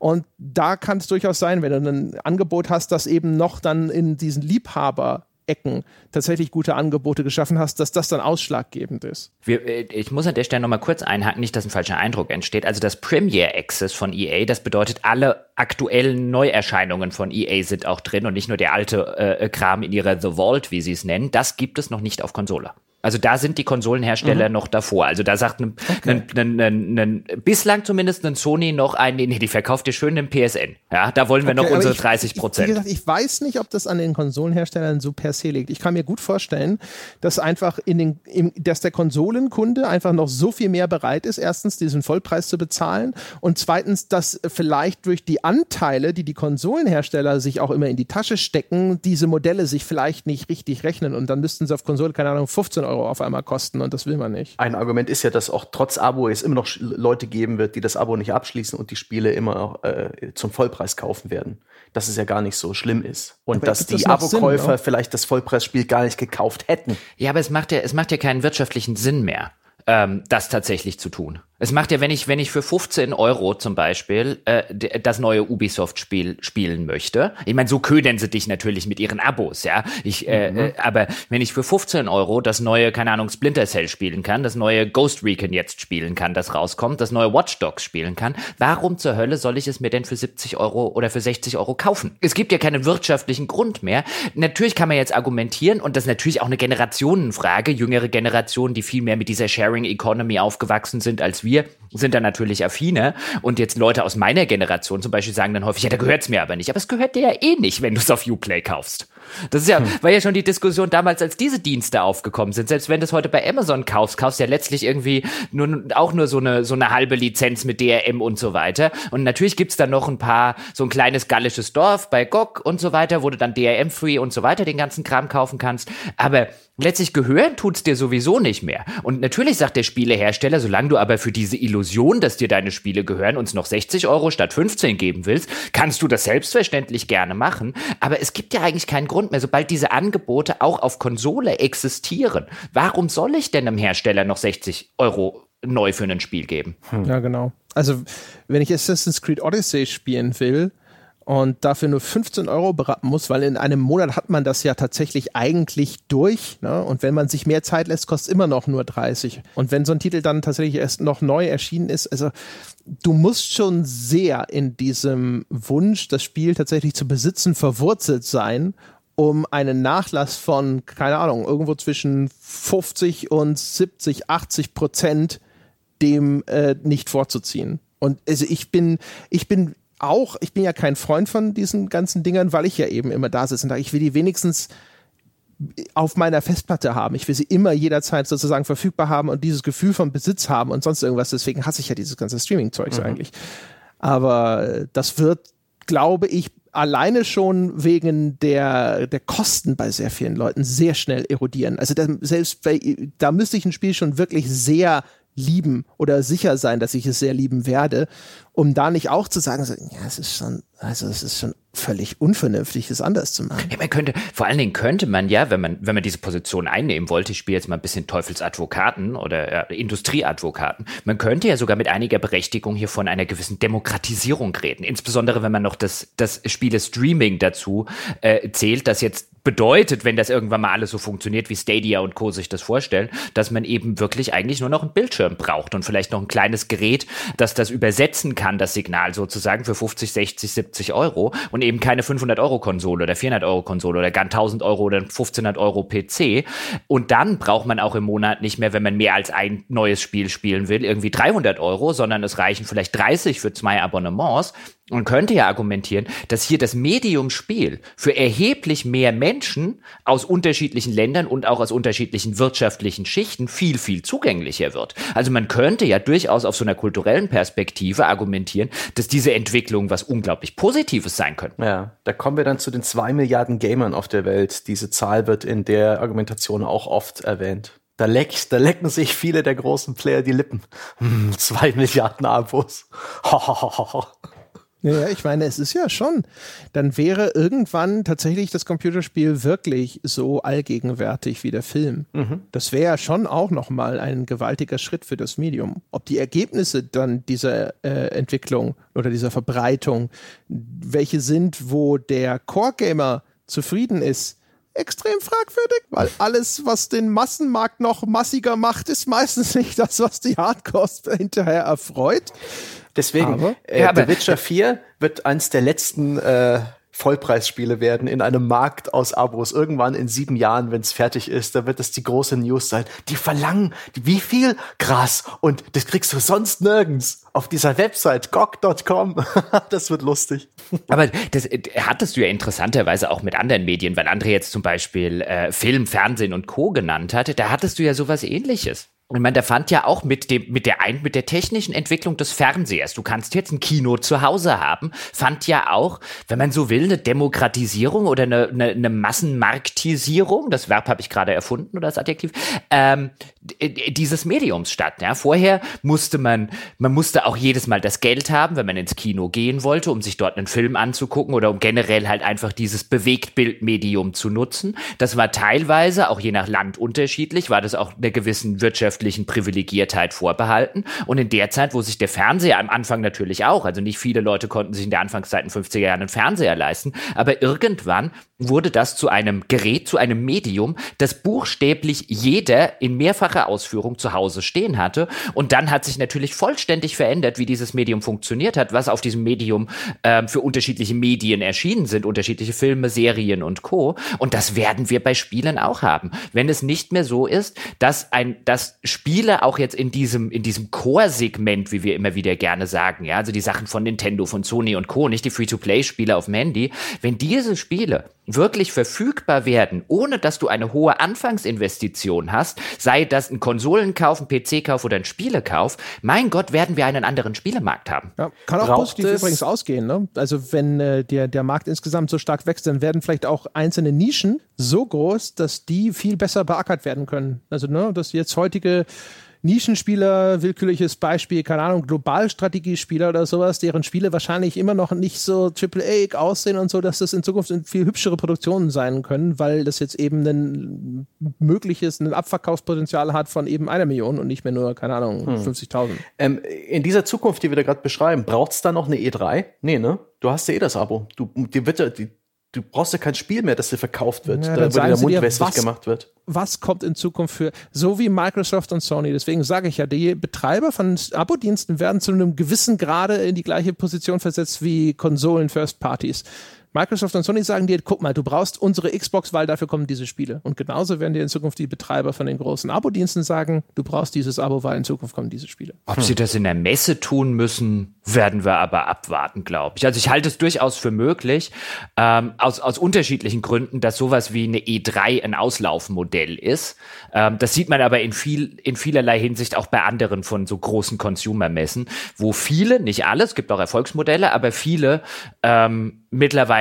und da kann es durchaus sein, wenn du ein Angebot hast, das eben noch dann in diesen Liebhaber Ecken tatsächlich gute Angebote geschaffen hast, dass das dann ausschlaggebend ist. Wir, äh, ich muss an der Stelle nochmal kurz einhaken, nicht, dass ein falscher Eindruck entsteht. Also das Premier Access von EA, das bedeutet, alle aktuellen Neuerscheinungen von EA sind auch drin und nicht nur der alte äh, Kram in ihrer The Vault, wie sie es nennen. Das gibt es noch nicht auf Konsole. Also da sind die Konsolenhersteller mhm. noch davor. Also da sagt ein, okay. ein, ein, ein, bislang zumindest ein Sony noch ein, nee, die verkauft ihr schön im PSN. Ja, da wollen wir okay, noch unsere ich, 30 Prozent. Wie gesagt, ich weiß nicht, ob das an den Konsolenherstellern so per se liegt. Ich kann mir gut vorstellen, dass einfach in den, im, dass der Konsolenkunde einfach noch so viel mehr bereit ist, erstens diesen Vollpreis zu bezahlen und zweitens, dass vielleicht durch die Anteile, die die Konsolenhersteller sich auch immer in die Tasche stecken, diese Modelle sich vielleicht nicht richtig rechnen und dann müssten sie auf Konsole, keine Ahnung, 15 Euro auf einmal kosten und das will man nicht. Ein Argument ist ja, dass auch trotz Abo es immer noch Leute geben wird, die das Abo nicht abschließen und die Spiele immer äh, zum Vollpreis kaufen werden. Dass es ja gar nicht so schlimm ist. Und aber dass die Abo-Käufer vielleicht das Vollpreisspiel gar nicht gekauft hätten. Ja, aber es macht ja, es macht ja keinen wirtschaftlichen Sinn mehr, ähm, das tatsächlich zu tun. Es macht ja, wenn ich, wenn ich für 15 Euro zum Beispiel äh, das neue Ubisoft-Spiel spielen möchte, ich meine, so ködern sie dich natürlich mit ihren Abos, ja. Ich, äh, mhm. äh, aber wenn ich für 15 Euro das neue, keine Ahnung, Splinter Cell spielen kann, das neue Ghost Recon jetzt spielen kann, das rauskommt, das neue Watch Dogs spielen kann, warum zur Hölle soll ich es mir denn für 70 Euro oder für 60 Euro kaufen? Es gibt ja keinen wirtschaftlichen Grund mehr. Natürlich kann man jetzt argumentieren und das ist natürlich auch eine Generationenfrage, jüngere Generationen, die viel mehr mit dieser Sharing Economy aufgewachsen sind als wir wir sind da natürlich affiner und jetzt Leute aus meiner Generation zum Beispiel sagen dann häufig, ja, da gehört's mir aber nicht. Aber es gehört dir ja eh nicht, wenn du es auf Uplay kaufst. Das ist ja, hm. war ja schon die Diskussion damals, als diese Dienste aufgekommen sind. Selbst wenn du es heute bei Amazon kaufst, kaufst du ja letztlich irgendwie nur, auch nur so eine, so eine halbe Lizenz mit DRM und so weiter. Und natürlich gibt's dann noch ein paar, so ein kleines gallisches Dorf bei GOG und so weiter, wo du dann DRM-free und so weiter den ganzen Kram kaufen kannst. Aber letztlich gehören tut's dir sowieso nicht mehr. Und natürlich sagt der Spielehersteller, solange du aber für diese Illusion, dass dir deine Spiele gehören, uns noch 60 Euro statt 15 geben willst, kannst du das selbstverständlich gerne machen. Aber es gibt ja eigentlich keinen Grund mehr, sobald diese Angebote auch auf Konsole existieren. Warum soll ich denn einem Hersteller noch 60 Euro neu für ein Spiel geben? Hm. Ja, genau. Also, wenn ich Assassin's Creed Odyssey spielen will, und dafür nur 15 Euro beraten muss, weil in einem Monat hat man das ja tatsächlich eigentlich durch. Ne? Und wenn man sich mehr Zeit lässt, kostet es immer noch nur 30. Und wenn so ein Titel dann tatsächlich erst noch neu erschienen ist, also du musst schon sehr in diesem Wunsch, das Spiel tatsächlich zu besitzen, verwurzelt sein, um einen Nachlass von, keine Ahnung, irgendwo zwischen 50 und 70, 80 Prozent dem äh, nicht vorzuziehen. Und also ich bin, ich bin auch, ich bin ja kein Freund von diesen ganzen Dingern, weil ich ja eben immer da sitze und da ich will die wenigstens auf meiner Festplatte haben. Ich will sie immer jederzeit sozusagen verfügbar haben und dieses Gefühl von Besitz haben und sonst irgendwas. Deswegen hasse ich ja dieses ganze Streaming-Zeugs mhm. eigentlich. Aber das wird, glaube ich, alleine schon wegen der, der Kosten bei sehr vielen Leuten sehr schnell erodieren. Also da, selbst bei, da müsste ich ein Spiel schon wirklich sehr lieben oder sicher sein, dass ich es sehr lieben werde, um da nicht auch zu sagen, so, ja, es ist schon, also es ist schon völlig unvernünftig, es anders zu machen. Ja, man könnte, vor allen Dingen könnte man ja, wenn man, wenn man diese Position einnehmen wollte, ich spiele jetzt mal ein bisschen Teufelsadvokaten oder äh, Industrieadvokaten, man könnte ja sogar mit einiger Berechtigung hier von einer gewissen Demokratisierung reden. Insbesondere wenn man noch das, das Spiele-Streaming dazu äh, zählt, das jetzt bedeutet, wenn das irgendwann mal alles so funktioniert, wie Stadia und Co. sich das vorstellen, dass man eben wirklich eigentlich nur noch einen Bildschirm braucht und vielleicht noch ein kleines Gerät, das das übersetzen kann, das Signal sozusagen für 50, 60, 70 Euro und eben keine 500 Euro Konsole oder 400 Euro Konsole oder gar 1000 Euro oder 1500 Euro PC. Und dann braucht man auch im Monat nicht mehr, wenn man mehr als ein neues Spiel spielen will, irgendwie 300 Euro, sondern es reichen vielleicht 30 für zwei Abonnements. Man könnte ja argumentieren, dass hier das Medium Spiel für erheblich mehr Menschen aus unterschiedlichen Ländern und auch aus unterschiedlichen wirtschaftlichen Schichten viel, viel zugänglicher wird. Also man könnte ja durchaus auf so einer kulturellen Perspektive argumentieren, dass diese Entwicklung was unglaublich Positives sein könnte. Ja, da kommen wir dann zu den zwei Milliarden Gamern auf der Welt. Diese Zahl wird in der Argumentation auch oft erwähnt. Da, leckt, da lecken sich viele der großen Player die Lippen. Hm, zwei Milliarden Abos. Ja, ich meine, es ist ja schon. Dann wäre irgendwann tatsächlich das Computerspiel wirklich so allgegenwärtig wie der Film. Mhm. Das wäre ja schon auch nochmal ein gewaltiger Schritt für das Medium. Ob die Ergebnisse dann dieser äh, Entwicklung oder dieser Verbreitung, welche sind, wo der Core-Gamer zufrieden ist, extrem fragwürdig, weil alles, was den Massenmarkt noch massiger macht, ist meistens nicht das, was die Hardcores hinterher erfreut. Deswegen, aber, äh, ja, The Witcher 4 wird eins der letzten äh, Vollpreisspiele werden in einem Markt aus Abos. Irgendwann in sieben Jahren, wenn es fertig ist, da wird es die große News sein. Die verlangen, wie viel? Krass. Und das kriegst du sonst nirgends. Auf dieser Website, gog.com. das wird lustig. Aber das äh, hattest du ja interessanterweise auch mit anderen Medien, weil André jetzt zum Beispiel äh, Film, Fernsehen und Co. genannt hatte. Da hattest du ja sowas ähnliches. Ich meine, der fand ja auch mit dem, mit der ein, mit der technischen Entwicklung des Fernsehers, du kannst jetzt ein Kino zu Hause haben, fand ja auch, wenn man so will, eine Demokratisierung oder eine, eine, eine Massenmarktisierung, das Verb habe ich gerade erfunden oder das Adjektiv, ähm, dieses Mediums statt. Ja, vorher musste man, man musste auch jedes Mal das Geld haben, wenn man ins Kino gehen wollte, um sich dort einen Film anzugucken oder um generell halt einfach dieses Bewegtbildmedium zu nutzen. Das war teilweise auch je nach Land unterschiedlich, war das auch einer gewissen Wirtschaft wirtschaftlichen Privilegiertheit vorbehalten. Und in der Zeit, wo sich der Fernseher am Anfang natürlich auch, also nicht viele Leute konnten sich in der Anfangszeit in 50er Jahren einen Fernseher leisten, aber irgendwann wurde das zu einem Gerät, zu einem Medium, das buchstäblich jeder in mehrfacher Ausführung zu Hause stehen hatte. Und dann hat sich natürlich vollständig verändert, wie dieses Medium funktioniert hat, was auf diesem Medium ähm, für unterschiedliche Medien erschienen sind, unterschiedliche Filme, Serien und Co. Und das werden wir bei Spielen auch haben. Wenn es nicht mehr so ist, dass ein, dass Spiele auch jetzt in diesem, in diesem Core-Segment, wie wir immer wieder gerne sagen, ja, also die Sachen von Nintendo, von Sony und Co., nicht die Free-to-Play-Spiele auf dem Handy, wenn diese Spiele wirklich verfügbar werden, ohne dass du eine hohe Anfangsinvestition hast, sei das ein Konsolenkauf, ein PC-Kauf oder ein Spielekauf, mein Gott, werden wir einen anderen Spielemarkt haben. Ja, kann auch Braucht positiv übrigens ausgehen. Ne? Also wenn äh, der, der Markt insgesamt so stark wächst, dann werden vielleicht auch einzelne Nischen so groß, dass die viel besser beackert werden können. Also ne, dass jetzt heutige Nischenspieler, willkürliches Beispiel, keine Ahnung, Globalstrategiespieler oder sowas, deren Spiele wahrscheinlich immer noch nicht so AAA aussehen und so, dass das in Zukunft viel hübschere Produktionen sein können, weil das jetzt eben ein mögliches, ein Abverkaufspotenzial hat von eben einer Million und nicht mehr nur, keine Ahnung, hm. 50.000. Ähm, in dieser Zukunft, die wir da gerade beschreiben, braucht es da noch eine E3? Nee, ne? Du hast ja eh das Abo. Du, dir wird die, du brauchst ja kein Spiel mehr, das dir verkauft wird, ja, da wo der Mund wässrig gemacht wird. Was kommt in Zukunft für, so wie Microsoft und Sony, deswegen sage ich ja, die Betreiber von Abo-Diensten werden zu einem gewissen Grade in die gleiche Position versetzt wie Konsolen First Parties. Microsoft und Sony sagen dir, guck mal, du brauchst unsere Xbox, weil dafür kommen diese Spiele. Und genauso werden dir in Zukunft die Betreiber von den großen Abo-Diensten sagen, du brauchst dieses Abo, weil in Zukunft kommen diese Spiele. Ob hm. sie das in der Messe tun müssen, werden wir aber abwarten, glaube ich. Also ich halte es durchaus für möglich, ähm, aus, aus unterschiedlichen Gründen, dass sowas wie eine E3 ein Auslaufmodell ist. Ähm, das sieht man aber in, viel, in vielerlei Hinsicht auch bei anderen von so großen Consumer-Messen, wo viele, nicht alle, es gibt auch Erfolgsmodelle, aber viele ähm, mittlerweile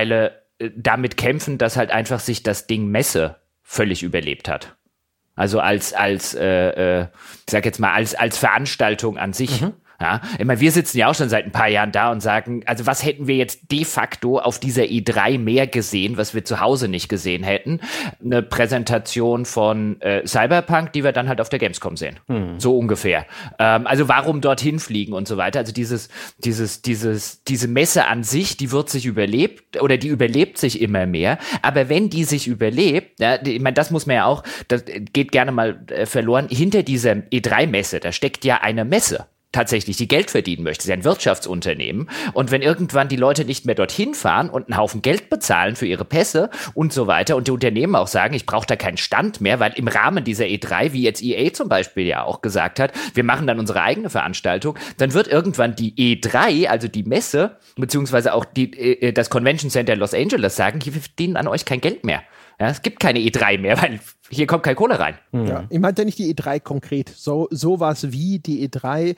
äh, damit kämpfen, dass halt einfach sich das Ding Messe völlig überlebt hat. Also als, als, äh, äh, ich sag jetzt mal, als, als Veranstaltung an sich. Mhm. Ja, ich meine, wir sitzen ja auch schon seit ein paar Jahren da und sagen, also was hätten wir jetzt de facto auf dieser E3 mehr gesehen, was wir zu Hause nicht gesehen hätten? Eine Präsentation von äh, Cyberpunk, die wir dann halt auf der Gamescom sehen. Hm. So ungefähr. Ähm, also warum dorthin fliegen und so weiter. Also dieses, dieses, dieses, diese Messe an sich, die wird sich überlebt oder die überlebt sich immer mehr. Aber wenn die sich überlebt, ja, ich meine, das muss man ja auch, das geht gerne mal äh, verloren. Hinter dieser E3-Messe, da steckt ja eine Messe tatsächlich die Geld verdienen möchte. Sie ist ein Wirtschaftsunternehmen. Und wenn irgendwann die Leute nicht mehr dorthin fahren und einen Haufen Geld bezahlen für ihre Pässe und so weiter und die Unternehmen auch sagen, ich brauche da keinen Stand mehr, weil im Rahmen dieser E3, wie jetzt EA zum Beispiel ja auch gesagt hat, wir machen dann unsere eigene Veranstaltung, dann wird irgendwann die E3, also die Messe, beziehungsweise auch die, äh, das Convention Center Los Angeles sagen, wir verdienen an euch kein Geld mehr. Ja, es gibt keine E3 mehr, weil hier kommt keine Kohle rein. Ja, ich meinte nicht die E3 konkret, so sowas wie die E3.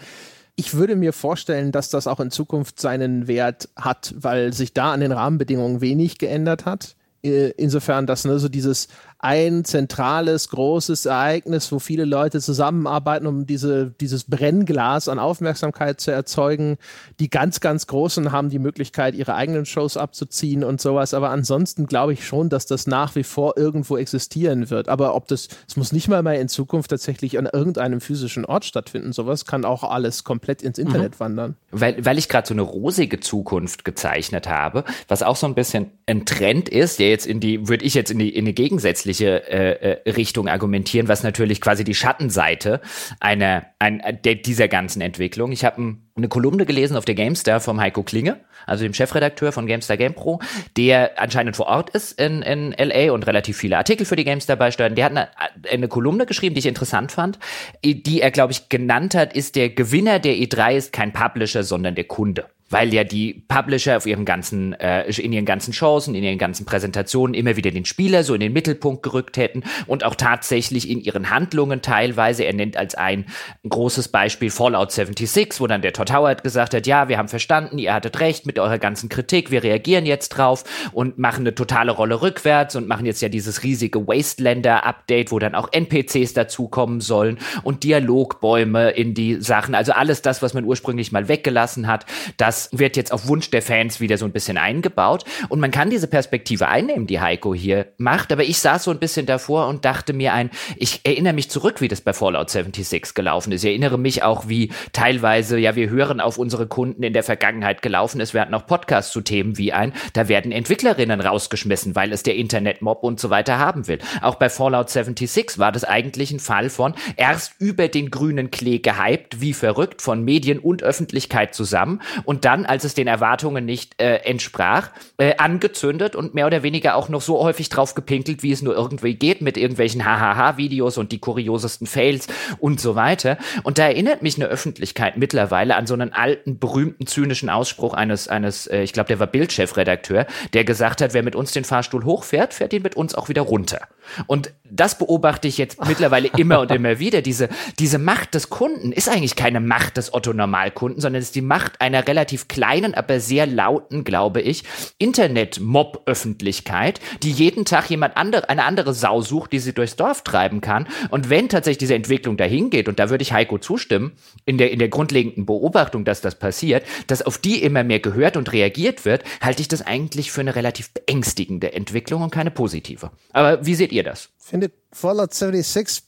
Ich würde mir vorstellen, dass das auch in Zukunft seinen Wert hat, weil sich da an den Rahmenbedingungen wenig geändert hat. Äh, insofern, dass ne, so dieses ein zentrales, großes Ereignis, wo viele Leute zusammenarbeiten, um diese, dieses Brennglas an Aufmerksamkeit zu erzeugen. Die ganz, ganz Großen haben die Möglichkeit, ihre eigenen Shows abzuziehen und sowas. Aber ansonsten glaube ich schon, dass das nach wie vor irgendwo existieren wird. Aber ob das, es muss nicht mal mehr in Zukunft tatsächlich an irgendeinem physischen Ort stattfinden. Sowas kann auch alles komplett ins Internet mhm. wandern. Weil, weil ich gerade so eine rosige Zukunft gezeichnet habe, was auch so ein bisschen ein Trend ist, der jetzt in die, würde ich jetzt in die, in die gegensätzliche gegensätzliche äh, äh, Richtung argumentieren, was natürlich quasi die Schattenseite einer, ein, der, dieser ganzen Entwicklung. Ich habe ein, eine Kolumne gelesen auf der GameStar vom Heiko Klinge, also dem Chefredakteur von GameStar GamePro, der anscheinend vor Ort ist in, in LA und relativ viele Artikel für die GameStar beisteuert. Der hat eine, eine Kolumne geschrieben, die ich interessant fand, die er, glaube ich, genannt hat, ist der Gewinner der E3 ist kein Publisher, sondern der Kunde weil ja die Publisher auf ihren ganzen, äh, in ihren ganzen Chancen, in ihren ganzen Präsentationen immer wieder den Spieler so in den Mittelpunkt gerückt hätten und auch tatsächlich in ihren Handlungen teilweise. Er nennt als ein großes Beispiel Fallout 76, wo dann der Todd Howard gesagt hat, ja, wir haben verstanden, ihr hattet recht mit eurer ganzen Kritik, wir reagieren jetzt drauf und machen eine totale Rolle rückwärts und machen jetzt ja dieses riesige Wastelander-Update, wo dann auch NPCs dazukommen sollen und Dialogbäume in die Sachen, also alles das, was man ursprünglich mal weggelassen hat, das wird jetzt auf Wunsch der Fans wieder so ein bisschen eingebaut. Und man kann diese Perspektive einnehmen, die Heiko hier macht. Aber ich saß so ein bisschen davor und dachte mir ein, ich erinnere mich zurück, wie das bei Fallout 76 gelaufen ist. Ich erinnere mich auch, wie teilweise, ja, wir hören auf unsere Kunden in der Vergangenheit gelaufen ist. Wir hatten auch Podcasts zu Themen wie ein, da werden Entwicklerinnen rausgeschmissen, weil es der Internetmob und so weiter haben will. Auch bei Fallout 76 war das eigentlich ein Fall von erst über den grünen Klee gehypt, wie verrückt, von Medien und Öffentlichkeit zusammen und dann dann, als es den Erwartungen nicht äh, entsprach, äh, angezündet und mehr oder weniger auch noch so häufig drauf gepinkelt, wie es nur irgendwie geht, mit irgendwelchen Hahaha-Videos und die kuriosesten Fails und so weiter. Und da erinnert mich eine Öffentlichkeit mittlerweile an so einen alten, berühmten, zynischen Ausspruch eines, eines äh, ich glaube, der war Bildchefredakteur, der gesagt hat, wer mit uns den Fahrstuhl hochfährt, fährt ihn mit uns auch wieder runter. Und das beobachte ich jetzt mittlerweile immer und immer wieder. Diese, diese Macht des Kunden ist eigentlich keine Macht des Otto-Normalkunden, sondern es ist die Macht einer relativ kleinen, aber sehr lauten, glaube ich, Internet-Mob-Öffentlichkeit, die jeden Tag jemand andere, eine andere Sau sucht, die sie durchs Dorf treiben kann. Und wenn tatsächlich diese Entwicklung dahin geht, und da würde ich Heiko zustimmen, in der, in der grundlegenden Beobachtung, dass das passiert, dass auf die immer mehr gehört und reagiert wird, halte ich das eigentlich für eine relativ beängstigende Entwicklung und keine positive. Aber wie seht ihr das? finde Fallout 76,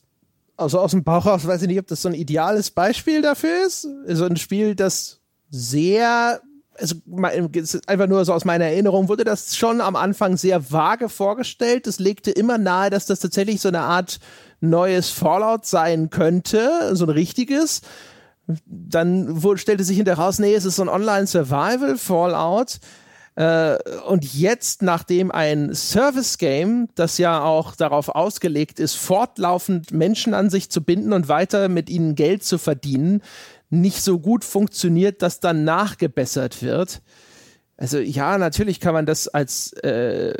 also aus dem Bauch raus, weiß ich nicht, ob das so ein ideales Beispiel dafür ist. So ein Spiel, das sehr, also einfach nur so aus meiner Erinnerung, wurde das schon am Anfang sehr vage vorgestellt. Es legte immer nahe, dass das tatsächlich so eine Art neues Fallout sein könnte, so ein richtiges. Dann wurde, stellte sich hinterher raus, nee, es ist so ein Online-Survival-Fallout. Äh, und jetzt, nachdem ein Service-Game, das ja auch darauf ausgelegt ist, fortlaufend Menschen an sich zu binden und weiter mit ihnen Geld zu verdienen, nicht so gut funktioniert, dass dann nachgebessert wird. Also ja, natürlich kann man das als äh,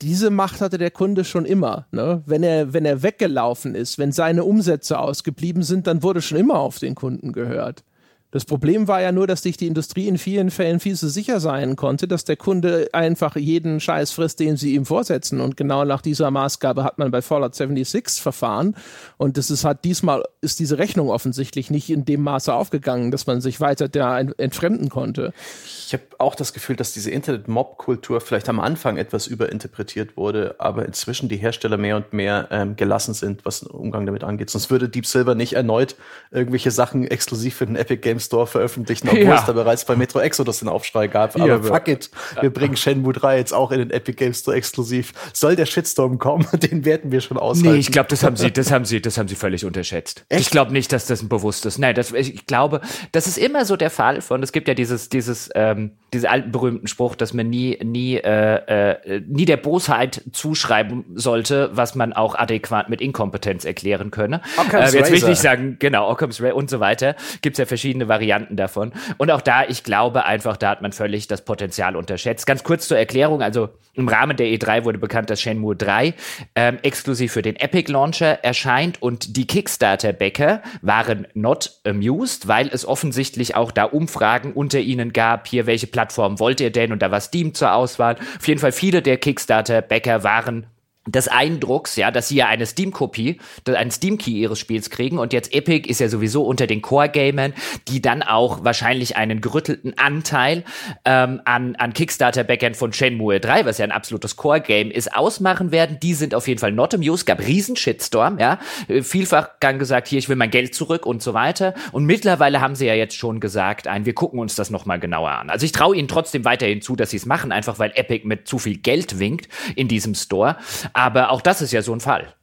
diese Macht hatte der Kunde schon immer. Ne? Wenn er wenn er weggelaufen ist, wenn seine Umsätze ausgeblieben sind, dann wurde schon immer auf den Kunden gehört. Das Problem war ja nur, dass sich die Industrie in vielen Fällen viel zu sicher sein konnte, dass der Kunde einfach jeden Scheiß frisst, den sie ihm vorsetzen. Und genau nach dieser Maßgabe hat man bei Fallout 76 verfahren. Und das ist halt diesmal ist diese Rechnung offensichtlich nicht in dem Maße aufgegangen, dass man sich weiter da entfremden konnte. Ich habe auch das Gefühl, dass diese Internet-Mob-Kultur vielleicht am Anfang etwas überinterpretiert wurde, aber inzwischen die Hersteller mehr und mehr ähm, gelassen sind, was den Umgang damit angeht. Sonst würde Deep Silver nicht erneut irgendwelche Sachen exklusiv für den Epic Games Store veröffentlichen, obwohl ja. es da bereits bei Metro Exodus den Aufschrei gab. Aber ja, fuck it, wir bringen Shenmue 3 jetzt auch in den Epic Games Store exklusiv. Soll der Shitstorm kommen, den werden wir schon aushalten. Nee, ich glaube, das haben sie, das haben sie, das haben sie völlig unterschätzt. Echt? Ich glaube nicht, dass das ein bewusstes. Nein, das, ich glaube, das ist immer so der Fall von, es gibt ja dieses, dieses, ähm, diesen alten berühmten Spruch, dass man nie, nie, äh, äh, nie der Bosheit zuschreiben sollte, was man auch adäquat mit Inkompetenz erklären könne. Occam's äh, jetzt will ich nicht sagen, genau, Occam's Ray und so weiter. Gibt's ja verschiedene Varianten davon. Und auch da, ich glaube einfach, da hat man völlig das Potenzial unterschätzt. Ganz kurz zur Erklärung, also im Rahmen der E3 wurde bekannt, dass Shenmue 3 ähm, exklusiv für den Epic Launcher erscheint und die Kickstarter-Bäcker waren not amused, weil es offensichtlich auch da Umfragen unter ihnen gab, hier welche Plattform wollt ihr denn und da war Steam zur Auswahl. Auf jeden Fall viele der Kickstarter-Bäcker waren des Eindrucks, ja, dass sie ja eine Steam-Kopie, einen Steam-Key ihres Spiels kriegen und jetzt Epic ist ja sowieso unter den Core-Gamern, die dann auch wahrscheinlich einen gerüttelten Anteil ähm, an, an Kickstarter-Backend von Shenmue 3, was ja ein absolutes Core-Game ist, ausmachen werden. Die sind auf jeden Fall not amused, gab riesen Shitstorm, ja, vielfach dann gesagt, hier, ich will mein Geld zurück und so weiter und mittlerweile haben sie ja jetzt schon gesagt, ein, wir gucken uns das nochmal genauer an. Also ich traue ihnen trotzdem weiterhin zu, dass sie es machen, einfach weil Epic mit zu viel Geld winkt in diesem Store. Aber auch das ist ja so ein Fall.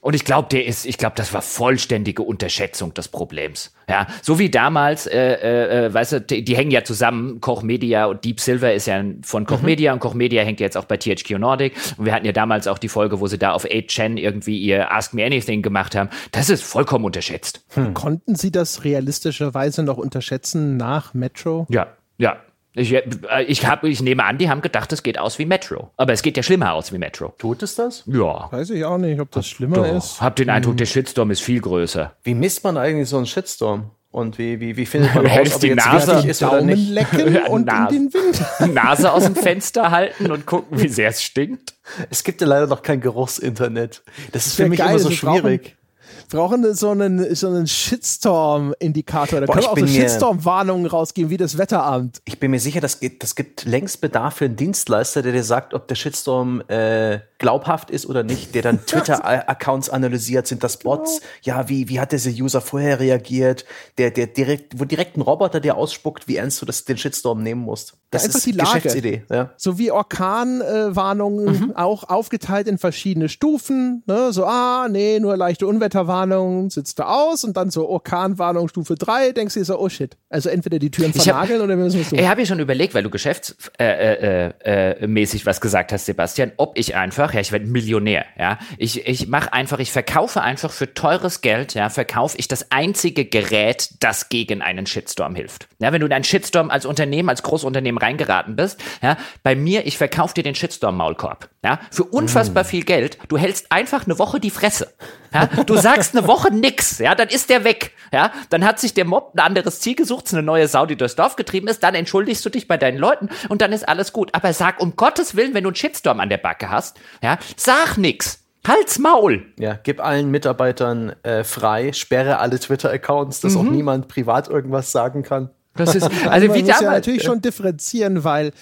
Und ich glaube, der ist, ich glaube, das war vollständige Unterschätzung des Problems. Ja, so wie damals, äh, äh, äh weißt du, die, die, hängen ja zusammen. Koch Media und Deep Silver ist ja von Koch mhm. Media und Koch Media hängt jetzt auch bei THQ Nordic. Und wir hatten ja damals auch die Folge, wo sie da auf 8chan irgendwie ihr Ask Me Anything gemacht haben. Das ist vollkommen unterschätzt. Hm. Konnten Sie das realistischerweise noch unterschätzen nach Metro? Ja, ja, ich, äh, ich, hab, ich nehme an, die haben gedacht, es geht aus wie Metro. Aber es geht ja schlimmer aus wie Metro. Tut es das? Ja. Weiß ich auch nicht, ob das schlimmer Doch. ist. Hab den Eindruck, hm. der Shitstorm ist viel größer. Wie misst man eigentlich so einen Shitstorm? Und wie, wie, wie findet man raus, ob die Nase ist Daumen oder nicht? lecken und Nase. in den Wind. Nase aus dem Fenster halten und gucken, wie sehr es stinkt. Es gibt ja leider noch kein Geruchsinternet. Das ist für mich geil, immer so schwierig brauchen so einen, so einen Shitstorm-Indikator. Da Boah, können wir auch so Shitstorm-Warnungen rausgeben, wie das Wetteramt. Ich bin mir sicher, das, gibt, das gibt längst Bedarf für einen Dienstleister, der dir sagt, ob der Shitstorm äh, glaubhaft ist oder nicht, der dann Twitter-Accounts analysiert, sind das Bots? Genau. Ja, wie, wie hat dieser User vorher reagiert? Der, der direkt, wo direkt ein Roboter dir ausspuckt, wie ernst du das, den Shitstorm nehmen musst. Das Einfach ist die Lage. Geschäftsidee. Ja. So wie Orkanwarnungen, äh, mhm. auch aufgeteilt in verschiedene Stufen. Ne? So, ah, nee, nur leichte Unwetterwarnung, sitzt du aus und dann so Orkanwarnung Stufe 3, denkst du dir so, oh shit. Also entweder die Türen vernageln hab, oder müssen wir es so. Ich habe ja schon überlegt, weil du geschäftsmäßig äh, äh, äh, was gesagt hast, Sebastian, ob ich einfach ja, ich werde Millionär, ja. Ich, ich mache einfach, ich verkaufe einfach für teures Geld, ja, verkaufe ich das einzige Gerät, das gegen einen Shitstorm hilft. Ja, wenn du in einen Shitstorm als Unternehmen, als Großunternehmen reingeraten bist, ja, bei mir, ich verkaufe dir den Shitstorm-Maulkorb, ja, für unfassbar mm. viel Geld. Du hältst einfach eine Woche die Fresse, ja. Du sagst eine Woche nix, ja, dann ist der weg, ja. Dann hat sich der Mob ein anderes Ziel gesucht, eine neue Sau, die durchs Dorf getrieben ist, dann entschuldigst du dich bei deinen Leuten und dann ist alles gut. Aber sag um Gottes Willen, wenn du einen Shitstorm an der Backe hast, ja, sag nix. Halt's Maul! Ja, gib allen Mitarbeitern äh, frei, sperre alle Twitter-Accounts, dass mhm. auch niemand privat irgendwas sagen kann. Das ist, also wie muss ja natürlich schon differenzieren, weil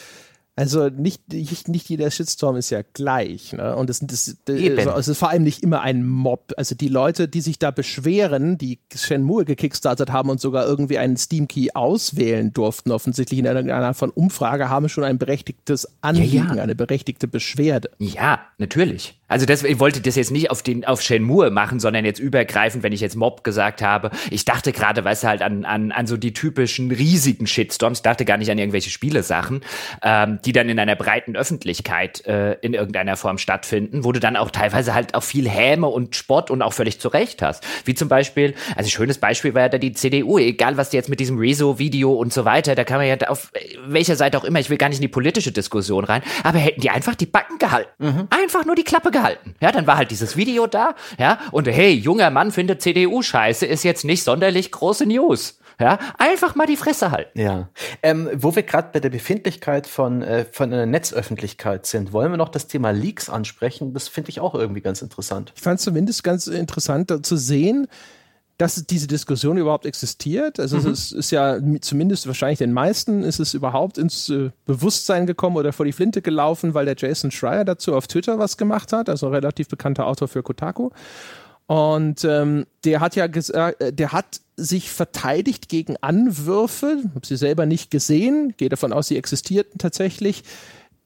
also nicht, nicht, nicht jeder Shitstorm ist ja gleich. Ne? Und es, das, also es ist vor allem nicht immer ein Mob. Also die Leute, die sich da beschweren, die Shenmue gekickstartet haben und sogar irgendwie einen Steam-Key auswählen durften, offensichtlich in irgendeiner von Umfrage, haben schon ein berechtigtes Anliegen, ja, ja. eine berechtigte Beschwerde. Ja, natürlich. Also das, ich wollte das jetzt nicht auf den auf Shenmue machen, sondern jetzt übergreifend, wenn ich jetzt Mob gesagt habe. Ich dachte gerade, weißt du, halt an, an, an so die typischen riesigen Shitstorms, dachte gar nicht an irgendwelche Spielesachen, ähm, die dann in einer breiten Öffentlichkeit äh, in irgendeiner Form stattfinden, wo du dann auch teilweise halt auch viel Häme und Spott und auch völlig zu Recht hast. Wie zum Beispiel, also ein schönes Beispiel war ja da die CDU, egal was die jetzt mit diesem Rezo-Video und so weiter, da kann man ja auf welcher Seite auch immer, ich will gar nicht in die politische Diskussion rein, aber hätten die einfach die Backen gehalten. Mhm. Einfach nur die Klappe gehalten. Ja, dann war halt dieses Video da, ja, und hey, junger Mann findet CDU scheiße, ist jetzt nicht sonderlich große News. Ja, einfach mal die Fresse halten. Ja. Ähm, wo wir gerade bei der Befindlichkeit von, äh, von einer Netzöffentlichkeit sind, wollen wir noch das Thema Leaks ansprechen? Das finde ich auch irgendwie ganz interessant. Ich fand es zumindest ganz interessant zu sehen, dass diese Diskussion überhaupt existiert. Also mhm. es ist ja zumindest wahrscheinlich den meisten ist es überhaupt ins äh, Bewusstsein gekommen oder vor die Flinte gelaufen, weil der Jason Schreier dazu auf Twitter was gemacht hat, also relativ bekannter Autor für Kotaku. Und ähm, der hat ja gesagt, äh, der hat sich verteidigt gegen Anwürfe, habe sie selber nicht gesehen, gehe davon aus, sie existierten tatsächlich,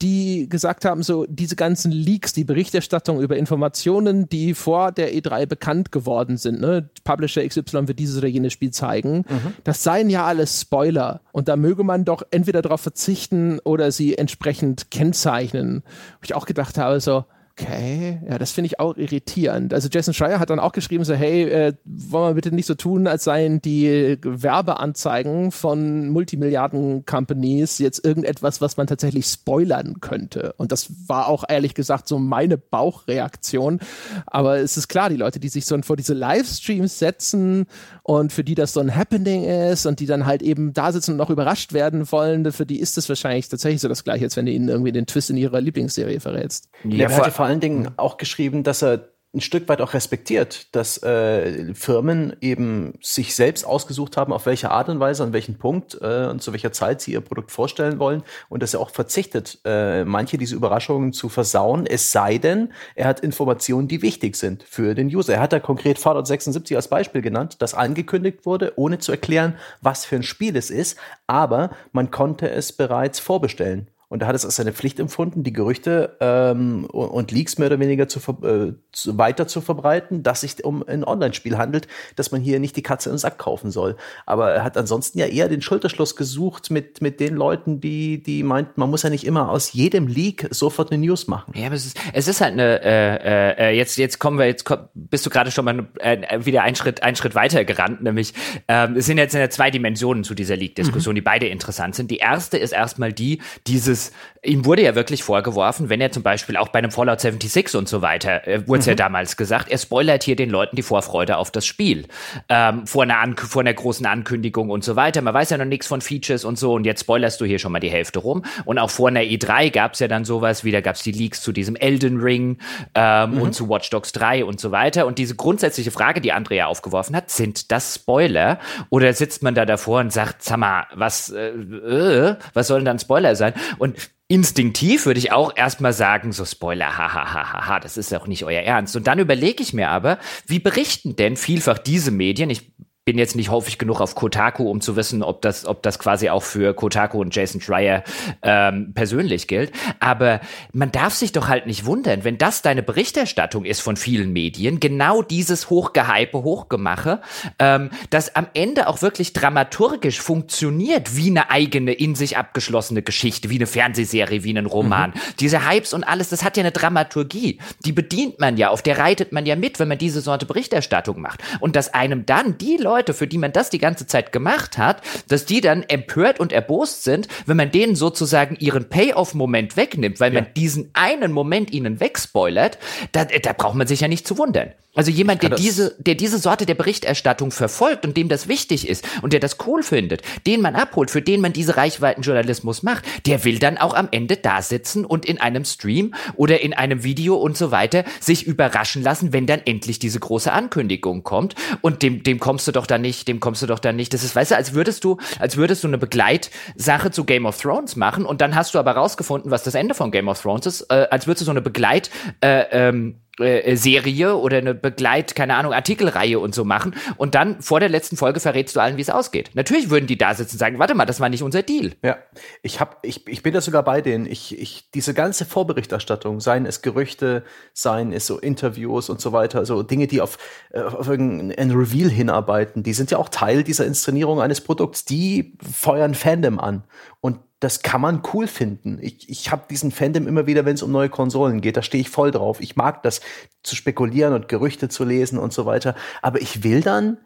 die gesagt haben, so diese ganzen Leaks, die Berichterstattung über Informationen, die vor der E3 bekannt geworden sind, ne? Publisher XY wird dieses oder jenes Spiel zeigen, mhm. das seien ja alles Spoiler und da möge man doch entweder darauf verzichten oder sie entsprechend kennzeichnen. Wo ich auch gedacht habe, so, Okay, ja, das finde ich auch irritierend. Also Jason Schreier hat dann auch geschrieben, so hey, äh, wollen wir bitte nicht so tun, als seien die Werbeanzeigen von Multimilliarden-Companies jetzt irgendetwas, was man tatsächlich spoilern könnte. Und das war auch ehrlich gesagt so meine Bauchreaktion. Aber es ist klar, die Leute, die sich so vor diese Livestreams setzen und für die das so ein Happening ist und die dann halt eben da sitzen und noch überrascht werden wollen, für die ist es wahrscheinlich tatsächlich so das gleiche, als wenn du ihnen irgendwie den Twist in ihrer Lieblingsserie verrätst. Ja, vor, vor allen Dingen auch geschrieben, dass er ein Stück weit auch respektiert, dass äh, Firmen eben sich selbst ausgesucht haben, auf welche Art und Weise, an welchen Punkt äh, und zu welcher Zeit sie ihr Produkt vorstellen wollen und dass er auch verzichtet, äh, manche diese Überraschungen zu versauen, es sei denn, er hat Informationen, die wichtig sind für den User. Er hat da konkret Fallout 76 als Beispiel genannt, das angekündigt wurde, ohne zu erklären, was für ein Spiel es ist, aber man konnte es bereits vorbestellen. Und er hat es als seine Pflicht empfunden, die Gerüchte ähm, und Leaks mehr oder weniger zu, äh, zu, weiter zu verbreiten, dass sich um ein Online-Spiel handelt, dass man hier nicht die Katze im Sack kaufen soll. Aber er hat ansonsten ja eher den Schulterschluss gesucht mit, mit den Leuten, die, die meinten, man muss ja nicht immer aus jedem Leak sofort eine News machen. Ja, aber es ist, es ist halt eine, äh, äh, jetzt, jetzt kommen wir, jetzt komm, bist du gerade schon mal äh, wieder einen Schritt, einen Schritt weiter gerannt, nämlich ähm, es sind jetzt zwei Dimensionen zu dieser Leak-Diskussion, mhm. die beide interessant sind. Die erste ist erstmal die, dieses dieses, ihm wurde ja wirklich vorgeworfen, wenn er zum Beispiel auch bei einem Fallout 76 und so weiter, äh, wurde es mhm. ja damals gesagt, er spoilert hier den Leuten die Vorfreude auf das Spiel. Ähm, vor, einer An vor einer großen Ankündigung und so weiter. Man weiß ja noch nichts von Features und so und jetzt spoilerst du hier schon mal die Hälfte rum. Und auch vor einer E3 gab es ja dann sowas, wie da gab es die Leaks zu diesem Elden Ring ähm, mhm. und zu Watch Dogs 3 und so weiter. Und diese grundsätzliche Frage, die Andrea aufgeworfen hat, sind das Spoiler? Oder sitzt man da davor und sagt, sag mal, was, äh, äh, was soll denn dann Spoiler sein? Und instinktiv würde ich auch erstmal sagen, so Spoiler, hahaha, ha, ha, ha, das ist auch nicht euer Ernst. Und dann überlege ich mir aber, wie berichten denn vielfach diese Medien, ich bin jetzt nicht häufig genug auf Kotaku, um zu wissen, ob das, ob das quasi auch für Kotaku und Jason Schreier ähm, persönlich gilt. Aber man darf sich doch halt nicht wundern, wenn das deine Berichterstattung ist von vielen Medien, genau dieses Hochgehype, Hochgemache, ähm, das am Ende auch wirklich dramaturgisch funktioniert wie eine eigene, in sich abgeschlossene Geschichte, wie eine Fernsehserie, wie ein Roman. Mhm. Diese Hypes und alles, das hat ja eine Dramaturgie. Die bedient man ja, auf der reitet man ja mit, wenn man diese Sorte Berichterstattung macht. Und dass einem dann die Leute Leute, für die man das die ganze Zeit gemacht hat, dass die dann empört und erbost sind, wenn man denen sozusagen ihren Payoff-Moment wegnimmt, weil ja. man diesen einen Moment ihnen wegspoilert, da, da braucht man sich ja nicht zu wundern. Also jemand, der diese, der diese Sorte der Berichterstattung verfolgt und dem das wichtig ist und der das cool findet, den man abholt, für den man diese Reichweitenjournalismus macht, der will dann auch am Ende da sitzen und in einem Stream oder in einem Video und so weiter sich überraschen lassen, wenn dann endlich diese große Ankündigung kommt. Und dem, dem kommst du doch da nicht, dem kommst du doch da nicht. Das ist, weißt du, als würdest du, als würdest du eine Begleitsache zu Game of Thrones machen und dann hast du aber rausgefunden, was das Ende von Game of Thrones ist, äh, als würdest du so eine Begleit, äh, ähm, äh, Serie oder eine Begleit, keine Ahnung, Artikelreihe und so machen und dann vor der letzten Folge verrätst du allen, wie es ausgeht. Natürlich würden die da sitzen und sagen, warte mal, das war nicht unser Deal. Ja, ich hab, ich, ich bin da sogar bei denen. Ich, ich, diese ganze Vorberichterstattung, seien es Gerüchte, seien es so Interviews und so weiter, so Dinge, die auf, äh, auf irgendein Reveal hinarbeiten, die sind ja auch Teil dieser Inszenierung eines Produkts, die feuern Fandom an. Und das kann man cool finden. Ich, ich habe diesen Fandom immer wieder, wenn es um neue Konsolen geht. Da stehe ich voll drauf. Ich mag das zu spekulieren und Gerüchte zu lesen und so weiter. Aber ich will dann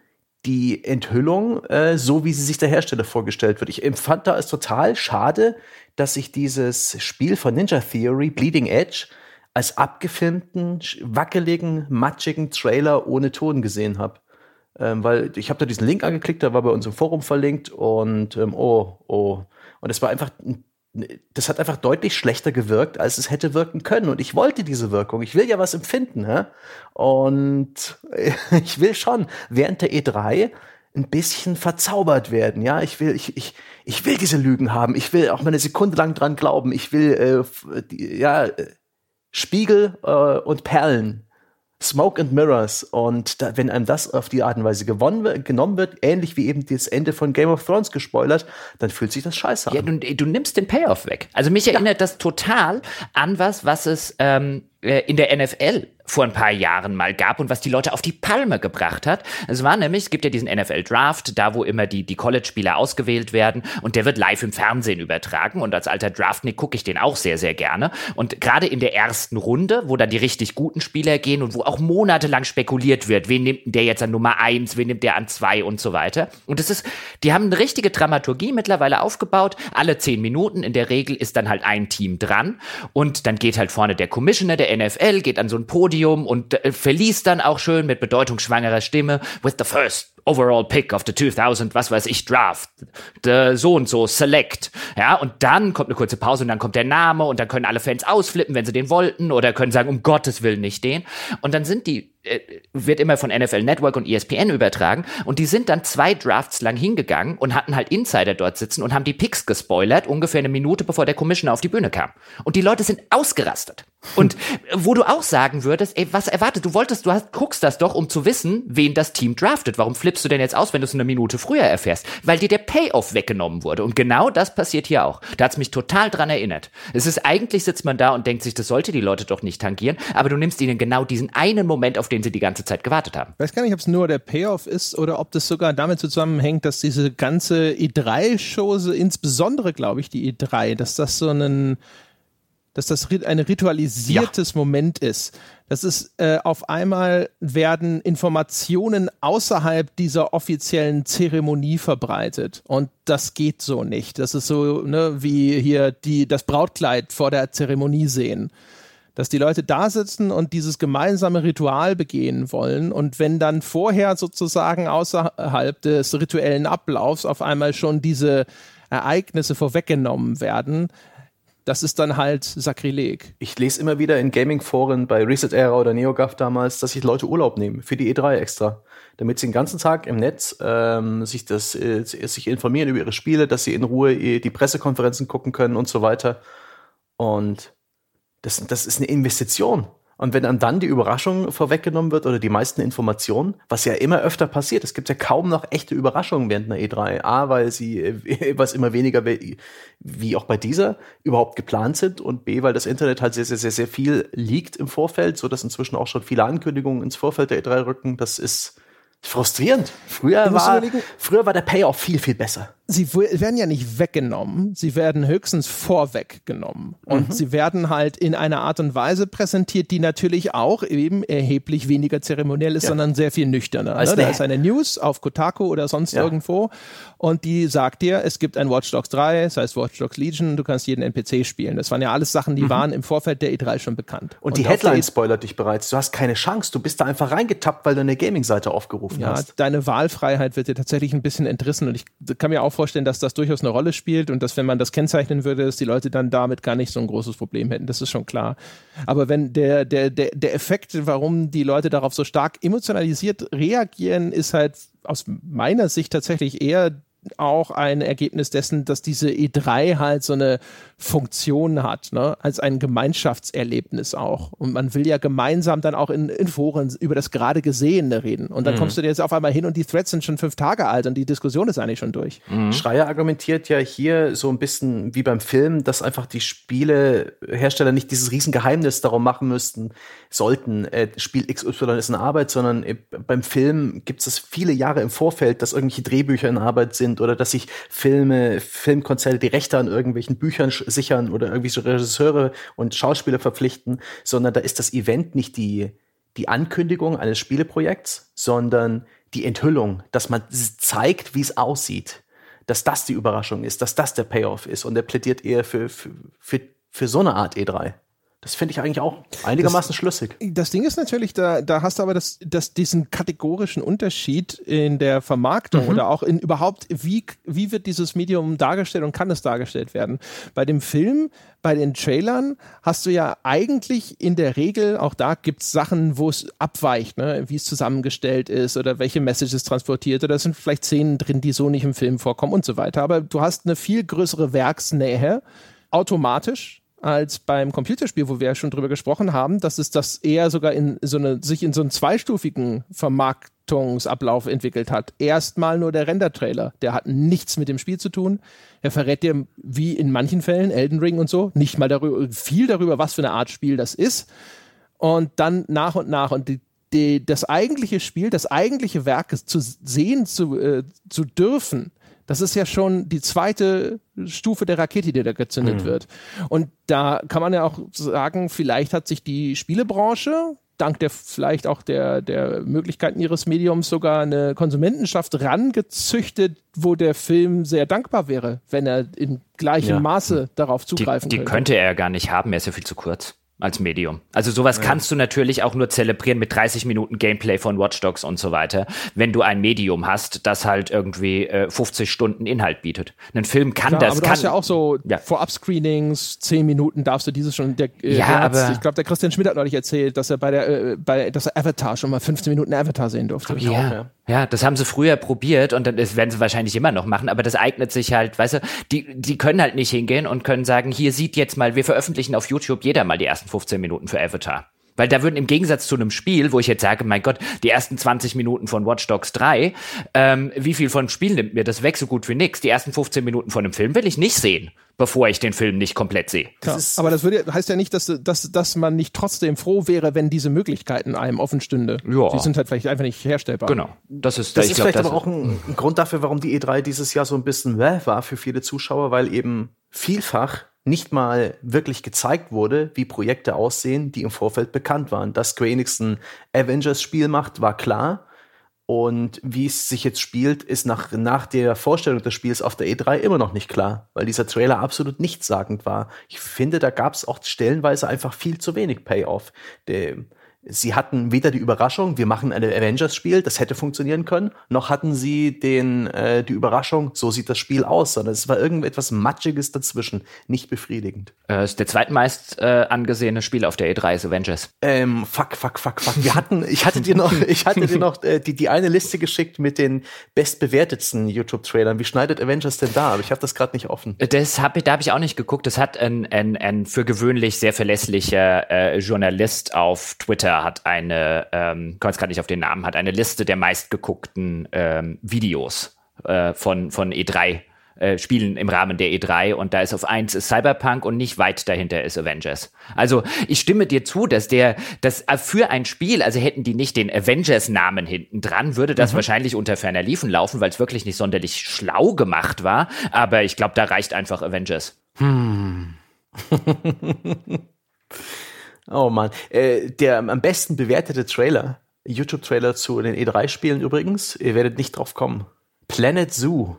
die Enthüllung äh, so, wie sie sich der Hersteller vorgestellt wird. Ich empfand da es total schade, dass ich dieses Spiel von Ninja Theory, Bleeding Edge, als abgefilmten, wackeligen, matschigen Trailer ohne Ton gesehen habe. Ähm, weil ich habe da diesen Link angeklickt, der war bei uns im Forum verlinkt und ähm, oh, oh, und es war einfach, das hat einfach deutlich schlechter gewirkt, als es hätte wirken können. Und ich wollte diese Wirkung. Ich will ja was empfinden. Hä? Und ich will schon während der E3 ein bisschen verzaubert werden. Ja, ich will, ich, ich, ich will diese Lügen haben. Ich will auch mal eine Sekunde lang dran glauben. Ich will, äh, die, ja, Spiegel äh, und Perlen Smoke and Mirrors. Und da, wenn einem das auf die Art und Weise gewonnen, genommen wird, ähnlich wie eben das Ende von Game of Thrones gespoilert, dann fühlt sich das scheiße an. Ja, du, du nimmst den Payoff weg. Also mich erinnert ja. das total an was, was es ähm, äh, in der NFL vor ein paar Jahren mal gab und was die Leute auf die Palme gebracht hat. Es war nämlich, es gibt ja diesen NFL Draft, da wo immer die, die College-Spieler ausgewählt werden und der wird live im Fernsehen übertragen und als alter Draftnik gucke ich den auch sehr, sehr gerne. Und gerade in der ersten Runde, wo dann die richtig guten Spieler gehen und wo auch monatelang spekuliert wird, wen nimmt der jetzt an Nummer eins, wen nimmt der an zwei und so weiter. Und es ist, die haben eine richtige Dramaturgie mittlerweile aufgebaut. Alle zehn Minuten in der Regel ist dann halt ein Team dran und dann geht halt vorne der Commissioner der NFL, geht an so ein Podium Podium und äh, verließ dann auch schön mit bedeutungsschwangerer Stimme with the first overall pick of the 2000, was weiß ich, Draft, the so und so, select. Ja, und dann kommt eine kurze Pause und dann kommt der Name und dann können alle Fans ausflippen, wenn sie den wollten oder können sagen, um Gottes Willen nicht den. Und dann sind die wird immer von NFL Network und ESPN übertragen und die sind dann zwei Drafts lang hingegangen und hatten halt Insider dort sitzen und haben die Picks gespoilert, ungefähr eine Minute bevor der Commissioner auf die Bühne kam. Und die Leute sind ausgerastet. Und wo du auch sagen würdest, ey, was erwartet, du wolltest, du hast, guckst das doch, um zu wissen, wen das Team draftet. Warum flippst du denn jetzt aus, wenn du es eine Minute früher erfährst? Weil dir der Payoff weggenommen wurde. Und genau das passiert hier auch. Da hat's mich total dran erinnert. Es ist eigentlich sitzt man da und denkt sich, das sollte die Leute doch nicht tangieren, aber du nimmst ihnen genau diesen einen Moment, auf den sie die ganze Zeit gewartet haben. Ich weiß gar nicht, ob es nur der Payoff ist oder ob das sogar damit zusammenhängt, dass diese ganze E3-Show, insbesondere glaube ich die E3, dass das so ein dass das ein ritualisiertes ja. Moment ist. Das ist äh, auf einmal werden Informationen außerhalb dieser offiziellen Zeremonie verbreitet und das geht so nicht. Das ist so ne, wie hier die das Brautkleid vor der Zeremonie sehen dass die Leute da sitzen und dieses gemeinsame Ritual begehen wollen und wenn dann vorher sozusagen außerhalb des rituellen Ablaufs auf einmal schon diese Ereignisse vorweggenommen werden, das ist dann halt Sakrileg. Ich lese immer wieder in Gaming-Foren bei Reset Era oder NeoGAF damals, dass sich Leute Urlaub nehmen für die E3 extra, damit sie den ganzen Tag im Netz ähm, sich das äh, sich informieren über ihre Spiele, dass sie in Ruhe die Pressekonferenzen gucken können und so weiter. Und das, das ist eine Investition. Und wenn dann, dann die Überraschung vorweggenommen wird oder die meisten Informationen, was ja immer öfter passiert, es gibt ja kaum noch echte Überraschungen während einer E3. A, weil sie, äh, was immer weniger wie auch bei dieser überhaupt geplant sind und B, weil das Internet halt sehr, sehr, sehr, sehr viel liegt im Vorfeld, so dass inzwischen auch schon viele Ankündigungen ins Vorfeld der E3 rücken. Das ist frustrierend. Früher war, früher war der Payoff viel, viel besser sie werden ja nicht weggenommen, sie werden höchstens vorweggenommen. Und mhm. sie werden halt in einer Art und Weise präsentiert, die natürlich auch eben erheblich weniger zeremoniell ist, ja. sondern sehr viel nüchterner. Ne? Da ist eine News auf Kotaku oder sonst ja. irgendwo und die sagt dir, es gibt ein Watch Dogs 3, das heißt Watch Dogs Legion, du kannst jeden NPC spielen. Das waren ja alles Sachen, die mhm. waren im Vorfeld der E3 schon bekannt. Und, und die Headline spoilert dich bereits. Du hast keine Chance. Du bist da einfach reingetappt, weil du eine Gaming-Seite aufgerufen ja, hast. Deine Wahlfreiheit wird dir tatsächlich ein bisschen entrissen und ich kann mir auch vorstellen, dass das durchaus eine Rolle spielt und dass, wenn man das kennzeichnen würde, dass die Leute dann damit gar nicht so ein großes Problem hätten. Das ist schon klar. Aber wenn der, der, der, der Effekt, warum die Leute darauf so stark emotionalisiert reagieren, ist halt aus meiner Sicht tatsächlich eher auch ein Ergebnis dessen, dass diese E3 halt so eine Funktion hat, ne? als ein Gemeinschaftserlebnis auch. Und man will ja gemeinsam dann auch in, in Foren über das gerade Gesehene reden. Und dann mhm. kommst du dir jetzt auf einmal hin und die Threads sind schon fünf Tage alt und die Diskussion ist eigentlich schon durch. Mhm. Schreier argumentiert ja hier so ein bisschen wie beim Film, dass einfach die Spielehersteller nicht dieses Riesengeheimnis darum machen müssten, sollten, äh, Spiel XY ist in Arbeit, sondern äh, beim Film gibt es viele Jahre im Vorfeld, dass irgendwelche Drehbücher in Arbeit sind sind oder dass sich Filme, Filmkonzerte die Rechte an irgendwelchen Büchern sichern oder irgendwie so Regisseure und Schauspieler verpflichten, sondern da ist das Event nicht die, die Ankündigung eines Spieleprojekts, sondern die Enthüllung, dass man zeigt, wie es aussieht, dass das die Überraschung ist, dass das der Payoff ist und er plädiert eher für, für, für, für so eine Art E3. Das finde ich eigentlich auch einigermaßen das, schlüssig. Das Ding ist natürlich, da, da hast du aber das, das, diesen kategorischen Unterschied in der Vermarktung mhm. oder auch in überhaupt, wie, wie wird dieses Medium dargestellt und kann es dargestellt werden. Bei dem Film, bei den Trailern hast du ja eigentlich in der Regel, auch da gibt es Sachen, wo es abweicht, ne? wie es zusammengestellt ist oder welche Messages transportiert oder es sind vielleicht Szenen drin, die so nicht im Film vorkommen und so weiter. Aber du hast eine viel größere Werksnähe automatisch als beim Computerspiel, wo wir ja schon drüber gesprochen haben, dass es das eher sogar in so eine, sich in so einen zweistufigen Vermarktungsablauf entwickelt hat. Erstmal nur der Render-Trailer, der hat nichts mit dem Spiel zu tun. Er verrät dir, wie in manchen Fällen, Elden Ring und so, nicht mal darüber, viel darüber, was für eine Art Spiel das ist. Und dann nach und nach und die, die, das eigentliche Spiel, das eigentliche Werk zu sehen zu, äh, zu dürfen, das ist ja schon die zweite Stufe der Rakete, die da gezündet mhm. wird. Und da kann man ja auch sagen, vielleicht hat sich die Spielebranche dank der vielleicht auch der, der Möglichkeiten ihres Mediums sogar eine Konsumentenschaft rangezüchtet, wo der Film sehr dankbar wäre, wenn er in gleichem ja. Maße darauf zugreifen die, die könnte. Die könnte er ja gar nicht haben, er ist ja viel zu kurz als Medium. Also sowas ja. kannst du natürlich auch nur zelebrieren mit 30 Minuten Gameplay von Watch Dogs und so weiter, wenn du ein Medium hast, das halt irgendwie äh, 50 Stunden Inhalt bietet. Ein Film kann Klar, das. Aber du kann, hast ja auch so ja. Vorab-Screenings, 10 Minuten darfst du dieses schon. Der, äh, ja, aber ich glaube, der Christian Schmidt hat neulich erzählt, dass er bei der, äh, bei, dass er Avatar schon mal 15 Minuten Avatar sehen durfte. Ja, auch, ja. Ja, das haben sie früher probiert und dann, das werden sie wahrscheinlich immer noch machen, aber das eignet sich halt, weißt du, die, die können halt nicht hingehen und können sagen, hier sieht jetzt mal, wir veröffentlichen auf YouTube jeder mal die ersten 15 Minuten für Avatar. Weil da würden im Gegensatz zu einem Spiel, wo ich jetzt sage, mein Gott, die ersten 20 Minuten von Watch Dogs 3, ähm, wie viel von Spiel nimmt mir das weg so gut wie nix? Die ersten 15 Minuten von einem Film will ich nicht sehen, bevor ich den Film nicht komplett sehe. Ja, aber das würde, heißt ja nicht, dass, dass, dass man nicht trotzdem froh wäre, wenn diese Möglichkeiten einem offen stünde. Ja. Die sind halt vielleicht einfach nicht herstellbar. Genau. Das ist, das ist glaub, vielleicht das aber auch ein, ein Grund dafür, warum die E3 dieses Jahr so ein bisschen war für viele Zuschauer, weil eben vielfach nicht mal wirklich gezeigt wurde, wie Projekte aussehen, die im Vorfeld bekannt waren. Dass Square Enix ein Avengers-Spiel macht, war klar. Und wie es sich jetzt spielt, ist nach, nach der Vorstellung des Spiels auf der E3 immer noch nicht klar, weil dieser Trailer absolut nichtssagend war. Ich finde, da gab es auch stellenweise einfach viel zu wenig Payoff. Der, Sie hatten weder die Überraschung, wir machen ein Avengers-Spiel, das hätte funktionieren können, noch hatten sie den, äh, die Überraschung, so sieht das Spiel aus, sondern es war irgendetwas Matschiges dazwischen, nicht befriedigend. Äh, ist der zweitmeist äh, angesehene Spiel auf der E3 ist Avengers. Ähm, fuck, fuck, fuck, fuck. Wir hatten, ich hatte dir noch, ich hatte dir noch äh, die, die eine Liste geschickt mit den bestbewertetsten YouTube-Trailern. Wie schneidet Avengers denn da? Aber ich habe das gerade nicht offen. Das hab, da habe ich auch nicht geguckt. Das hat ein, ein, ein für gewöhnlich sehr verlässlicher äh, Journalist auf Twitter hat eine, ähm, komme jetzt gerade nicht auf den Namen, hat eine Liste der meistgeguckten ähm, Videos äh, von, von E3 äh, Spielen im Rahmen der E3 und da ist auf eins ist Cyberpunk und nicht weit dahinter ist Avengers. Also ich stimme dir zu, dass der, dass äh, für ein Spiel, also hätten die nicht den Avengers-Namen hinten dran, würde das mhm. wahrscheinlich unter ferner Liefen laufen, weil es wirklich nicht sonderlich schlau gemacht war. Aber ich glaube, da reicht einfach Avengers. Hm. Oh Mann. Äh, der am besten bewertete Trailer, YouTube-Trailer zu den E3-Spielen übrigens, ihr werdet nicht drauf kommen. Planet Zoo.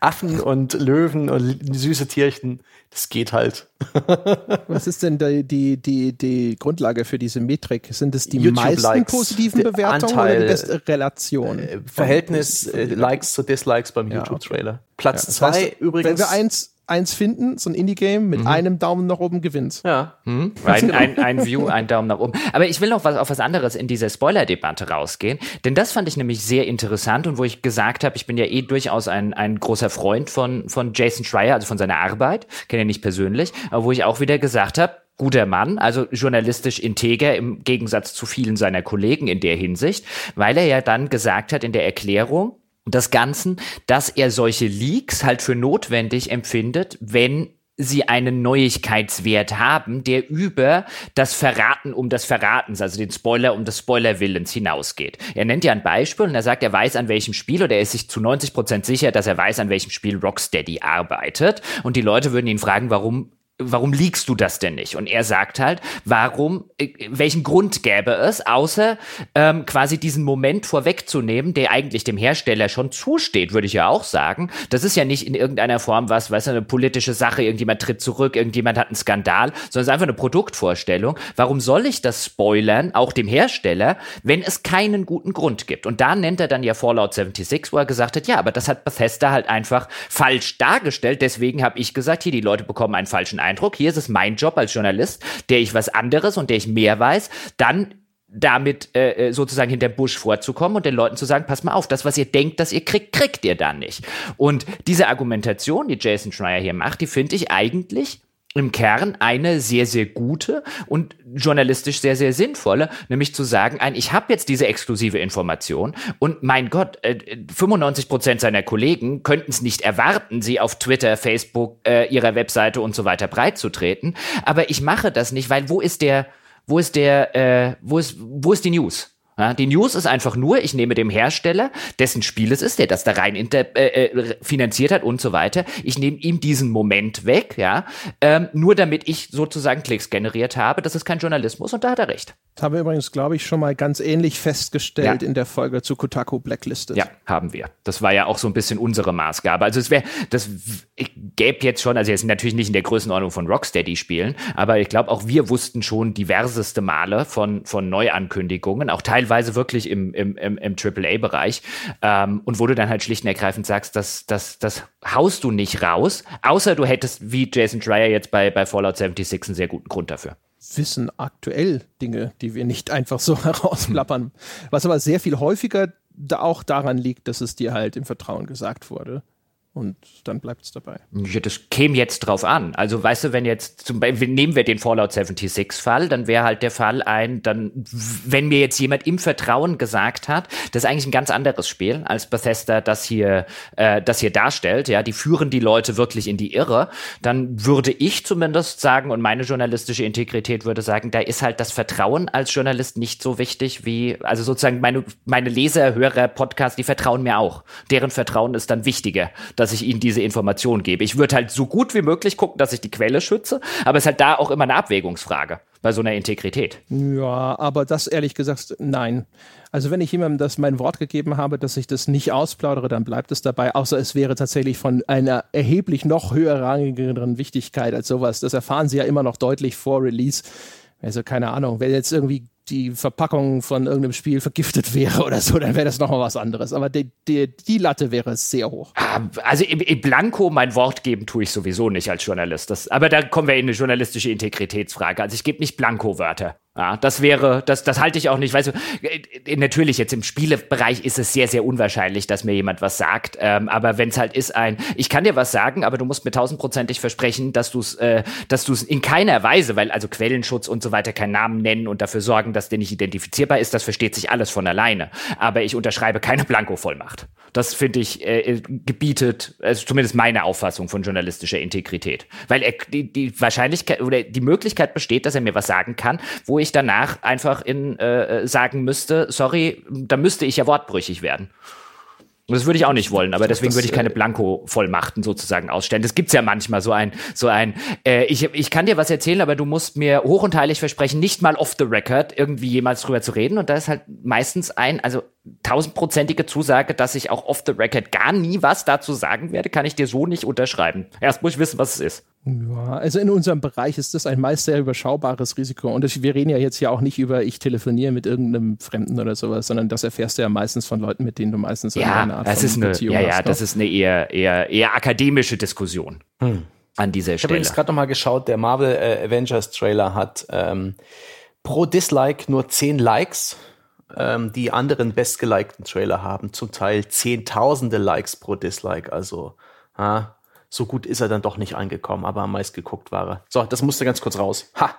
Affen und Löwen und süße Tierchen. Das geht halt. Was ist denn die, die, die, die Grundlage für diese Metrik? Sind es die meisten positiven Bewertungen Anteil, oder die beste Relation? Äh, Verhältnis äh, Likes zu Dislikes beim ja, YouTube-Trailer. Platz ja, zwei heißt, übrigens. Wenn wir eins eins finden, so ein Indie-Game mit mhm. einem Daumen nach oben gewinnt. Ja. Mhm. Ein, ein, ein View, ein Daumen nach oben. Aber ich will noch was auf was anderes in dieser Spoiler-Debatte rausgehen, denn das fand ich nämlich sehr interessant und wo ich gesagt habe, ich bin ja eh durchaus ein, ein großer Freund von, von Jason Schreier, also von seiner Arbeit, kenne ihn nicht persönlich, aber wo ich auch wieder gesagt habe, guter Mann, also journalistisch integer im Gegensatz zu vielen seiner Kollegen in der Hinsicht, weil er ja dann gesagt hat in der Erklärung, des Ganzen, dass er solche Leaks halt für notwendig empfindet, wenn sie einen Neuigkeitswert haben, der über das Verraten um das Verratens, also den Spoiler um des Spoilerwillens hinausgeht. Er nennt ja ein Beispiel und er sagt, er weiß an welchem Spiel oder er ist sich zu 90 Prozent sicher, dass er weiß, an welchem Spiel Rocksteady arbeitet. Und die Leute würden ihn fragen, warum warum liegst du das denn nicht? Und er sagt halt, warum, äh, welchen Grund gäbe es, außer ähm, quasi diesen Moment vorwegzunehmen, der eigentlich dem Hersteller schon zusteht, würde ich ja auch sagen. Das ist ja nicht in irgendeiner Form was, du, eine politische Sache, irgendjemand tritt zurück, irgendjemand hat einen Skandal, sondern es ist einfach eine Produktvorstellung. Warum soll ich das spoilern, auch dem Hersteller, wenn es keinen guten Grund gibt? Und da nennt er dann ja Fallout 76, wo er gesagt hat, ja, aber das hat Bethesda halt einfach falsch dargestellt, deswegen habe ich gesagt, hier, die Leute bekommen einen falschen. Hier ist es mein Job als Journalist, der ich was anderes und der ich mehr weiß, dann damit äh, äh sozusagen hinter Busch vorzukommen und den Leuten zu sagen, pass mal auf, das, was ihr denkt, dass ihr kriegt, kriegt ihr dann nicht. Und diese Argumentation, die Jason Schreier hier macht, die finde ich eigentlich im Kern eine sehr, sehr gute und journalistisch sehr, sehr sinnvolle, nämlich zu sagen, ein, ich habe jetzt diese exklusive Information und mein Gott, äh, 95 Prozent seiner Kollegen könnten es nicht erwarten, sie auf Twitter, Facebook, äh, ihrer Webseite und so weiter breitzutreten. Aber ich mache das nicht, weil wo ist der, wo ist der, äh, wo ist, wo ist die News? Ja, die News ist einfach nur, ich nehme dem Hersteller, dessen Spiel es ist, der das da rein inter, äh, äh, finanziert hat und so weiter, ich nehme ihm diesen Moment weg, ja, ähm, nur damit ich sozusagen Klicks generiert habe. Das ist kein Journalismus und da hat er recht. Das haben wir übrigens, glaube ich, schon mal ganz ähnlich festgestellt ja. in der Folge zu Kotaku Blacklisted. Ja, haben wir. Das war ja auch so ein bisschen unsere Maßgabe. Also es wäre, das gäbe jetzt schon, also jetzt natürlich nicht in der Größenordnung von Rocksteady spielen, aber ich glaube auch wir wussten schon diverseste Male von, von Neuankündigungen, auch teilweise teilweise wirklich im, im, im, im AAA-Bereich. Ähm, und wo du dann halt schlicht und ergreifend sagst, das, das, das haust du nicht raus, außer du hättest wie Jason Schreier jetzt bei, bei Fallout 76 einen sehr guten Grund dafür wissen aktuell Dinge, die wir nicht einfach so herausplappern. Was aber sehr viel häufiger da auch daran liegt, dass es dir halt im Vertrauen gesagt wurde und dann bleibt es dabei. Ja, das käme jetzt drauf an. Also weißt du, wenn jetzt zum Beispiel nehmen wir den Fallout 76 Fall, dann wäre halt der Fall ein, dann wenn mir jetzt jemand im Vertrauen gesagt hat, das ist eigentlich ein ganz anderes Spiel als Bethesda das hier äh, das hier darstellt, ja, die führen die Leute wirklich in die Irre, dann würde ich zumindest sagen und meine journalistische Integrität würde sagen, da ist halt das Vertrauen als Journalist nicht so wichtig wie also sozusagen meine meine Leser, Hörer, Podcast, die vertrauen mir auch. Deren Vertrauen ist dann wichtiger. Dass dass ich ihnen diese Information gebe. Ich würde halt so gut wie möglich gucken, dass ich die Quelle schütze, aber es ist halt da auch immer eine Abwägungsfrage bei so einer Integrität. Ja, aber das ehrlich gesagt, nein. Also wenn ich jemandem das mein Wort gegeben habe, dass ich das nicht ausplaudere, dann bleibt es dabei, außer es wäre tatsächlich von einer erheblich noch höherrangigeren Wichtigkeit als sowas. Das erfahren Sie ja immer noch deutlich vor Release. Also keine Ahnung, wenn jetzt irgendwie die Verpackung von irgendeinem Spiel vergiftet wäre oder so, dann wäre das nochmal was anderes. Aber die, die, die Latte wäre sehr hoch. Ah, also im, im Blanko mein Wort geben tue ich sowieso nicht als Journalist. Das, aber da kommen wir in eine journalistische Integritätsfrage. Also ich gebe nicht Blanko-Wörter. Ja, das wäre, das, das halte ich auch nicht. Weißt du, äh, natürlich jetzt im Spielebereich ist es sehr, sehr unwahrscheinlich, dass mir jemand was sagt. Ähm, aber wenn es halt ist ein, ich kann dir was sagen, aber du musst mir tausendprozentig versprechen, dass du es, äh, dass du es in keiner Weise, weil also Quellenschutz und so weiter keinen Namen nennen und dafür sorgen, dass der nicht identifizierbar ist, das versteht sich alles von alleine. Aber ich unterschreibe keine Blanko-Vollmacht. Das finde ich äh, gebietet, also zumindest meine Auffassung von journalistischer Integrität, weil er, die, die Wahrscheinlichkeit oder die Möglichkeit besteht, dass er mir was sagen kann, wo ich danach einfach in äh, sagen müsste, sorry, da müsste ich ja wortbrüchig werden. Und das würde ich auch nicht wollen, aber deswegen würde ich keine äh, Blanko-Vollmachten sozusagen ausstellen. Das gibt's ja manchmal so ein, so ein, äh, ich, ich kann dir was erzählen, aber du musst mir hoch und heilig versprechen, nicht mal off the record irgendwie jemals drüber zu reden. Und da ist halt meistens ein, also tausendprozentige Zusage, dass ich auch off the record gar nie was dazu sagen werde, kann ich dir so nicht unterschreiben. Erst muss ich wissen, was es ist. Ja, also in unserem Bereich ist das ein meist sehr überschaubares Risiko. Und wir reden ja jetzt ja auch nicht über, ich telefoniere mit irgendeinem Fremden oder sowas, sondern das erfährst du ja meistens von Leuten, mit denen du meistens ja, eine Art das von ist eine, Beziehung ja, hast. Ja, das ist eine eher, eher, eher akademische Diskussion. Hm. An dieser Stelle. Ich habe übrigens gerade nochmal geschaut, der Marvel äh, Avengers Trailer hat ähm, pro Dislike nur 10 Likes ähm, die anderen bestgelikten Trailer haben zum Teil zehntausende Likes pro Dislike. Also ha, so gut ist er dann doch nicht angekommen, aber am meist geguckt war er. So, das musste ganz kurz raus. Ha!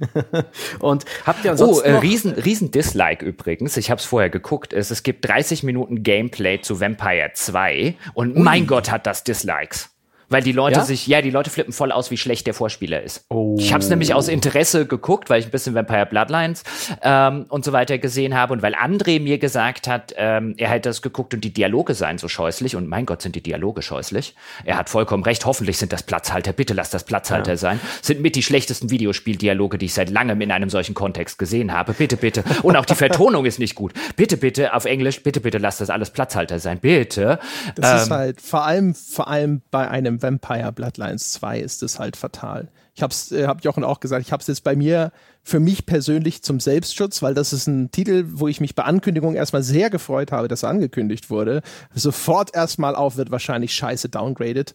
und habt ihr ansonsten. Oh, äh, riesen, riesen Dislike übrigens. Ich habe es vorher geguckt. Es, es gibt 30 Minuten Gameplay zu Vampire 2 und Ui. mein Gott hat das Dislikes. Weil die Leute Ja? sich, ja, die Leute flippen voll aus, wie schlecht der Vorspieler ist. Ich habe es nämlich aus Interesse geguckt, weil ich ein bisschen Vampire Bloodlines ähm, und so weiter gesehen habe und weil André mir gesagt hat, ähm, er hätte das geguckt und die Dialoge seien so scheußlich und mein Gott, sind die Dialoge scheußlich. Er hat vollkommen recht, hoffentlich sind das Platzhalter, bitte lass das Platzhalter sein. Sind mit die schlechtesten Videospieldialoge, die ich seit langem in einem solchen Kontext gesehen habe. Bitte, bitte. Und auch die Vertonung ist nicht gut. Bitte, bitte auf Englisch, bitte, bitte lass das alles Platzhalter sein. Bitte. Das ist Ähm, halt, vor allem, vor allem bei einem Vampire Bloodlines 2 ist es halt fatal. Ich hab's, äh, hab Jochen auch gesagt, ich hab's jetzt bei mir für mich persönlich zum Selbstschutz, weil das ist ein Titel, wo ich mich bei Ankündigung erstmal sehr gefreut habe, dass er angekündigt wurde. Sofort erstmal auf wird wahrscheinlich scheiße downgraded.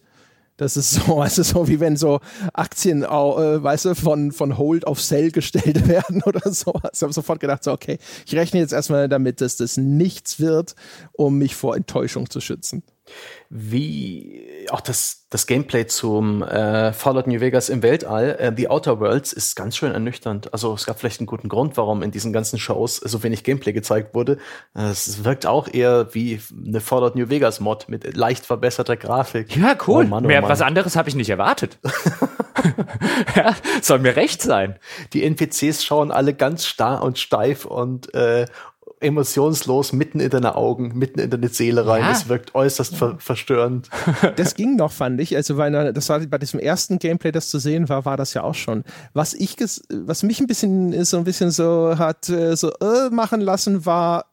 Das ist so, es ist so wie wenn so Aktien, äh, weißt du, von, von Hold auf Sell gestellt werden oder sowas. Ich habe sofort gedacht, so, okay, ich rechne jetzt erstmal damit, dass das nichts wird, um mich vor Enttäuschung zu schützen. Wie auch das, das Gameplay zum äh, Fallout New Vegas im Weltall, äh, The Outer Worlds, ist ganz schön ernüchternd. Also es gab vielleicht einen guten Grund, warum in diesen ganzen Shows so wenig Gameplay gezeigt wurde. Es wirkt auch eher wie eine Fallout New Vegas Mod mit leicht verbesserter Grafik. Ja, cool. Oh Mann, oh Mehr Mann. was anderes habe ich nicht erwartet. ja, soll mir recht sein. Die NPCs schauen alle ganz starr und steif und äh, emotionslos mitten in deine Augen, mitten in deine Seele rein. Ja. Es wirkt äußerst ver verstörend. Das ging noch, fand ich. Also, weil das war bei diesem ersten Gameplay, das zu sehen war, war das ja auch schon. Was ich, was mich ein bisschen, so ein bisschen so hat, äh, so äh, machen lassen, war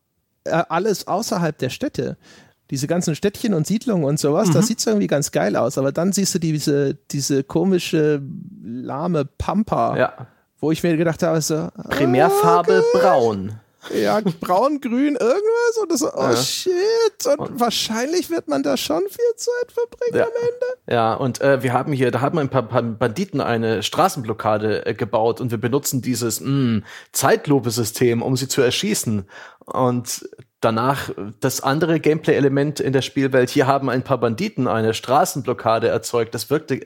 äh, alles außerhalb der Städte. Diese ganzen Städtchen und Siedlungen und sowas, das sieht irgendwie ganz geil aus. Aber dann siehst du diese, diese komische, lahme Pampa, Ja. wo ich mir gedacht habe, so, Primärfarbe braun. Ja, braun, grün, irgendwas und das so, oh Ja. shit. Und, wahrscheinlich wird man da schon viel Zeit verbringen Ja. am Ende. Ja, und äh, wir haben hier, da haben ein paar, paar Banditen eine Straßenblockade äh, gebaut und wir benutzen dieses mh, Zeitlupe-System, um sie zu erschießen. Und danach das andere Gameplay-Element in der Spielwelt, hier haben ein paar Banditen eine Straßenblockade erzeugt. Das wirkte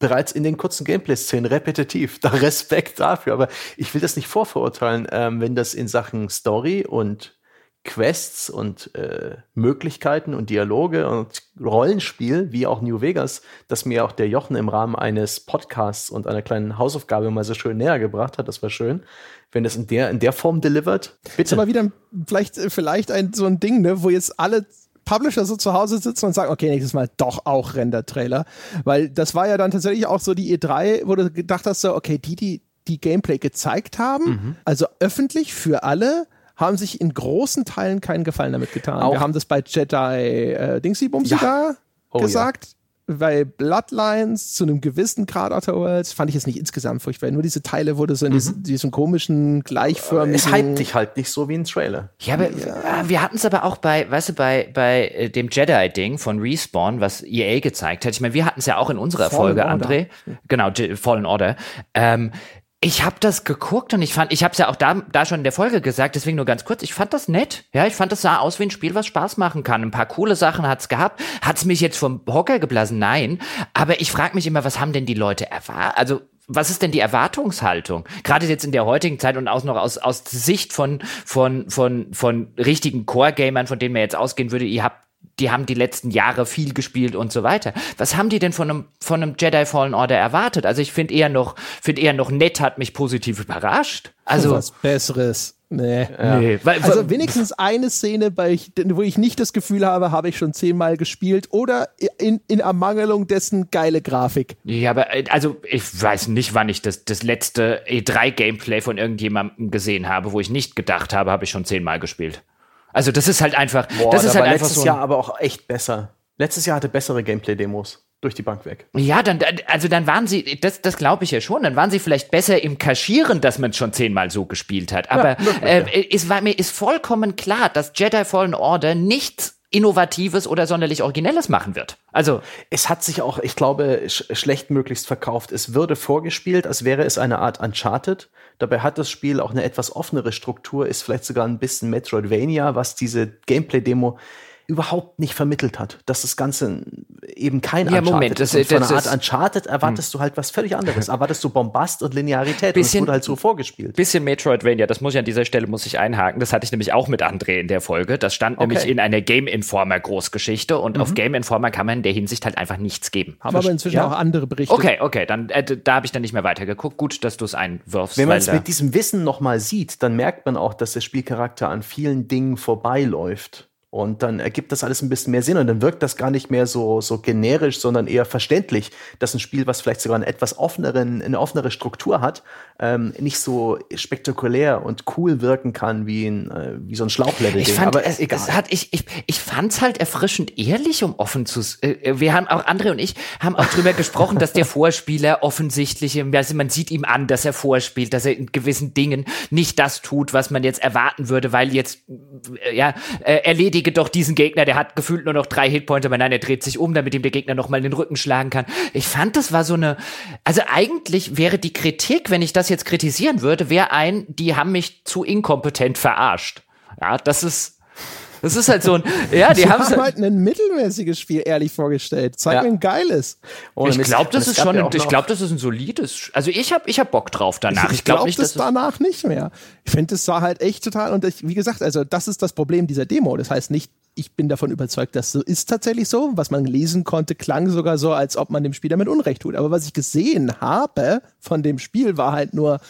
bereits in den kurzen Gameplay-Szenen repetitiv. Da Respekt dafür. Aber ich will das nicht vorverurteilen, ähm, wenn das in Sachen Story und Quests und äh, Möglichkeiten und Dialoge und Rollenspiel, wie auch New Vegas, das mir auch der Jochen im Rahmen eines Podcasts und einer kleinen Hausaufgabe mal so schön näher gebracht hat. Das war schön. Wenn das in der, in der Form delivert, ist bitte. aber wieder vielleicht, vielleicht ein, so ein Ding, ne, wo jetzt alle Publisher so zu Hause sitzen und sagen, okay, nächstes Mal doch auch Render-Trailer. Weil das war ja dann tatsächlich auch so die E3, wo du gedacht hast, so, okay, die, die die Gameplay gezeigt haben, Mhm. also öffentlich für alle, haben sich in großen Teilen keinen Gefallen damit getan. Auch- Wir haben das bei Jedi äh, Dingsy Bumsy Ja. da Oh, ja. Bei Bloodlines zu einem gewissen Grad Outer Worlds fand ich es nicht insgesamt furchtbar. Nur diese Teile, wo du so in diesen, diesen komischen, gleichförmigen. es hypt dich halt nicht so wie ein Trailer. Ja, aber ah, wir hatten es aber auch bei, weißt du, bei, bei äh, dem Jedi-Ding von Respawn, was EA gezeigt hat. Ich meine, wir hatten es ja auch in unserer Fallen Folge, Order. André. Genau, Fallen Order. Ähm, ich habe das geguckt und ich fand, ich habe es ja auch da, da schon in der Folge gesagt, deswegen nur ganz kurz, ich fand das nett. Ja, ich fand das sah aus wie ein Spiel, was Spaß machen kann. Ein paar coole Sachen hat's gehabt. Hat's mich jetzt vom Hocker geblasen? Nein. Aber ich frage mich immer, was haben denn die Leute erwartet? Also, was ist denn die Erwartungshaltung? Gerade jetzt in der heutigen Zeit und auch noch aus, aus Sicht von, von, von, von richtigen Core-Gamern, von denen man jetzt ausgehen würde, ihr habt die haben die letzten Jahre viel gespielt und so weiter. Was haben die denn von einem, von einem Jedi Fallen Order erwartet? Also ich finde eher noch, finde eher noch nett, hat mich positiv überrascht. Also, was Besseres. Nee. nee, weil, Also wenigstens eine Szene, wo ich nicht das Gefühl habe, habe ich schon zehnmal gespielt oder in, in Ermangelung dessen geile Grafik. Ja, aber äh, also ich weiß nicht, wann ich das, das letzte E3-Gameplay von irgendjemandem gesehen habe, wo ich nicht gedacht habe, habe ich schon zehnmal gespielt. Also das ist halt einfach, Boah, das ist da halt einfach letztes so. ein- Jahr aber auch echt besser. Letztes Jahr hatte bessere Gameplay-Demos durch die Bank weg. Ja, dann, also dann waren sie, das, das glaube ich ja schon, dann waren sie vielleicht besser im Kaschieren, dass man es schon zehnmal so gespielt hat. Aber äh, es war mir ist vollkommen klar, dass Jedi Fallen Order nichts Innovatives oder sonderlich Originelles machen wird. Also, Es hat sich auch, ich glaube, sch schlecht möglichst verkauft. Es würde vorgespielt, als wäre es eine Art Uncharted. Dabei hat das Spiel auch eine etwas offenere Struktur, ist vielleicht sogar ein bisschen Metroidvania, was diese Gameplay-Demo überhaupt nicht vermittelt hat, dass das Ganze eben kein ja, Uncharted Moment, das, ist. von einer Art Uncharted erwartest hm. du halt was völlig anderes. Erwartest du Bombast und Linearität bisschen, und es wurde halt so vorgespielt. Bisschen Metroidvania, das muss ich an dieser Stelle muss ich einhaken. Das hatte ich nämlich auch mit André in der Folge. Das stand okay. nämlich in einer Game Informer Großgeschichte und mhm. auf Game Informer kann man in der Hinsicht halt einfach nichts geben. Haben aber inzwischen ja? auch andere Berichte. Okay, okay, dann äh, da habe ich dann nicht mehr weitergeguckt. Gut, dass du es einwirfst. Wenn man es mit diesem Wissen nochmal sieht, dann merkt man auch, dass der Spielcharakter an vielen Dingen vorbeiläuft. Und dann ergibt das alles ein bisschen mehr Sinn und dann wirkt das gar nicht mehr so, so generisch, sondern eher verständlich, dass ein Spiel, was vielleicht sogar eine etwas offeneren, eine offenere Struktur hat, ähm, nicht so spektakulär und cool wirken kann wie, ein, äh, wie so ein Schlauchlevel. Ich fand, aber es, egal. Es hat, ich, ich, ich fand's halt erfrischend ehrlich, um offen zu, äh, wir haben auch, André und ich haben auch drüber gesprochen, dass der Vorspieler offensichtlich, also man sieht ihm an, dass er vorspielt, dass er in gewissen Dingen nicht das tut, was man jetzt erwarten würde, weil jetzt, äh, ja, äh, erledigt erledige doch diesen Gegner, der hat gefühlt nur noch drei Hitpoints, aber nein, er dreht sich um, damit ihm der Gegner nochmal den Rücken schlagen kann. Ich fand, das war so eine, also eigentlich wäre die Kritik, wenn ich das jetzt kritisieren würde, wäre ein, die haben mich zu inkompetent verarscht. Ja, das ist, das ist halt so ein, ja, die haben halt ein mittelmäßiges Spiel ehrlich vorgestellt. Zeig ja. mir ein geiles. Oh, ich glaube, das ist schon, ja ich glaube, das ist ein solides. Also ich habe, ich habe Bock drauf danach. Ich, ich glaube glaub nicht, das danach nicht mehr. Ich finde, es sah halt echt total und ich, wie gesagt, also das ist das Problem dieser Demo. Das heißt nicht, ich bin davon überzeugt, dass so ist tatsächlich so. Was man lesen konnte, klang sogar so, als ob man dem Spiel damit Unrecht tut. Aber was ich gesehen habe von dem Spiel war halt nur,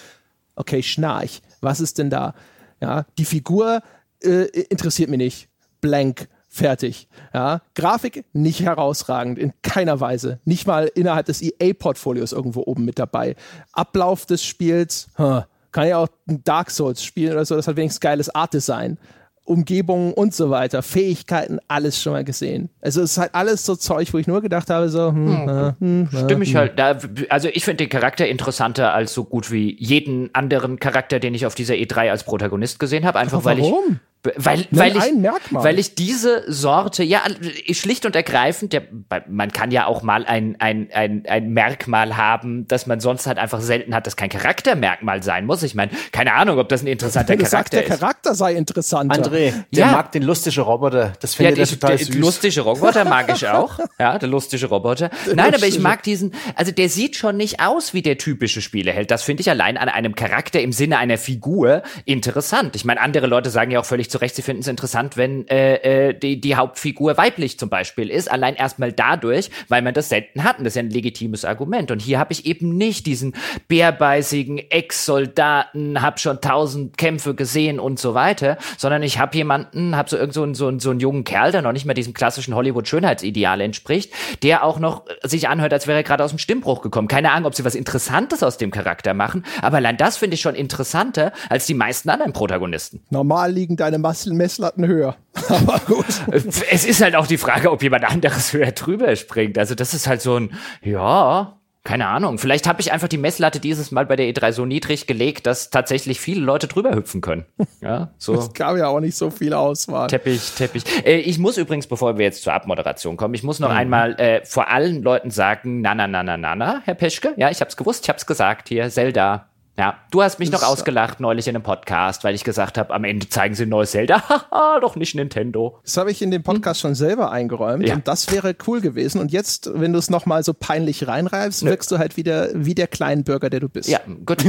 okay, schnarch. Was ist denn da? Ja, die Figur äh, interessiert mich nicht. Blank. Fertig. Ja, Grafik nicht herausragend, in keiner Weise. Nicht mal innerhalb des EA-Portfolios irgendwo oben mit dabei. Ablauf des Spiels, huh, kann ja auch Dark Souls spielen oder so, das hat wenigstens geiles Art-Design. Umgebungen und so weiter, Fähigkeiten, alles schon mal gesehen. Also es ist halt alles so Zeug, wo ich nur gedacht habe, so, hm, hm, hm, Stimme ich hm. halt. Da, also ich finde den Charakter interessanter als so gut wie jeden anderen Charakter, den ich auf dieser E3 als Protagonist gesehen habe. Einfach weil ich weil, weil, ich, weil ich diese Sorte, ja, schlicht und ergreifend, der, man kann ja auch mal ein, ein, ein, ein Merkmal haben, das man sonst halt einfach selten hat, das kein Charaktermerkmal sein muss. Ich meine, keine Ahnung, ob das ein interessanter Charakter sagst, der Charakter sei interessant. André, der ja. mag den lustige Roboter. Das finde ja, ich total süß. Lustige Roboter mag ich auch. Ja, der lustige Roboter. Nein, aber ich mag diesen, also der sieht schon nicht aus wie der typische Spieleheld. Das finde ich allein an einem Charakter im Sinne einer Figur interessant. Ich meine, andere Leute sagen ja auch völlig zu Recht, sie finden es interessant, wenn äh, äh, die, die Hauptfigur weiblich zum Beispiel ist. Allein erstmal dadurch, weil man das selten hat. Und das ist ja ein legitimes Argument. Und hier habe ich eben nicht diesen bärbeißigen Ex-Soldaten, habe schon tausend Kämpfe gesehen und so weiter, sondern ich habe jemanden, habe so irgend so einen, so, einen, so einen jungen Kerl, der noch nicht mal diesem klassischen Hollywood-Schönheitsideal entspricht, der auch noch sich anhört, als wäre er gerade aus dem Stimmbruch gekommen. Keine Ahnung, ob sie was Interessantes aus dem Charakter machen, aber allein das finde ich schon interessanter als die meisten anderen Protagonisten. Normal liegen deine Messlatten höher. Aber gut. Es ist halt auch die Frage, ob jemand anderes höher drüber springt. Also das ist halt so ein, ja, keine Ahnung. Vielleicht habe ich einfach die Messlatte dieses Mal bei der E3 so niedrig gelegt, dass tatsächlich viele Leute drüber hüpfen können. Ja, so. Es gab ja auch nicht so viel Auswahl. Teppich, Teppich. Äh, ich muss übrigens, bevor wir jetzt zur Abmoderation kommen, ich muss noch mhm. einmal äh, vor allen Leuten sagen, na, na, na, na, na, na, Herr Peschke. Ja, ich hab's gewusst, ich hab's gesagt hier. Zelda ja, du hast mich das noch ausgelacht neulich in einem Podcast, weil ich gesagt habe, am Ende zeigen sie ein neues Zelda. Haha, doch nicht Nintendo. Das habe ich in dem Podcast hm? schon selber eingeräumt ja. und das wäre cool gewesen. Und jetzt, wenn du es nochmal so peinlich reinreibst, Nö. wirkst du halt wieder wie der Kleinbürger, der du bist. Ja, gut.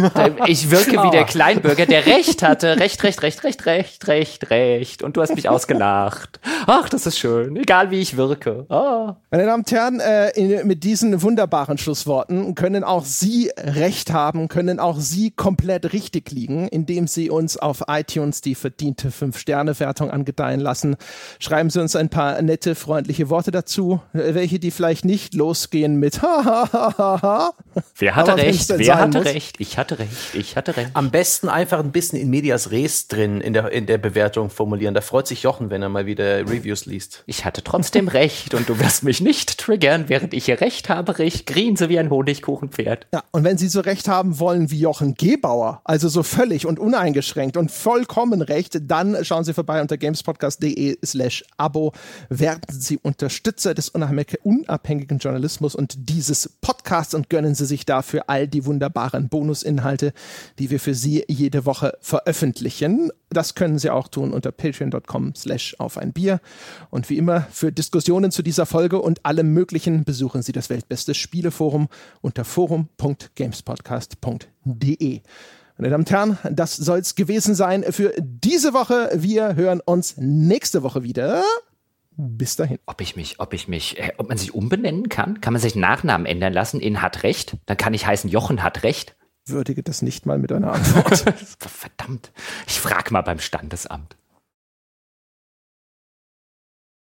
Ich wirke wie der Kleinbürger, der Recht hatte. Recht, Recht, Recht, Recht, Recht, Recht, Recht. Und du hast mich ausgelacht. Ach, das ist schön. Egal wie ich wirke. Oh. Meine Damen und Herren, äh, in, mit diesen wunderbaren Schlussworten können auch Sie Recht haben, können auch Sie Sie komplett richtig liegen, indem Sie uns auf iTunes die verdiente 5-Sterne-Wertung angedeihen lassen. Schreiben Sie uns ein paar nette, freundliche Worte dazu, welche die vielleicht nicht losgehen mit Wer hatte recht? Wer hatte muss. recht? Ich hatte recht. Ich hatte recht. Am besten einfach ein bisschen in Medias Res drin in der, in der Bewertung formulieren. Da freut sich Jochen, wenn er mal wieder Reviews liest. Ich hatte trotzdem recht und du wirst mich nicht triggern, während ich hier recht habe. Ich grinse wie ein Honigkuchenpferd. Ja, und wenn Sie so recht haben wollen wie Jochen, Gebauer, also so völlig und uneingeschränkt und vollkommen recht, dann schauen Sie vorbei unter gamespodcast.de slash Abo, werden Sie Unterstützer des unabhängigen Journalismus und dieses Podcasts und gönnen Sie sich dafür all die wunderbaren Bonusinhalte, die wir für Sie jede Woche veröffentlichen. Das können Sie auch tun unter patreon.com slash auf ein Bier. Und wie immer, für Diskussionen zu dieser Folge und allem Möglichen besuchen Sie das Weltbeste Spieleforum unter forum.gamespodcast.de. Meine Damen und Herren, das soll es gewesen sein für diese Woche. Wir hören uns nächste Woche wieder. Bis dahin. Ob ich mich, ob ich mich, äh, ob man sich umbenennen kann? Kann man sich Nachnamen ändern lassen in hat recht? Dann kann ich heißen Jochen hat recht. Würdige das nicht mal mit einer Antwort. Verdammt. Ich frage mal beim Standesamt.